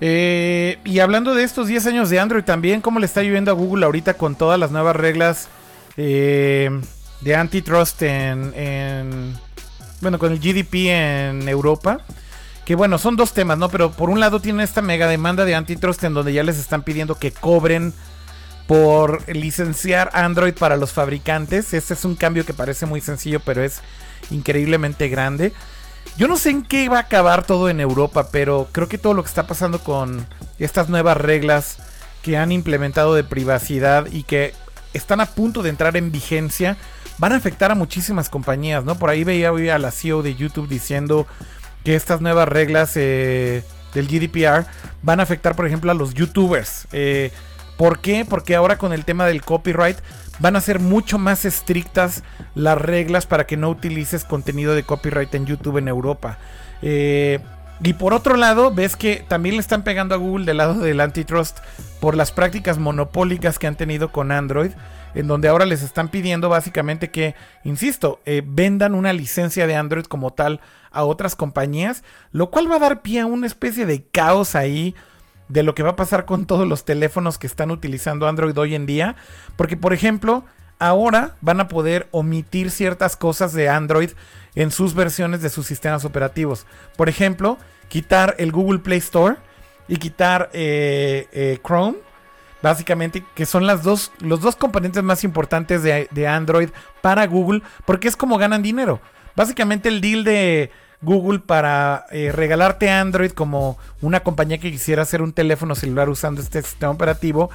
Eh, y hablando de estos 10 años de Android también, ¿cómo le está lloviendo a Google ahorita con todas las nuevas reglas de antitrust en, bueno, con el GDP en Europa? Que bueno, son dos temas, ¿no? Pero por un lado tiene esta mega demanda de antitrust en donde ya les están pidiendo que cobren por licenciar Android para los fabricantes. Este es un cambio que parece muy sencillo, pero es increíblemente grande. Yo no sé en qué va a acabar todo en Europa, pero creo que todo lo que está pasando con estas nuevas reglas que han implementado de privacidad y que están a punto de entrar en vigencia van a afectar a muchísimas compañías, ¿no? Por ahí veía hoy a la CEO de YouTube diciendo que estas nuevas reglas eh, del GDPR van a afectar, por ejemplo, a los YouTubers. Eh, ¿Por qué? Porque ahora con el tema del copyright van a ser mucho más estrictas las reglas para que no utilices contenido de copyright en YouTube en Europa. Eh, y por otro lado, ves que también le están pegando a Google del lado del antitrust por las prácticas monopólicas que han tenido con Android, en donde ahora les están pidiendo básicamente que, insisto, eh, vendan una licencia de Android como tal a otras compañías, lo cual va a dar pie a una especie de caos ahí de lo que va a pasar con todos los teléfonos que están utilizando Android hoy en día. Porque, por ejemplo, ahora van a poder omitir ciertas cosas de Android en sus versiones de sus sistemas operativos. Por ejemplo, quitar el Google Play Store y quitar eh, eh, Chrome. Básicamente, que son las dos, los dos componentes más importantes de, de Android para Google, porque es como ganan dinero. Básicamente el deal de, Google para eh, regalarte Android como una compañía que quisiera hacer un teléfono celular usando este sistema operativo,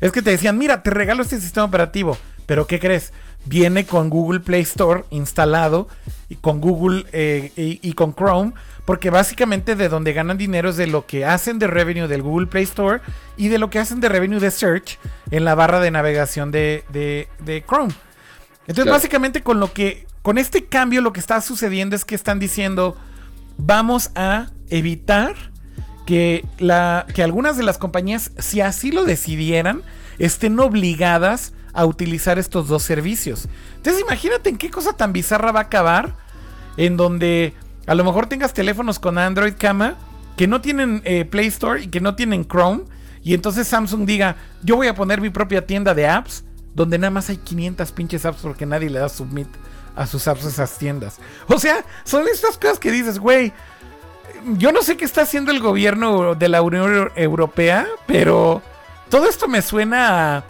es que te decían, mira, te regalo este sistema operativo, pero ¿qué crees? Viene con Google Play Store instalado y con Google eh, y, con Chrome, porque básicamente de donde ganan dinero es de lo que hacen de revenue del Google Play Store y de lo que hacen de revenue de search en la barra de navegación de, Chrome. Entonces, básicamente con lo que con este cambio lo que está sucediendo es que están diciendo, vamos a evitar que, la, que algunas de las compañías, si así lo decidieran, estén obligadas a utilizar estos dos servicios. Entonces imagínate en qué cosa tan bizarra va a acabar, en donde a lo mejor tengas teléfonos con Android Cama que no tienen eh, Play Store y que no tienen Chrome, y entonces Samsung diga, yo voy a poner mi propia tienda de apps, donde nada más hay 500 pinches apps porque nadie le da submit a sus apps esas tiendas. O sea, son estas cosas que dices, güey. Yo no sé qué está haciendo el gobierno de la Unión Europea, pero todo esto me suena a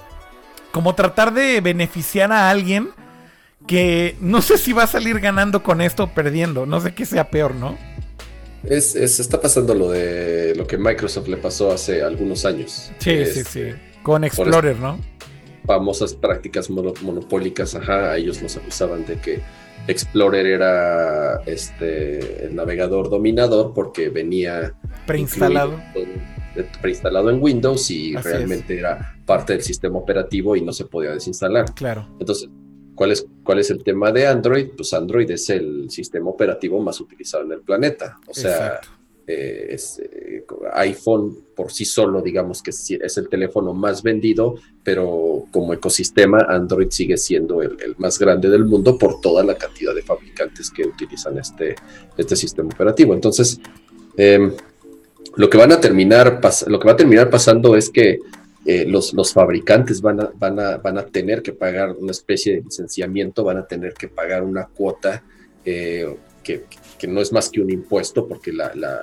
como tratar de beneficiar a alguien que no sé si va a salir ganando con esto o perdiendo. No sé qué sea peor, ¿no? Es, está pasando lo de lo que Microsoft le pasó hace algunos años. Sí, sí, sí. Con Explorer, ¿no? famosas prácticas monopólicas, ajá, ellos nos acusaban de que Explorer era este el navegador dominador porque venía preinstalado preinstalado en Windows y realmente era parte del sistema operativo y no se podía desinstalar. Claro. Entonces, ¿cuál es, ¿cuál es el tema de Android? Pues Android es el sistema operativo más utilizado en el planeta. O sea, eh, es, eh, iPhone por sí solo, digamos que es el teléfono más vendido, pero como ecosistema, Android sigue siendo el, más grande del mundo por toda la cantidad de fabricantes que utilizan este, este sistema operativo. Entonces, em, lo que van a terminar lo que va a terminar pasando es que eh, los, los, fabricantes van a, van, a, van a tener que pagar una especie de licenciamiento, van a tener que pagar una cuota que, que no es más que un impuesto, porque la, la,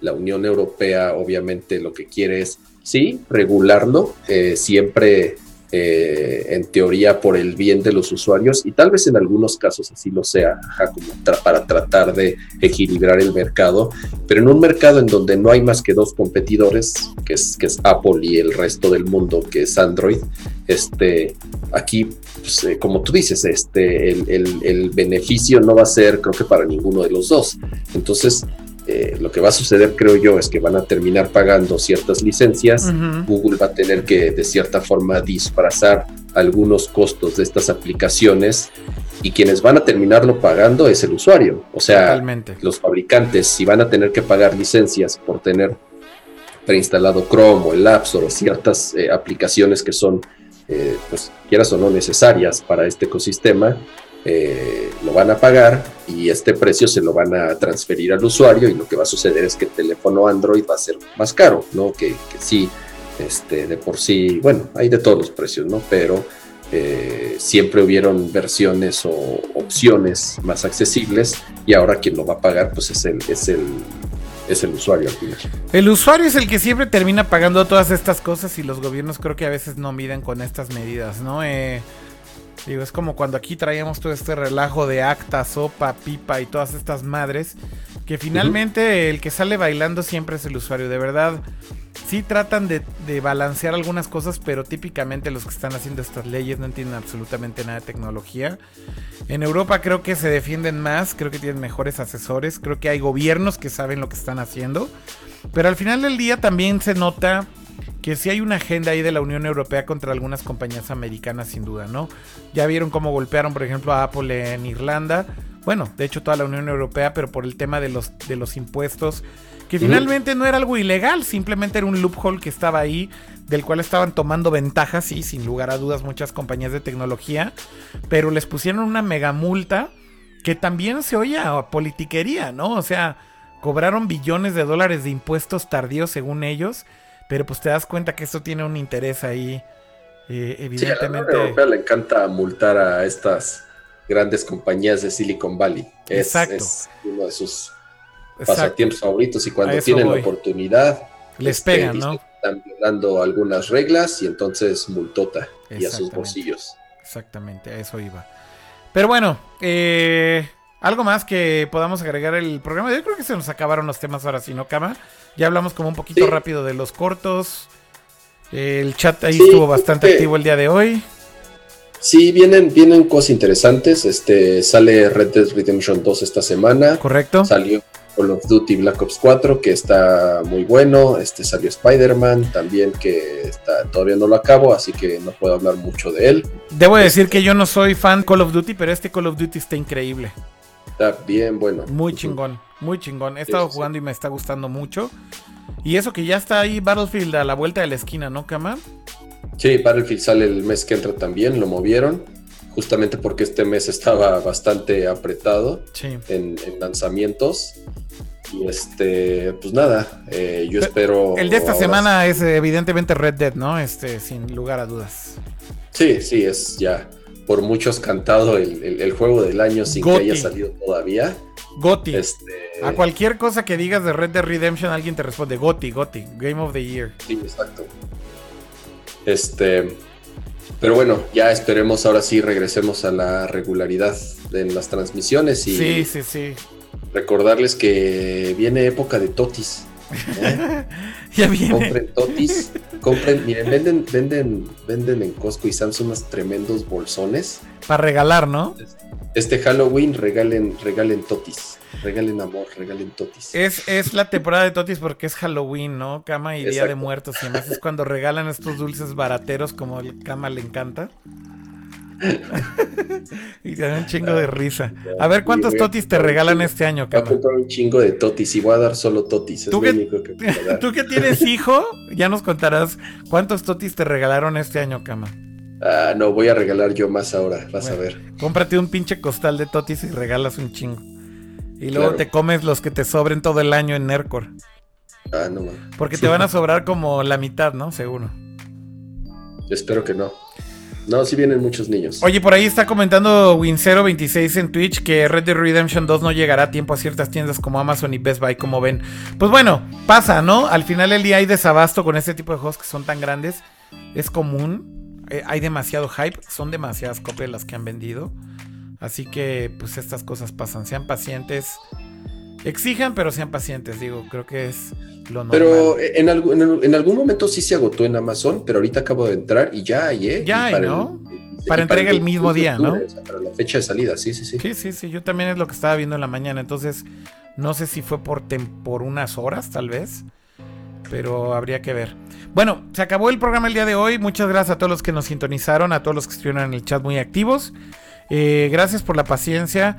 la, Unión Europea obviamente lo que quiere es, sí, regularlo, eh, siempre eh, en teoría por el bien de los usuarios y tal vez en algunos casos así lo sea, como para tratar de equilibrar el mercado, pero en un mercado en donde no hay más que dos competidores, que es, que es Apple y el resto del mundo, que es Android, este, aquí, pues, eh, como tú dices, este, el, el, el beneficio no va a ser, creo que para ninguno de los dos. Entonces, eh, lo que va a suceder, creo yo, es que van a terminar pagando ciertas licencias. Google va a tener que, de cierta forma, disfrazar algunos costos de estas aplicaciones y quienes van a terminarlo pagando es el usuario. O sea, los fabricantes, si van a tener que pagar licencias por tener preinstalado Chrome o el App Store o ciertas eh, aplicaciones que son, eh, pues, quieras o no, necesarias para este ecosistema, eh, lo van a pagar y este precio se lo van a transferir al usuario y lo que va a suceder es que el teléfono Android va a ser más caro, ¿no? Que, sí, este, de por sí, bueno, hay de todos los precios, ¿no? Pero eh, siempre hubieron versiones o opciones más accesibles y ahora quien lo va a pagar pues es el, es el, es el usuario al final. El usuario es el que siempre termina pagando todas estas cosas y los gobiernos creo que a veces no miden con estas medidas, ¿no? Eh, Digo, es como cuando aquí traíamos todo este relajo de acta, sopa, pipa y todas estas madres. Que finalmente el que sale bailando siempre es el usuario. De verdad, sí tratan de, balancear algunas cosas, pero típicamente los que están haciendo estas leyes no entienden absolutamente nada de tecnología. En Europa creo que se defienden más, creo que tienen mejores asesores, creo que hay gobiernos que saben lo que están haciendo. Pero al final del día también se nota que sí hay una agenda ahí de la Unión Europea contra algunas compañías americanas sin duda, ¿no? Ya vieron cómo golpearon, por ejemplo, a Apple en Irlanda. Bueno, de hecho toda la Unión Europea, pero por el tema de los, de los impuestos, que finalmente no era algo ilegal, simplemente era un loophole que estaba ahí, del cual estaban tomando ventajas, sí, sin lugar a dudas, muchas compañías de tecnología, pero les pusieron una mega multa que también se oye a politiquería, ¿no? O sea, cobraron billones de dólares de impuestos tardíos según ellos pero pues te das cuenta que esto tiene un interés ahí, eh, evidentemente. Sí, a la Europea le encanta multar a estas grandes compañías de Silicon Valley. Es, Exacto. es uno de sus pasatiempos favoritos y cuando tienen la oportunidad les este, pegan, ¿no? Están violando algunas reglas y entonces multota y a sus bolsillos. Exactamente, a eso iba. Pero bueno, eh, algo más que podamos agregar el programa. Yo creo que se nos acabaron los temas ahora sí, ¿no, Cama? Ya hablamos como un poquito rápido de los cortos. El chat ahí estuvo bastante activo el día de hoy. Sí, vienen, vienen cosas interesantes. Este sale Red Dead Redemption 2 esta semana. Correcto. Salió Call of Duty Black Ops 4, que está muy bueno. Este salió Spider-Man también, que está, todavía no lo acabo, así que no puedo hablar mucho de él. Debo decir que yo no soy fan Call of Duty, pero este Call of Duty está increíble. Está bien bueno. Muy chingón, muy chingón. He estado jugando y me está gustando mucho. Y eso que ya está ahí Battlefield a la vuelta de la esquina, ¿no, Kama? Sí, Battlefield sale el mes que entra también, lo movieron. Justamente porque este mes estaba bastante apretado en, lanzamientos. Y este, pues nada, eh, yo espero. El de esta semana es evidentemente Red Dead, ¿no? Este, sin lugar a dudas. Sí, sí, es ya por muchos cantado el, juego del año sin que haya salido todavía. Goti. Este... A cualquier cosa que digas de Red Dead Redemption, alguien te responde Goti, Goti, Game of the Year. Sí, exacto. Este. Pero bueno, ya esperemos ahora sí regresemos a la regularidad en las transmisiones y. Sí, sí, sí. Recordarles que viene época de totis. ¿eh? ya viene. Compren totis. Compren, miren, venden, venden, venden en Costco y Samsung unos tremendos bolsones. Para regalar, ¿no? Este Halloween regalen, regalen totis. Regalen amor, regalen totis. Es, es la temporada de totis porque es Halloween, ¿no? Cama y Día de Muertos. Y además es cuando regalan estos dulces barateros como el Cama le encanta. y te dan un chingo de risa. A ver, ¿cuántos totis te regalan este año, Voy a comprar un chingo de totis y voy a dar solo totis. Es ¿Tú lo que- único que. Tú que tienes hijo, ya nos contarás cuántos totis te regalaron este año, Cama. Ah, no, voy a regalar yo más ahora, vas a ver. Cómprate un pinche costal de totis y regalas un chingo. Y luego Claro. te comes los que te sobren todo el año en Nercor. Ah, no, man. Porque te van a sobrar como la mitad, ¿no? Seguro. Espero que no. No, sí vienen muchos niños. Oye, por ahí está comentando Win026 en Twitch que Red Dead Redemption 2 no llegará a tiempo a ciertas tiendas como Amazon y Best Buy, como ven. Pues bueno, pasa, ¿no? Al final del día hay desabasto con este tipo de juegos que son tan grandes. Es común. Eh, hay demasiado hype. Son demasiadas copias las que han vendido. Así que, pues estas cosas pasan. Sean pacientes. Exijan, pero sean pacientes, digo. Creo que es lo normal. Pero en, algún- en, en algún momento sí se agotó en Amazon, pero ahorita acabo de entrar y ya hay, ¿eh? Ya hay, el- ¿no? y Para entrega el mismo 22 de día, ¿no? octubre, o sea, para la fecha de salida, sí, sí, sí. Sí, sí, sí. Yo también es lo que estaba viendo en la mañana. Entonces, no sé si fue por, por unas horas, tal vez. Pero habría que ver. Bueno, se acabó el programa el día de hoy. Muchas gracias a todos los que nos sintonizaron, a todos los que estuvieron en el chat muy activos. Eh, gracias por la paciencia.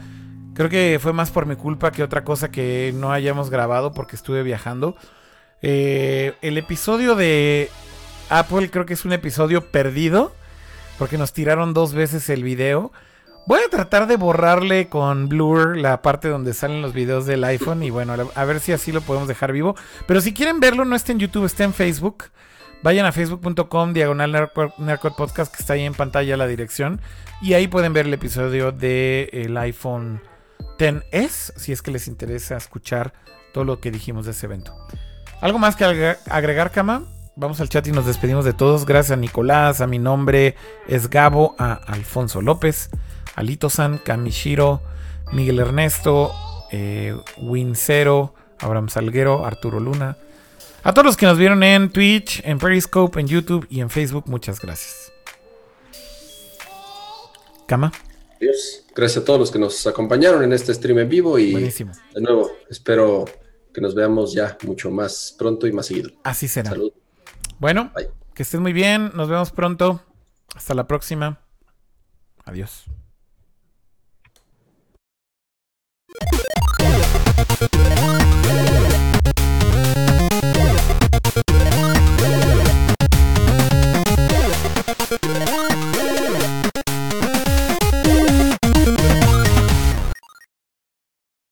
Creo que fue más por mi culpa que otra cosa que no hayamos grabado porque estuve viajando. Eh, el episodio de Apple creo que es un episodio perdido porque nos tiraron dos veces el video. Voy a tratar de borrarle con Blur la parte donde salen los videos del iPhone y bueno, a ver si así lo podemos dejar vivo. Pero si quieren verlo, no está en YouTube, está en Facebook. Vayan a facebook.com diagonal Nerdcore- podcast que está ahí en pantalla la dirección. Y ahí pueden ver el episodio del iPhone 10S si es que les interesa escuchar todo lo que dijimos de ese evento. ¿Algo más que agregar, agregar, Cama? Vamos al chat y nos despedimos de todos. Gracias a Nicolás, a mi nombre es Gabo, a Alfonso López, a Lito San, Kamishiro, Miguel Ernesto, eh, Wincero, Abraham Salguero, Arturo Luna. A todos los que nos vieron en Twitch, en Periscope, en YouTube y en Facebook, muchas gracias. Cama, Adiós. Gracias a todos los que nos acompañaron en este stream en vivo y Buenísimo. de nuevo espero que nos veamos ya mucho más pronto y más seguido. Así será. Salud. Bueno, que estés muy bien, nos vemos pronto. Hasta la próxima. Adiós.